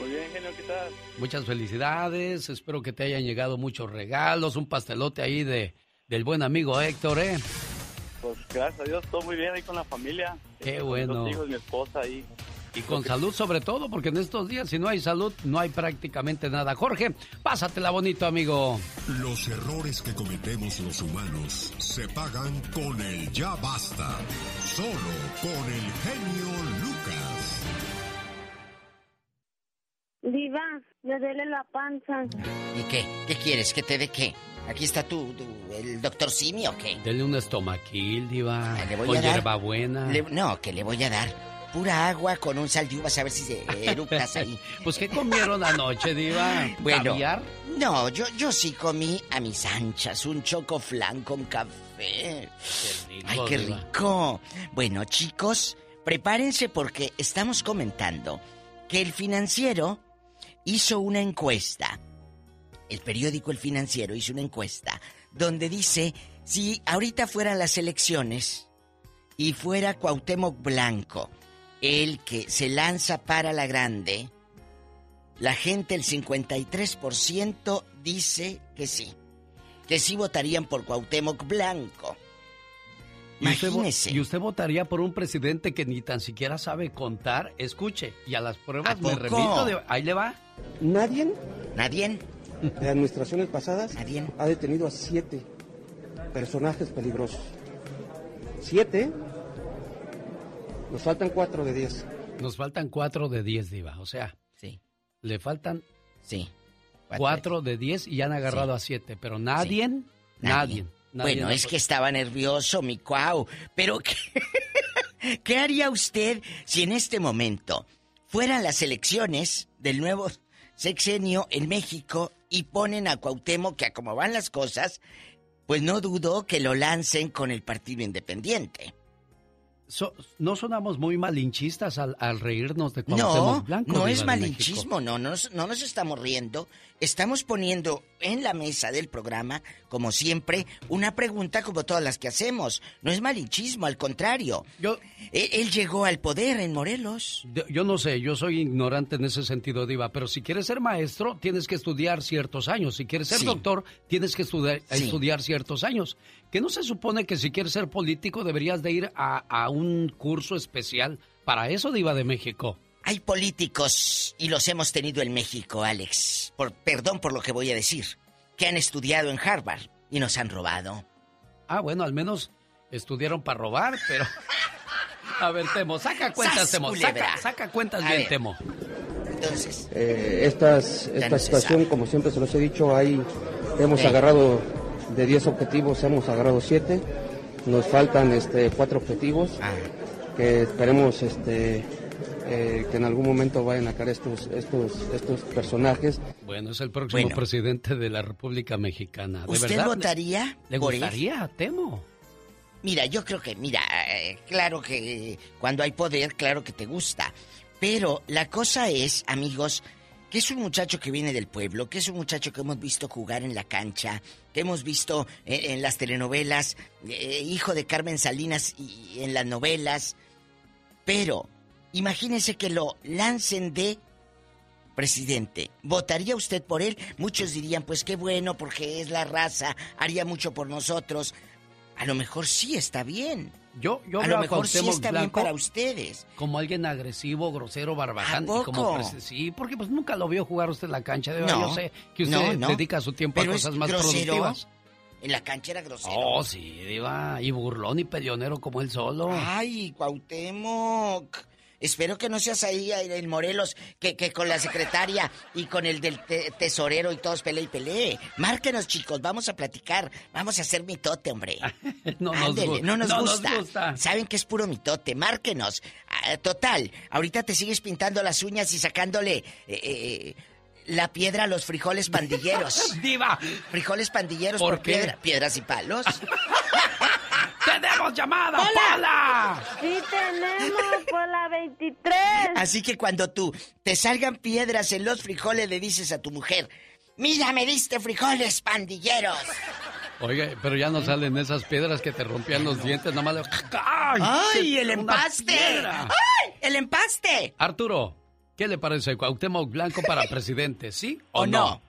Muy bien, genio, ¿qué tal? Muchas felicidades, espero que te hayan llegado muchos regalos, un pastelote ahí de del buen amigo Héctor, ¿eh? Pues gracias a Dios, todo muy bien ahí con la familia. Qué Con bueno. Mis hijos, mi esposa ahí. Y con salud sobre todo, porque en estos días si no hay salud no hay prácticamente nada. Jorge, pásatela bonito, amigo. Los errores que cometemos los humanos se pagan con el ya basta. Solo con el genio Lucas. Diva, me duele la panza. ¿Y qué? ¿Qué quieres? ¿Que te dé qué? Aquí está tu, tu- el doctor Simi o qué? Denle un estomaquil, diva. Le voy con a dar- hierbabuena. Le- no, que le voy a dar pura agua con un sal de uvas a ver si se eructas ahí. pues, ¿qué comieron anoche, diva? Bueno, ¿Caviar? no, yo, yo sí comí a mis anchas un choco flan con café. Ay, qué diva. rico. Bueno, chicos, prepárense porque estamos comentando que el financiero hizo una encuesta. El periódico El Financiero hizo una encuesta donde dice si ahorita fueran las elecciones y fuera Cuauhtémoc Blanco el que se lanza para la grande, la gente, el 53% dice que sí. Que sí votarían por Cuauhtémoc Blanco. ¿Y usted, vo- Imagínese. ¿Y usted votaría por un presidente que ni tan siquiera sabe contar? Escuche, y a las pruebas ¿A me remito. de- ahí le va. Nadie. Nadie. De administraciones pasadas. Ha detenido a siete personajes peligrosos. Siete. Nos faltan cuatro de diez. Nos faltan cuatro de 10, Diva. O sea, sí. le faltan sí. cuatro de 10 y ya han agarrado a siete, pero nadie, nadie. nadie Bueno, es que estaba nervioso, mi cuau. Pero, ¿qué, ¿qué haría usted si en este momento fueran las elecciones del nuevo sexenio en México y ponen a Cuauhtémoc, que a como van las cosas, pues no dudo que lo lancen con el Partido Independiente. So- no sonamos muy malinchistas al, al reírnos de Cuauhtémoc No, Blanco. no es malinchismo, no, no, nos- no nos estamos riendo. Estamos poniendo en la mesa del programa, como siempre, una pregunta como todas las que hacemos. No es malinchismo, al contrario. Yo... Él, él llegó al poder en Morelos. Yo, yo no sé, yo soy ignorante en ese sentido, Diva, pero si quieres ser maestro, tienes que estudiar ciertos años. Si quieres ser Sí. doctor, tienes que estudiar, Sí. estudiar ciertos años. Que no se supone que si quieres ser político deberías de ir a, a un curso especial para eso, Diva de México. Hay políticos, y los hemos tenido en México, Alex, por, perdón por lo que voy a decir, que han estudiado en Harvard y nos han robado. Ah, bueno, al menos estudiaron para robar, pero... A ver, Temo, saca cuentas, ¡Sas, Temo. Saca, saca cuentas A bien, ver. Temo. Entonces, Eh, estas, esta no situación, como siempre se los he dicho, hay, hemos agarrado de 10 objetivos, hemos agarrado 7. Nos faltan este, 4 objetivos Ah. que esperemos este, eh, que en algún momento vayan a caer estos, estos, estos personajes. Bueno, es el próximo Bueno. presidente de la República Mexicana. ¿De ¿usted verdad? votaría ¿Le por él? gustaría, Temo? Mira, yo creo que, mira, eh, claro que cuando hay poder, claro que te gusta. Pero la cosa es, amigos, que es un muchacho que viene del pueblo, que es un muchacho que hemos visto jugar en la cancha, que hemos visto eh, en las telenovelas, eh, hijo de Carmen Salinas y en las novelas. Pero, imagínese que lo lancen de presidente. ¿Votaría usted por él? Muchos dirían, pues qué bueno, porque es la raza, haría mucho por nosotros. A lo mejor sí está bien. Yo, yo a lo mejor sí está bien para ustedes. Como alguien agresivo, grosero, barbaján. ¿A y como poco? sí, porque pues nunca lo vio jugar usted en la cancha. De No, yo sé que usted no, no. dedica su tiempo Pero a cosas más grosero. productivas. En la cancha era grosero. Oh, sí, diva. Y burlón y peleonero como él solo. Ay, Cuauhtémoc. Espero que no seas ahí el Morelos, que, que con la secretaria y con el del te- tesorero y todos pele y pelee. Márquenos, chicos, vamos a platicar. Vamos a hacer mitote, hombre. No nos Ándele, gu- no nos no nos gusta. gusta. Saben que es puro mitote, márquenos. Ah, total, ahorita te sigues pintando las uñas y sacándole eh, eh, la piedra a los frijoles pandilleros. ¡Diva! Frijoles pandilleros ¿Por por, piedra, piedras y palos. ¡Tenemos llamada, ¡Hola! Pola! Sí tenemos por la 23. Así que cuando tú te salgan piedras en los frijoles, le dices a tu mujer, mira, me diste frijoles pandilleros. Oiga, pero ya no salen esas piedras que te rompían los dientes, nada más le... ¡Ay! ¡Ay, el empaste! ¡Ay, el empaste! Arturo, ¿qué le parece Cuauhtémoc Blanco para presidente, sí o, ¿O no?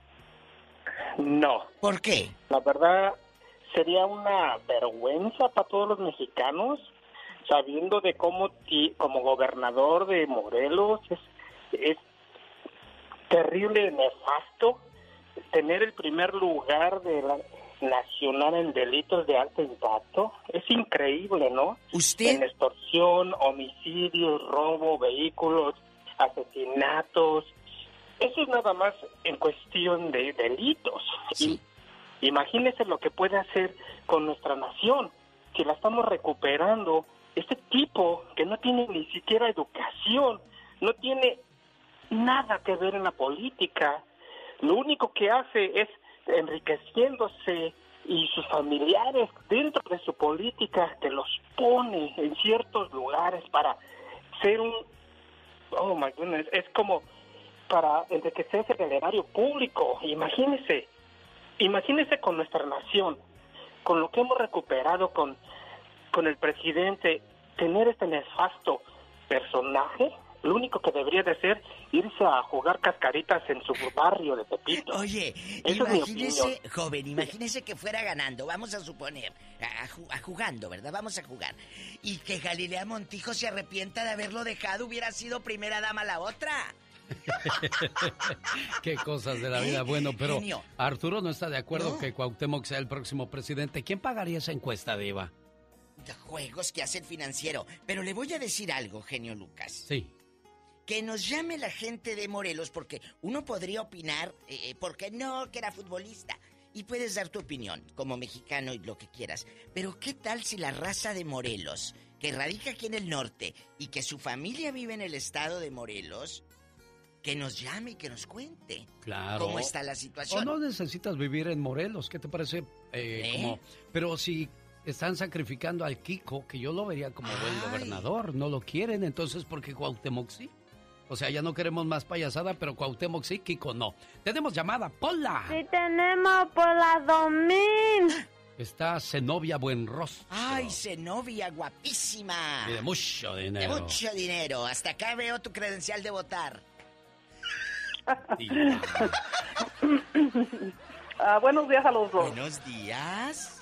No. ¿Por qué? La verdad, sería una vergüenza para todos los mexicanos, sabiendo de cómo, ti- como gobernador de Morelos, es, es terrible, nefasto, tener el primer lugar de la nacional en delitos de alto impacto. Es increíble, ¿no? ¿Usted? En extorsión, homicidios, robo, vehículos, asesinatos. Eso es nada más en cuestión de delitos. Y imagínese lo que puede hacer con nuestra nación, que la estamos recuperando. Este tipo que no tiene ni siquiera educación, no tiene nada que ver en la política, lo único que hace es enriqueciéndose y sus familiares dentro de su política que los pone en ciertos lugares para ser un oh my goodness es como para enriquecerse en el erario público imagínese imagínese con nuestra nación con lo que hemos recuperado con con el presidente tener este nefasto personaje lo único que debería de hacer irse a jugar cascaritas en su barrio de Pepito. Oye, Esa es mi imagínese, joven, imagínese que fuera ganando, vamos a suponer, a, a jugando, ¿verdad? Vamos a jugar. Y que Galilea Montijo se arrepienta de haberlo dejado, hubiera sido primera dama la otra. Qué cosas de la vida. Bueno, pero Genio. Arturo no está de acuerdo que Cuauhtémoc sea el próximo presidente. ¿Quién pagaría esa encuesta, Diva? De juegos que hace el financiero. Pero le voy a decir algo, genio Lucas. Sí. Que nos llame la gente de Morelos, porque uno podría opinar, eh, porque no, que era futbolista. Y puedes dar tu opinión, como mexicano y lo que quieras. Pero ¿qué tal si la raza de Morelos, que radica aquí en el norte y que su familia vive en el estado de Morelos, que nos llame y que nos cuente Claro. cómo está la O situación. no necesitas vivir en Morelos, ¿qué te parece? Eh, ¿Eh? como- pero si están sacrificando al Kiko, que yo lo vería como buen gobernador, no lo quieren, entonces ¿por qué Cuauhtémoc sí? O sea, ya no queremos más payasada, pero Cuauhtémoc sí, Kiko no. Tenemos llamada, Pola. Sí tenemos por la 2000. Está Zenobia Buenrostro. Ay, Zenobia, guapísima. Y de mucho De dinero. mucho dinero. Hasta acá veo tu credencial de votar. Ah, buenos días a los dos. Buenos días.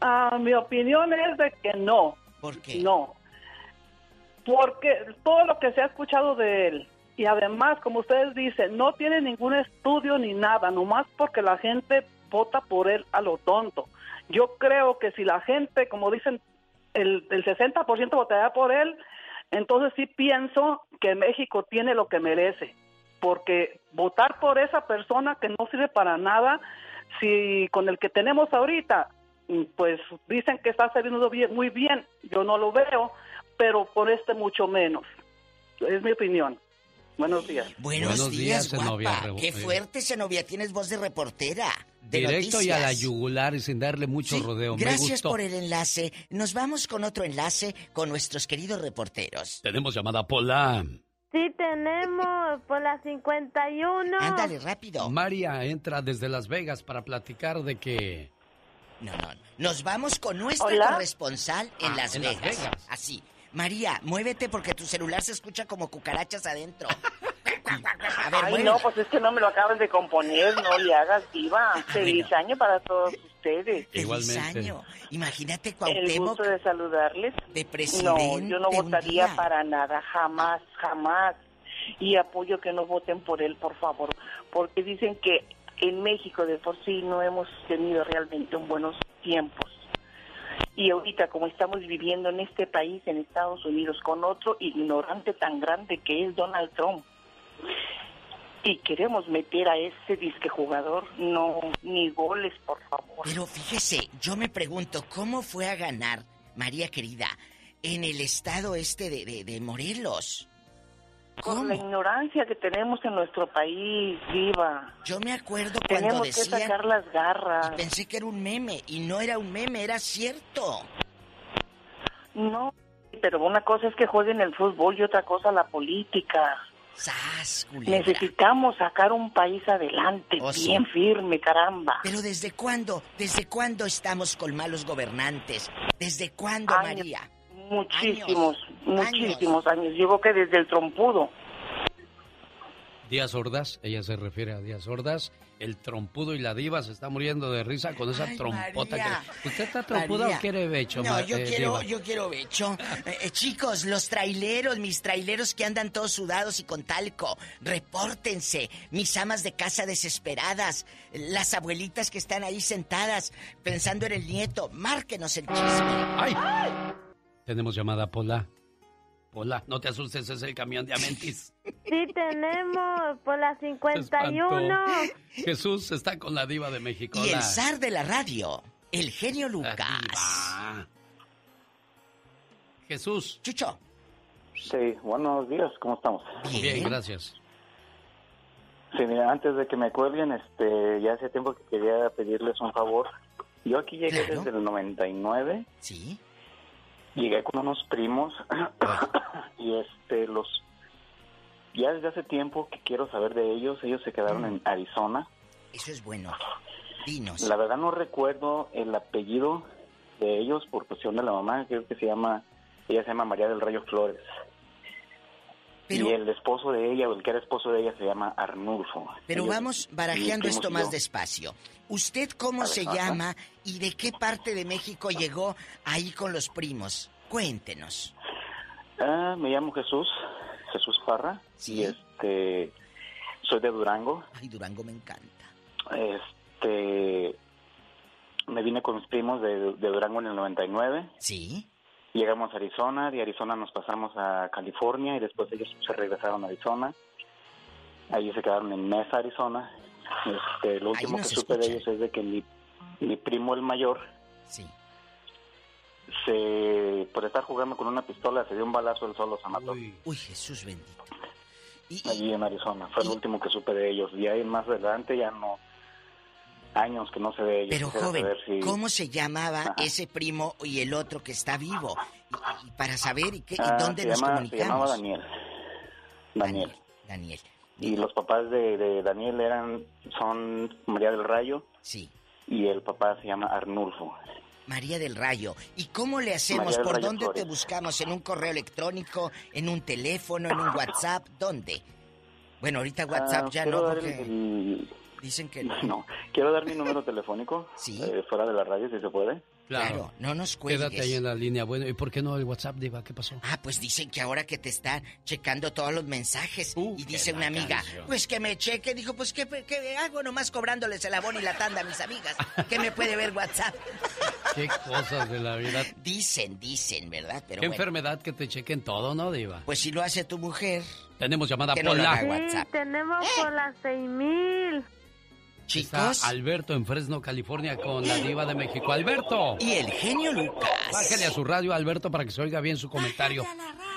Ah, mi opinión es de que no. ¿Por qué? No. Porque todo lo que se ha escuchado de él, y además, como ustedes dicen, no tiene ningún estudio ni nada, nomás porque la gente vota por él a lo tonto. Yo creo que si la gente, como dicen, el, el 60% votaría por él, entonces sí pienso que México tiene lo que merece. Porque votar por esa persona que no sirve para nada, si con el que tenemos ahorita, mm, pues dicen que está saliendo bien, muy bien, yo no lo veo, pero por este mucho menos. Es mi opinión. Buenos días. Buenos, Buenos días, días, Zenobia guapa. Qué eh. fuerte, Zenobia. Tienes voz de reportera. De Directo y a la yugular y sin darle mucho rodeo. Me Gracias gustó. por el enlace. Nos vamos con otro enlace con nuestros queridos reporteros. Tenemos llamada, Pola. Sí tenemos por la 51. Ándale, rápido. María entra desde Las Vegas para platicar de que... No, no. Nos vamos con nuestra Hola. corresponsal en, Ah, Las, en Las Vegas. Así. María, muévete porque tu celular se escucha como cucarachas adentro. A ver, Ay, mueve. no, pues es que no me lo acabas de componer, no le hagas diva. Feliz año para todos ustedes. Feliz año. Imagínate El Cuauhtémoc gusto de saludarles. de No, presidente. yo no votaría día. para nada, jamás, jamás. Y apoyo que no voten por él, por favor, porque dicen que en México de por sí no hemos tenido realmente un buenos tiempos. Y ahorita, como estamos viviendo en este país, en Estados Unidos, con otro ignorante tan grande que es Donald Trump, y queremos meter a ese disque jugador, no, ni goles, por favor. Pero fíjese, yo me pregunto, ¿cómo fue a ganar, María querida, en el estado este de, de- de Morelos? Por la ignorancia que tenemos en nuestro país, viva. Yo me acuerdo cuando Tenemos que decían... sacar las garras. y pensé que era un meme, y no era un meme, era cierto. No, pero una cosa es que jueguen el fútbol y otra cosa la política. Necesitamos sacar un país adelante, Oh, sí. bien firme, caramba. Pero ¿desde cuándo? ¿Desde cuándo estamos con malos gobernantes? ¿Desde cuándo, Años. María? Muchísimos, Años. muchísimos años. Digo que desde el trompudo. Díaz Ordaz, ella se refiere a Díaz Ordaz, el trompudo y la diva se está muriendo de risa con esa Ay, trompota María. que... ¿Usted está trompuda María. o quiere becho? No, yo eh, quiero, diva? yo quiero becho. Eh, eh, chicos, los traileros, mis traileros que andan todos sudados y con talco, repórtense. Mis amas de casa desesperadas, las abuelitas que están ahí sentadas pensando en el nieto, márquenos el chisme. ¡Ay! Tenemos llamada, Pola. Pola, no te asustes, es el camión de Amentis. Sí tenemos por la 51. Jesús está con la diva de México. Y el Hola. zar de la radio, el genio Lucas. Jesús. Chucho. Sí, buenos días, ¿cómo estamos? Bien, gracias. Sí, mira, antes de que me cuelguen, este, ya hace tiempo que quería pedirles un favor. Yo aquí llegué desde el 99. Sí. Llegué con unos primos y este, los, ya desde hace tiempo que quiero saber de ellos, ellos se quedaron en Arizona. Eso es bueno. Dinos. La verdad no recuerdo el apellido de ellos por cuestión de la mamá, creo que se llama, ella se llama María del Rayo Flores. Y el esposo de ella, o el que era esposo de ella, se llama Arnulfo. Pero Ellos- vamos barajeando esto más yo. despacio. ¿Usted cómo se llama y de qué parte de México llegó ahí con los primos? Cuéntenos. Ah, me llamo Jesús, Jesús Parra. Y este, soy de Durango. Ay, Durango me encanta. Este, me vine con mis primos de, de Durango en el 99. Sí. Llegamos a Arizona, de Arizona nos pasamos a California y después ellos se regresaron a Arizona. Ahí se quedaron en Mesa, Arizona. Este, lo último que supe de escuchan. ellos es de que mi, mi primo, el mayor, Sí. se, por estar jugando con una pistola, se dio un balazo, él solo se mató. Uy, Jesús bendito. allí en Arizona. Fue el último que supe de ellos. Y ahí más adelante ya no. Años que no sé de ellos. Pero joven, si- ¿cómo se llamaba Ajá. ese primo y el otro que está vivo? Y, y para saber y, qué, y Ah, dónde se nos llama- Se comunicamos. llamaba Daniel. Daniel. Daniel. Y los papás de, de Daniel eran, son María del Rayo. Sí. Y el papá se llama Arnulfo. María del Rayo. ¿Y cómo le hacemos? ¿Por Rayo dónde te buscamos? ¿En un correo electrónico? ¿En un teléfono? ¿En un WhatsApp? ¿Dónde? Bueno, ahorita WhatsApp Ah, ya quiero no, porque el- dicen que no. No, quiero dar mi número telefónico. eh, fuera de la radio, si se puede. Claro, no nos cuelgues. Quédate ahí en la línea. Bueno, ¿y por qué no el WhatsApp, Diva? ¿Qué pasó? Ah, pues dicen que ahora que te están checando todos los mensajes y dice una amiga, canción. pues que me cheque, dijo, pues ¿qué, qué hago nomás cobrándoles el abono y la tanda a mis amigas? ¿Qué me puede ver WhatsApp? Qué cosas de la vida. Dicen, dicen, ¿verdad? Pero Qué bueno, enfermedad que te chequen todo, ¿no, Diva? pues si lo hace tu mujer, Tenemos llamada Que no Sí, tenemos por las seis mil. Está Alberto en Fresno, California, con la Diva de México. ¡Alberto! Y el genio Lucas. Bájale a su radio, Alberto, para que se oiga bien su comentario.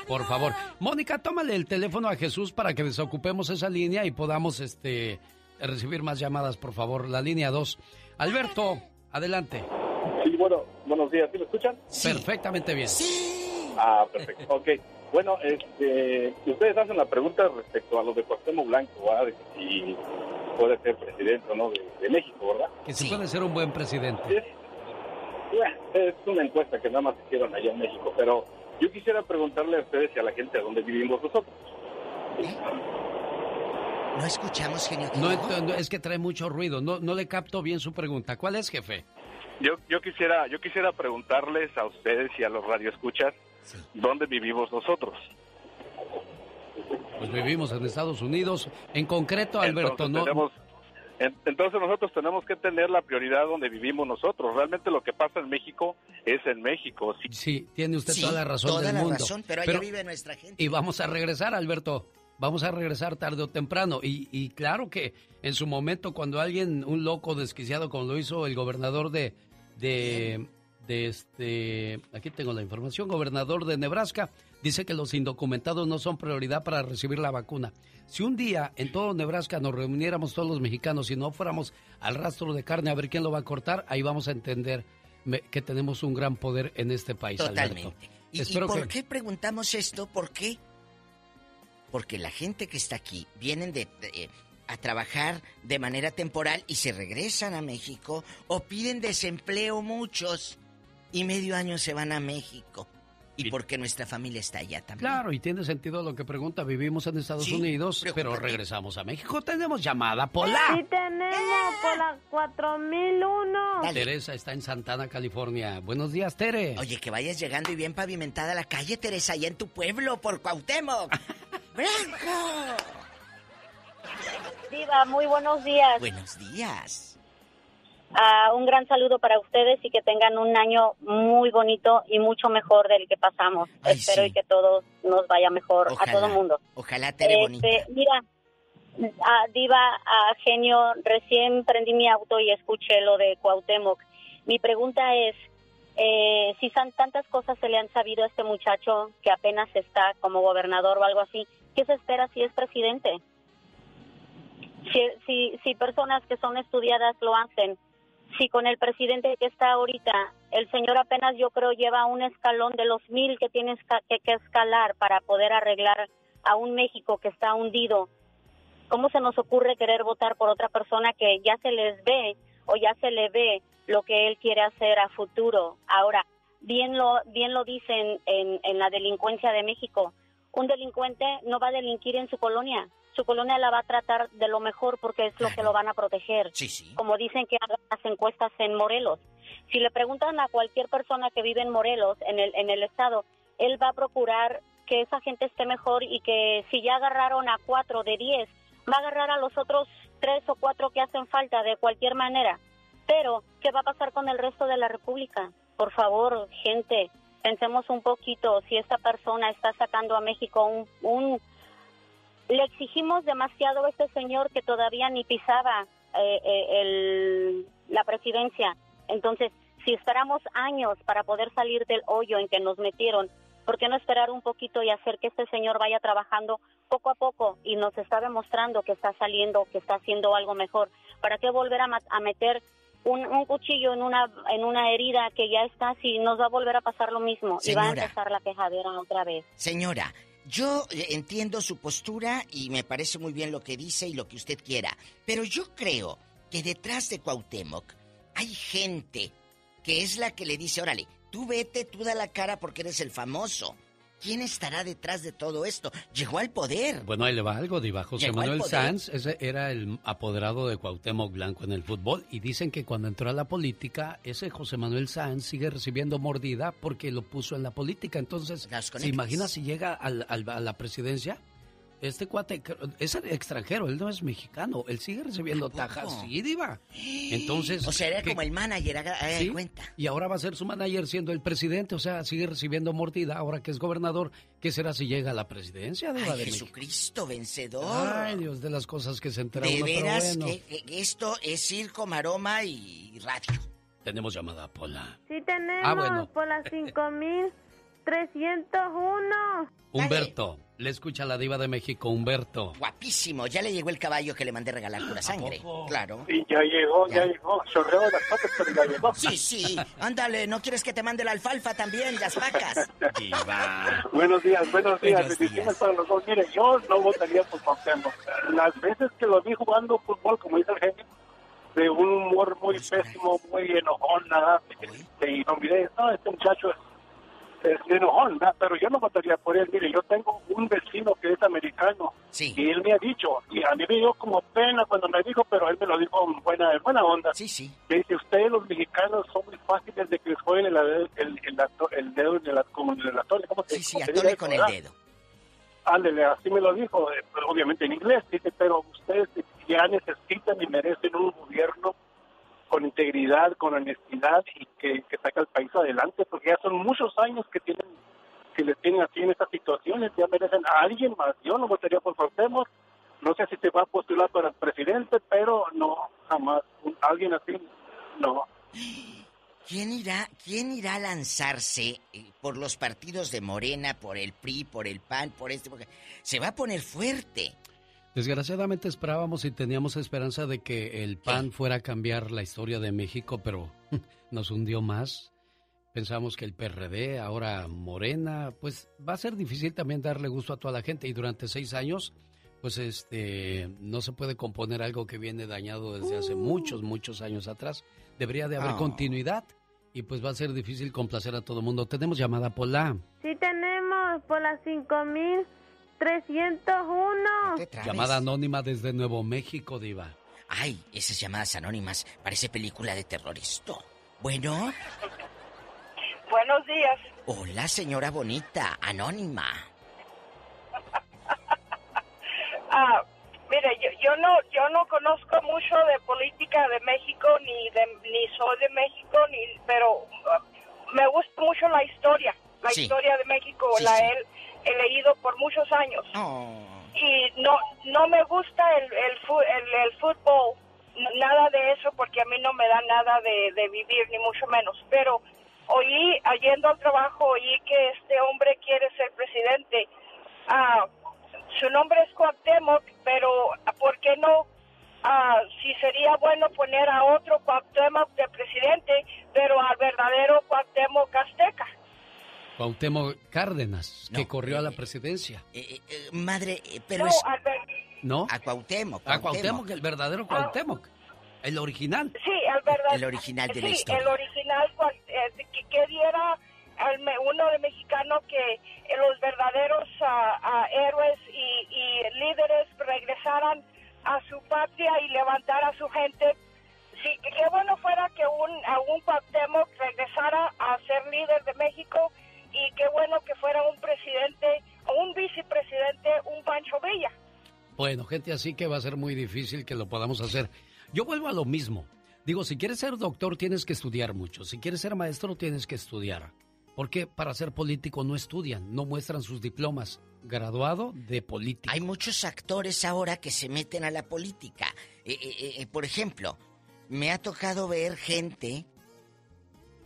Por favor. Mónica, tómale el teléfono a Jesús para que desocupemos esa línea y podamos este recibir más llamadas, por favor. La línea 2. Alberto, adelante. Sí, bueno, buenos días. ¿Sí me escuchan? Perfectamente bien. Ah, perfecto. Ok. Bueno, este, ustedes hacen la pregunta respecto a lo de Cuauhtémoc Blanco, ¿verdad? De que si puede ser presidente o no de, de México, ¿verdad? Que si puede ser un buen presidente. Bueno, es una encuesta que nada más hicieron allá en México, pero yo quisiera preguntarle a ustedes y a la gente a dónde vivimos nosotros. no escuchamos, genio. ¿qué No, es que trae mucho ruido. No, no le capto bien su pregunta. ¿Cuál es, jefe? Yo, yo quisiera, yo quisiera preguntarles a ustedes y a los radioescuchas dónde vivimos nosotros. Pues vivimos en Estados Unidos. En concreto, Alberto, Entonces no. tenemos- en- entonces nosotros tenemos que tener la prioridad donde vivimos nosotros. Realmente lo que pasa en México es en México. Sí, Sí, tiene usted Sí, toda la razón toda del la mundo. razón, pero allá vive nuestra gente. Y vamos a regresar, Alberto. Vamos a regresar tarde o temprano. Y, y claro que en su momento, cuando alguien, un loco desquiciado, como lo hizo el gobernador de, de, de este, aquí tengo la información, gobernador de Nebraska, dice que los indocumentados no son prioridad para recibir la vacuna. Si un día en todo Nebraska nos reuniéramos todos los mexicanos y no fuéramos al rastro de carne a ver quién lo va a cortar, ahí vamos a entender que tenemos un gran poder en este país. Totalmente. ¿Y, y Espero por que- qué preguntamos esto? ¿Por qué? Porque la gente que está aquí vienen de, de- a trabajar de manera temporal y se regresan a México o piden desempleo muchos y medio año se van a México. Y porque nuestra familia está allá también. Claro, y tiene sentido lo que pregunta. Vivimos en Estados Sí, Unidos, pero regresamos a México. Tenemos llamada, Pola. Sí tenemos por las 4001. Teresa está en Santana, California. Buenos días, Tere. Oye, que vayas llegando y bien pavimentada la calle, Teresa, allá en tu pueblo, por Cuauhtémoc. ¡Blanco! Diva, muy buenos días. Buenos días. Ah, un gran saludo para ustedes y que tengan un año muy bonito y mucho mejor del que pasamos. Ay, Espero sí. y que todo nos vaya mejor a todo el mundo. Ojalá, Tere, Este, bonita. Mira, ah, Diva, ah, genio, recién prendí mi auto y escuché lo de Cuauhtémoc. Mi pregunta es, eh, si san- tantas cosas se le han sabido a este muchacho que apenas está como gobernador o algo así, ¿qué se espera si es presidente? Si, si, si personas que son estudiadas lo hacen, si con el presidente que está ahorita, el señor apenas yo creo lleva un escalón de los mil que que, que escalar para poder arreglar a un México que está hundido, ¿cómo se nos ocurre querer votar por otra persona que ya se les ve o ya se le ve lo que él quiere hacer a futuro? Ahora, bien lo, bien lo dicen en, en la delincuencia de México, un delincuente no va a delinquir en su colonia, su colonia la va a tratar de lo mejor porque es lo que lo van a proteger. Sí, sí. Como dicen que hagan las encuestas en Morelos. Si le preguntan a cualquier persona que vive en Morelos, en el, en el estado, él va a procurar que esa gente esté mejor y que si ya agarraron a cuatro de diez, va a agarrar a los otros tres o cuatro que hacen falta de cualquier manera. Pero, ¿qué va a pasar con el resto de la República? Por favor, gente, pensemos un poquito. Si esta persona está sacando a México un, un le exigimos demasiado a este señor que todavía ni pisaba eh, eh, el- la presidencia. Entonces, si esperamos años para poder salir del hoyo en que nos metieron, ¿por qué no esperar un poquito y hacer que este señor vaya trabajando poco a poco y nos está demostrando que está saliendo, que está haciendo algo mejor. ¿Para qué volver a, a meter un, un, cuchillo en una en una herida que ya está si nos va a volver a pasar lo mismo y va a empezar la quejadera otra vez? Señora, yo eh, entiendo su postura y me parece muy bien lo que dice y lo que usted quiera, pero yo creo que detrás de Cuauhtémoc hay gente que es la que le dice, órale, tú vete, tú da la cara porque eres el famoso. ¿Quién estará detrás de todo esto? Llegó al poder. Bueno, ahí le va algo, Diva. José Manuel Sanz ese era el apoderado de Cuauhtémoc Blanco en el fútbol y dicen que cuando entró a la política, ese José Manuel Sanz sigue recibiendo mordida porque lo puso en la política. Entonces, ¿se imagina si llega a la presidencia? Este cuate es extranjero, él no es mexicano, él sigue recibiendo tajas, sí, diva. Entonces... O sea, era como el manager, haga, cuenta. Y ahora va a ser su manager siendo el presidente, o sea, sigue recibiendo mordida, ahora que es gobernador, ¿qué será si llega a la presidencia? de Jesucristo, vencedor. Ay, Dios, de las cosas que se entera De veras que, esto es circo, maroma y radio. Tenemos llamada, Pola. Sí, tenemos, ah, bueno. Pola 5301. Humberto. Le escucha la diva de México, Humberto. Guapísimo, ya le llegó el caballo que le mandé regalar pura sangre. Claro. Sí, ya llegó, ya, llegó. Chorreo las patas, pero ya llegó. Sí, sí. Ándale, ¿no quieres que te mande la alfalfa también, las vacas? Diva. buenos días, buenos días. Bendiciones para los dos. Mire, yo no votaría por Cuauhtémoc. Las veces que lo vi jugando fútbol, como dice el genio, de un humor muy pésimo, muy enojón, nada. Y no miré, no, este muchacho es de enojón, pero yo no votaría por él. Mire, yo tengo un vecino que es americano y él me ha dicho, y a mí me dio como pena cuando me dijo, pero él me lo dijo en buena, buena onda. Sí, sí. Dice, ustedes los mexicanos son muy fáciles de que les jueguen el, el, el, el dedo en el, como en el atole. ¿Cómo sí, sí, atole con el dedo. Ándele, así me lo dijo, eh, obviamente en inglés, dice, pero ustedes ya necesitan y merecen un gobierno con integridad, con honestidad y que, que saca el país adelante, porque ya son muchos años que tienen que les tienen así en estas situaciones, ya merecen a alguien más. Yo no votaría por Cuauhtémoc, no sé si se va a postular para el presidente, pero no, jamás. alguien así, no. ¿Quién irá, ¿Quién irá a lanzarse eh, por los partidos de Morena, por el PRI, por el PAN, por este? Porque se va a poner fuerte. Desgraciadamente esperábamos y teníamos esperanza de que el PAN fuera a cambiar la historia de México, pero nos hundió más. Pensamos que el PRD, ahora Morena, pues va a ser difícil también darle gusto a toda la gente y durante seis años, pues este, no se puede componer algo que viene dañado desde hace uh. muchos, muchos años atrás. Debería de haber continuidad y pues va a ser difícil complacer a todo el mundo. Tenemos llamada Pola. Sí tenemos, Pola 5000. 301. Llamada anónima desde Nuevo México, Diva. Ay, esas llamadas anónimas. Parece película de terror esto. Bueno. Buenos días. Hola, señora bonita, anónima. ah, mire, yo, yo, no yo no conozco mucho de política de México ni de ni soy de México ni pero uh, me gusta mucho la historia, la historia de México, la él he leído por muchos años. Oh. Y no no me gusta el, el, el, fútbol, nada de eso, porque a mí no me da nada de, de vivir, ni mucho menos. Pero oí, yendo al trabajo, oí que este hombre quiere ser presidente. Ah, su nombre es Cuauhtémoc, pero ¿por qué no? Ah, si sería bueno poner a otro Cuauhtémoc de presidente, pero al verdadero Cuauhtémoc azteca. Cuauhtémoc Cárdenas, que corrió a la presidencia. Eh, eh, madre, pero no, es... ¿No? A Cuauhtémoc, A Cuauhtémoc, el verdadero Cuauhtémoc. El original. Sí, el verdadero. El original de la sí, el original eh, que, diera uno de mexicano que los verdaderos uh, héroes y, y, líderes regresaran a su patria y levantar a su gente. Sí, qué bueno fuera que un, algún Cuauhtémoc regresara a ser líder de México y qué bueno que fuera un presidente o un vicepresidente, un Pancho Villa. Bueno, gente así que va a ser muy difícil que lo podamos hacer. Yo vuelvo a lo mismo. Digo, si quieres ser doctor tienes que estudiar mucho. Si quieres ser maestro tienes que estudiar. Porque para ser político no estudian, no muestran sus diplomas. Graduado de política. Hay muchos actores ahora que se meten a la política. Eh, eh, eh, por ejemplo, me ha tocado ver gente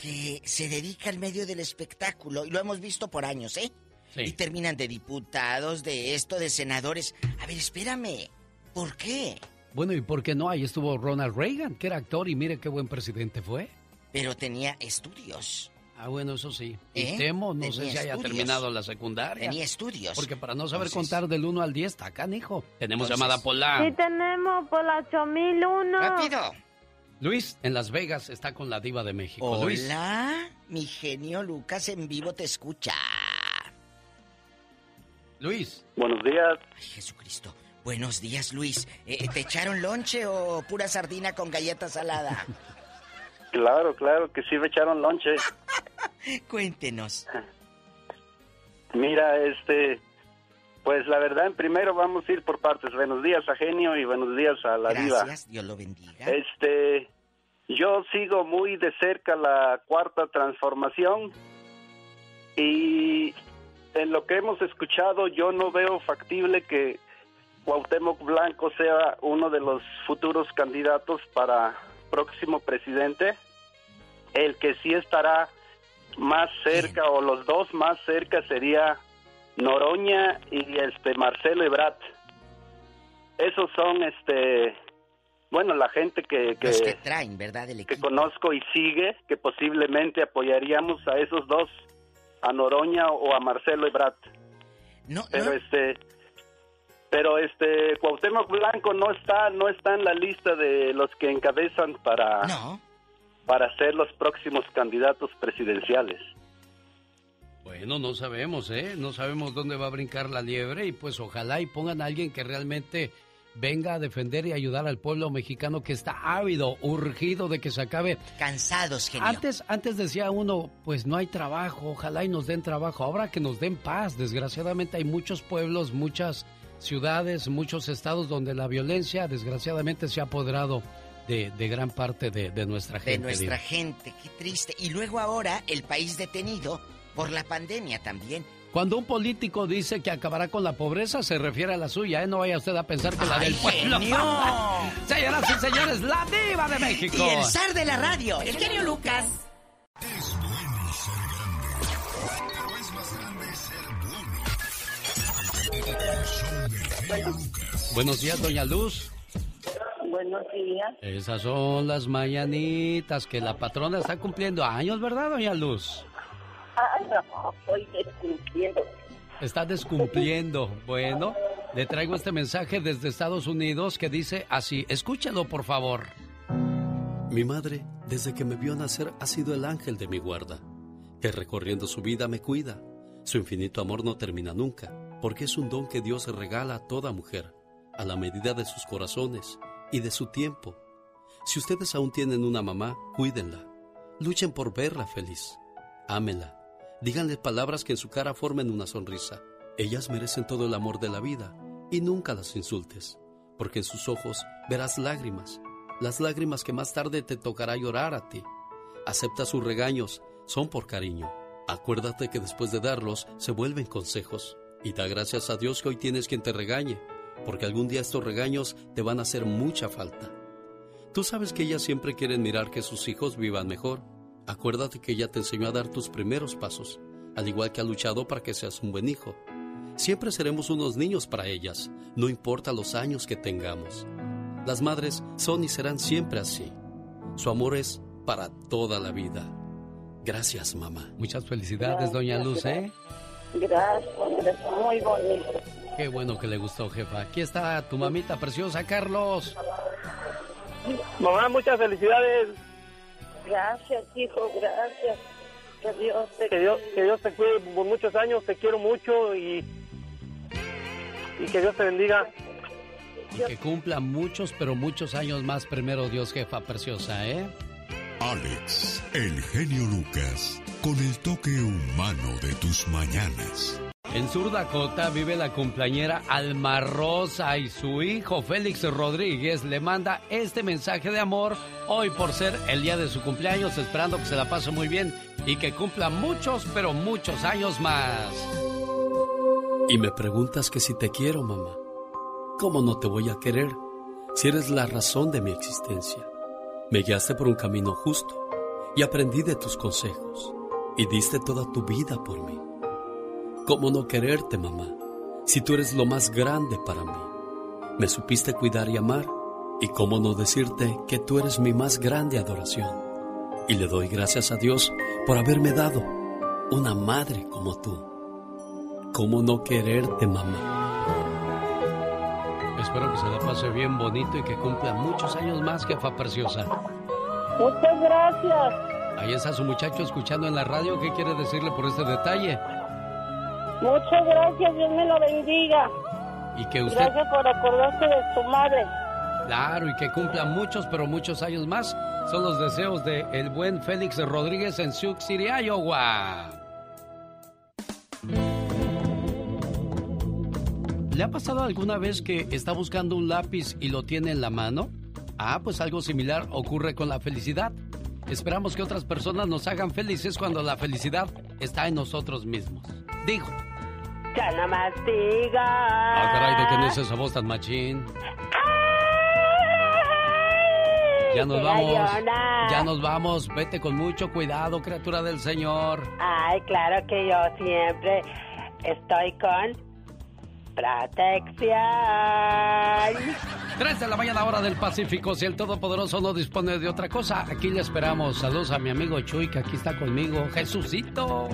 que se dedica al medio del espectáculo, y lo hemos visto por años, ¿eh? y terminan de diputados, de esto, de senadores. A ver, espérame, ¿por qué? Bueno, ¿y por qué no? Ahí estuvo Ronald Reagan, que era actor y mire qué buen presidente fue. Pero tenía estudios. Ah, bueno, eso sí. ¿Eh? Y temo, no sé Tenía si haya estudios. terminado la secundaria. Tenía estudios. Porque para no saber Entonces- contar del 1 al 10, está canijo. Tenemos Entonces- llamada Pola. Sí tenemos por la 8001. ¡Rápido! Luis, en Las Vegas, está con la diva de México. Luis. Hola, mi genio Lucas en vivo te escucha. Luis. Buenos días. Ay, Jesucristo. Buenos días, Luis. Eh, ¿Te echaron lonche o pura sardina con galleta salada? Claro, claro, que sí me echaron lonche. Cuéntenos. Mira, este, pues la verdad, primero vamos a ir por partes. Buenos días a Genio y buenos días a la diva. Gracias, Dios lo bendiga. Este, yo sigo muy de cerca la cuarta transformación y en lo que hemos escuchado yo no veo factible que Cuauhtémoc Blanco sea uno de los futuros candidatos para próximo presidente. El que sí estará más cerca o los dos más cerca sería Noroña y este Marcelo Ebrard. Esos son este bueno, la gente que, que, Los que traen, ¿verdad? El que conozco y sigue, que posiblemente apoyaríamos a esos dos, a Noroña o a Marcelo Ebrard. No, pero este, pero este Cuauhtémoc Blanco no está, no está en la lista de los que encabezan para, para ser los próximos candidatos presidenciales. Bueno, no sabemos, ¿eh? No sabemos dónde va a brincar la liebre y pues ojalá y pongan a alguien que realmente venga a defender y ayudar al pueblo mexicano que está ávido, urgido de que se acabe. Cansados, genio. Antes, antes decía uno, pues no hay trabajo, ojalá y nos den trabajo. Ahora que nos den paz. Desgraciadamente hay muchos pueblos, muchas ciudades, muchos estados donde la violencia desgraciadamente se ha apoderado de, de gran parte de, de nuestra de gente. nuestra Diva. gente, qué triste. Y luego ahora el país detenido por la pandemia también. Cuando un político dice que acabará con la pobreza, se refiere a la suya, ¿eh? No vaya usted a pensar que la ¡Ay, del pueblo. genio! Señoras y señores, la diva de México. Y el zar de la radio, el genio Lucas. Es bueno ser grande, pero es más grande ser bueno. El show del genio Lucas. Buenos días, doña Luz. Buenos días. Esas son las mañanitas que la patrona está cumpliendo años, ¿verdad, doña Luz? Ay, no, estoy descumpliendo. Está descumpliendo. Bueno, le traigo este mensaje desde Estados Unidos que dice así, escúchalo por favor. Mi madre, desde que me vio nacer, ha sido el ángel de mi guarda, que recorriendo su vida me cuida. Su infinito amor no termina nunca, porque es un don que Dios regala a toda mujer, a la medida de sus corazones y de su tiempo. Si ustedes aún tienen una mamá, cuídenla. Luchen por verla feliz. Ámenla. Díganle palabras que en su cara formen una sonrisa. Ellas merecen todo el amor de la vida y nunca las insultes, porque en sus ojos verás lágrimas, las lágrimas que más tarde te tocará llorar a ti. Acepta sus regaños, son por cariño. Acuérdate que después de darlos se vuelven consejos y da gracias a Dios que hoy tienes quien te regañe, porque algún día estos regaños te van a hacer mucha falta. Tú sabes que ellas siempre quieren mirar que sus hijos vivan mejor. Acuérdate que ella te enseñó a dar tus primeros pasos, al igual que ha luchado para que seas un buen hijo. Siempre seremos unos niños para ellas, no importa los años que tengamos. Las madres son y serán siempre así. Su amor es para toda la vida. Gracias, mamá. Muchas felicidades, doña Luz, ¿eh? Gracias, gracias, muy bonito. Qué bueno que le gustó, jefa. Aquí está tu mamita preciosa, Carlos. Mamá, muchas felicidades. Gracias, hijo, gracias. Que Dios te Que Dios, que Dios te cuide por muchos años, te quiero mucho y, y que Dios te bendiga. Y que cumpla muchos, pero muchos años más primero Dios, jefa preciosa, ¿eh? Alex, el genio Lucas, con el toque humano de tus mañanas. En Sur Dakota vive la cumpleañera Alma Rosa y su hijo Félix Rodríguez le manda este mensaje de amor hoy por ser el día de su cumpleaños, esperando que se la pase muy bien y que cumpla muchos, pero muchos años más. Y me preguntas que si te quiero, mamá. ¿Cómo no te voy a querer si eres la razón de mi existencia? Me guiaste por un camino justo y aprendí de tus consejos y diste toda tu vida por mí. ¿Cómo no quererte, mamá? Si tú eres lo más grande para mí. Me supiste cuidar y amar. ¿Y cómo no decirte que tú eres mi más grande adoración? Y le doy gracias a Dios por haberme dado una madre como tú. ¿Cómo no quererte, mamá? Espero que se la pase bien bonito y que cumpla muchos años más, jefa preciosa. Muchas gracias. Ahí está su muchacho escuchando en la radio. ¿Qué quiere decirle por este detalle? Muchas gracias, Dios me lo bendiga. Y que usted, Gracias por acordarse de su madre. claro, y que cumpla muchos, pero muchos años más. Son los deseos de el buen Félix Rodríguez en Sioux City, Iowa. ¿Le ha pasado alguna vez que está buscando un lápiz y lo tiene en la mano? Ah, pues algo similar ocurre con la felicidad. Esperamos que otras personas nos hagan felices cuando la felicidad está en nosotros mismos. Digo. Ya no más digas. Ah, caray, ¿de quién es esa voz tan machín? Ya nos vamos. Ya nos vamos. Vete con mucho cuidado, criatura del Señor. Ay, claro que yo siempre estoy con protección. 3 de la mañana hora del Pacífico. Si el Todopoderoso no dispone de otra cosa, aquí le esperamos. Saludos a mi amigo Chuy, que aquí está conmigo. Jesucito.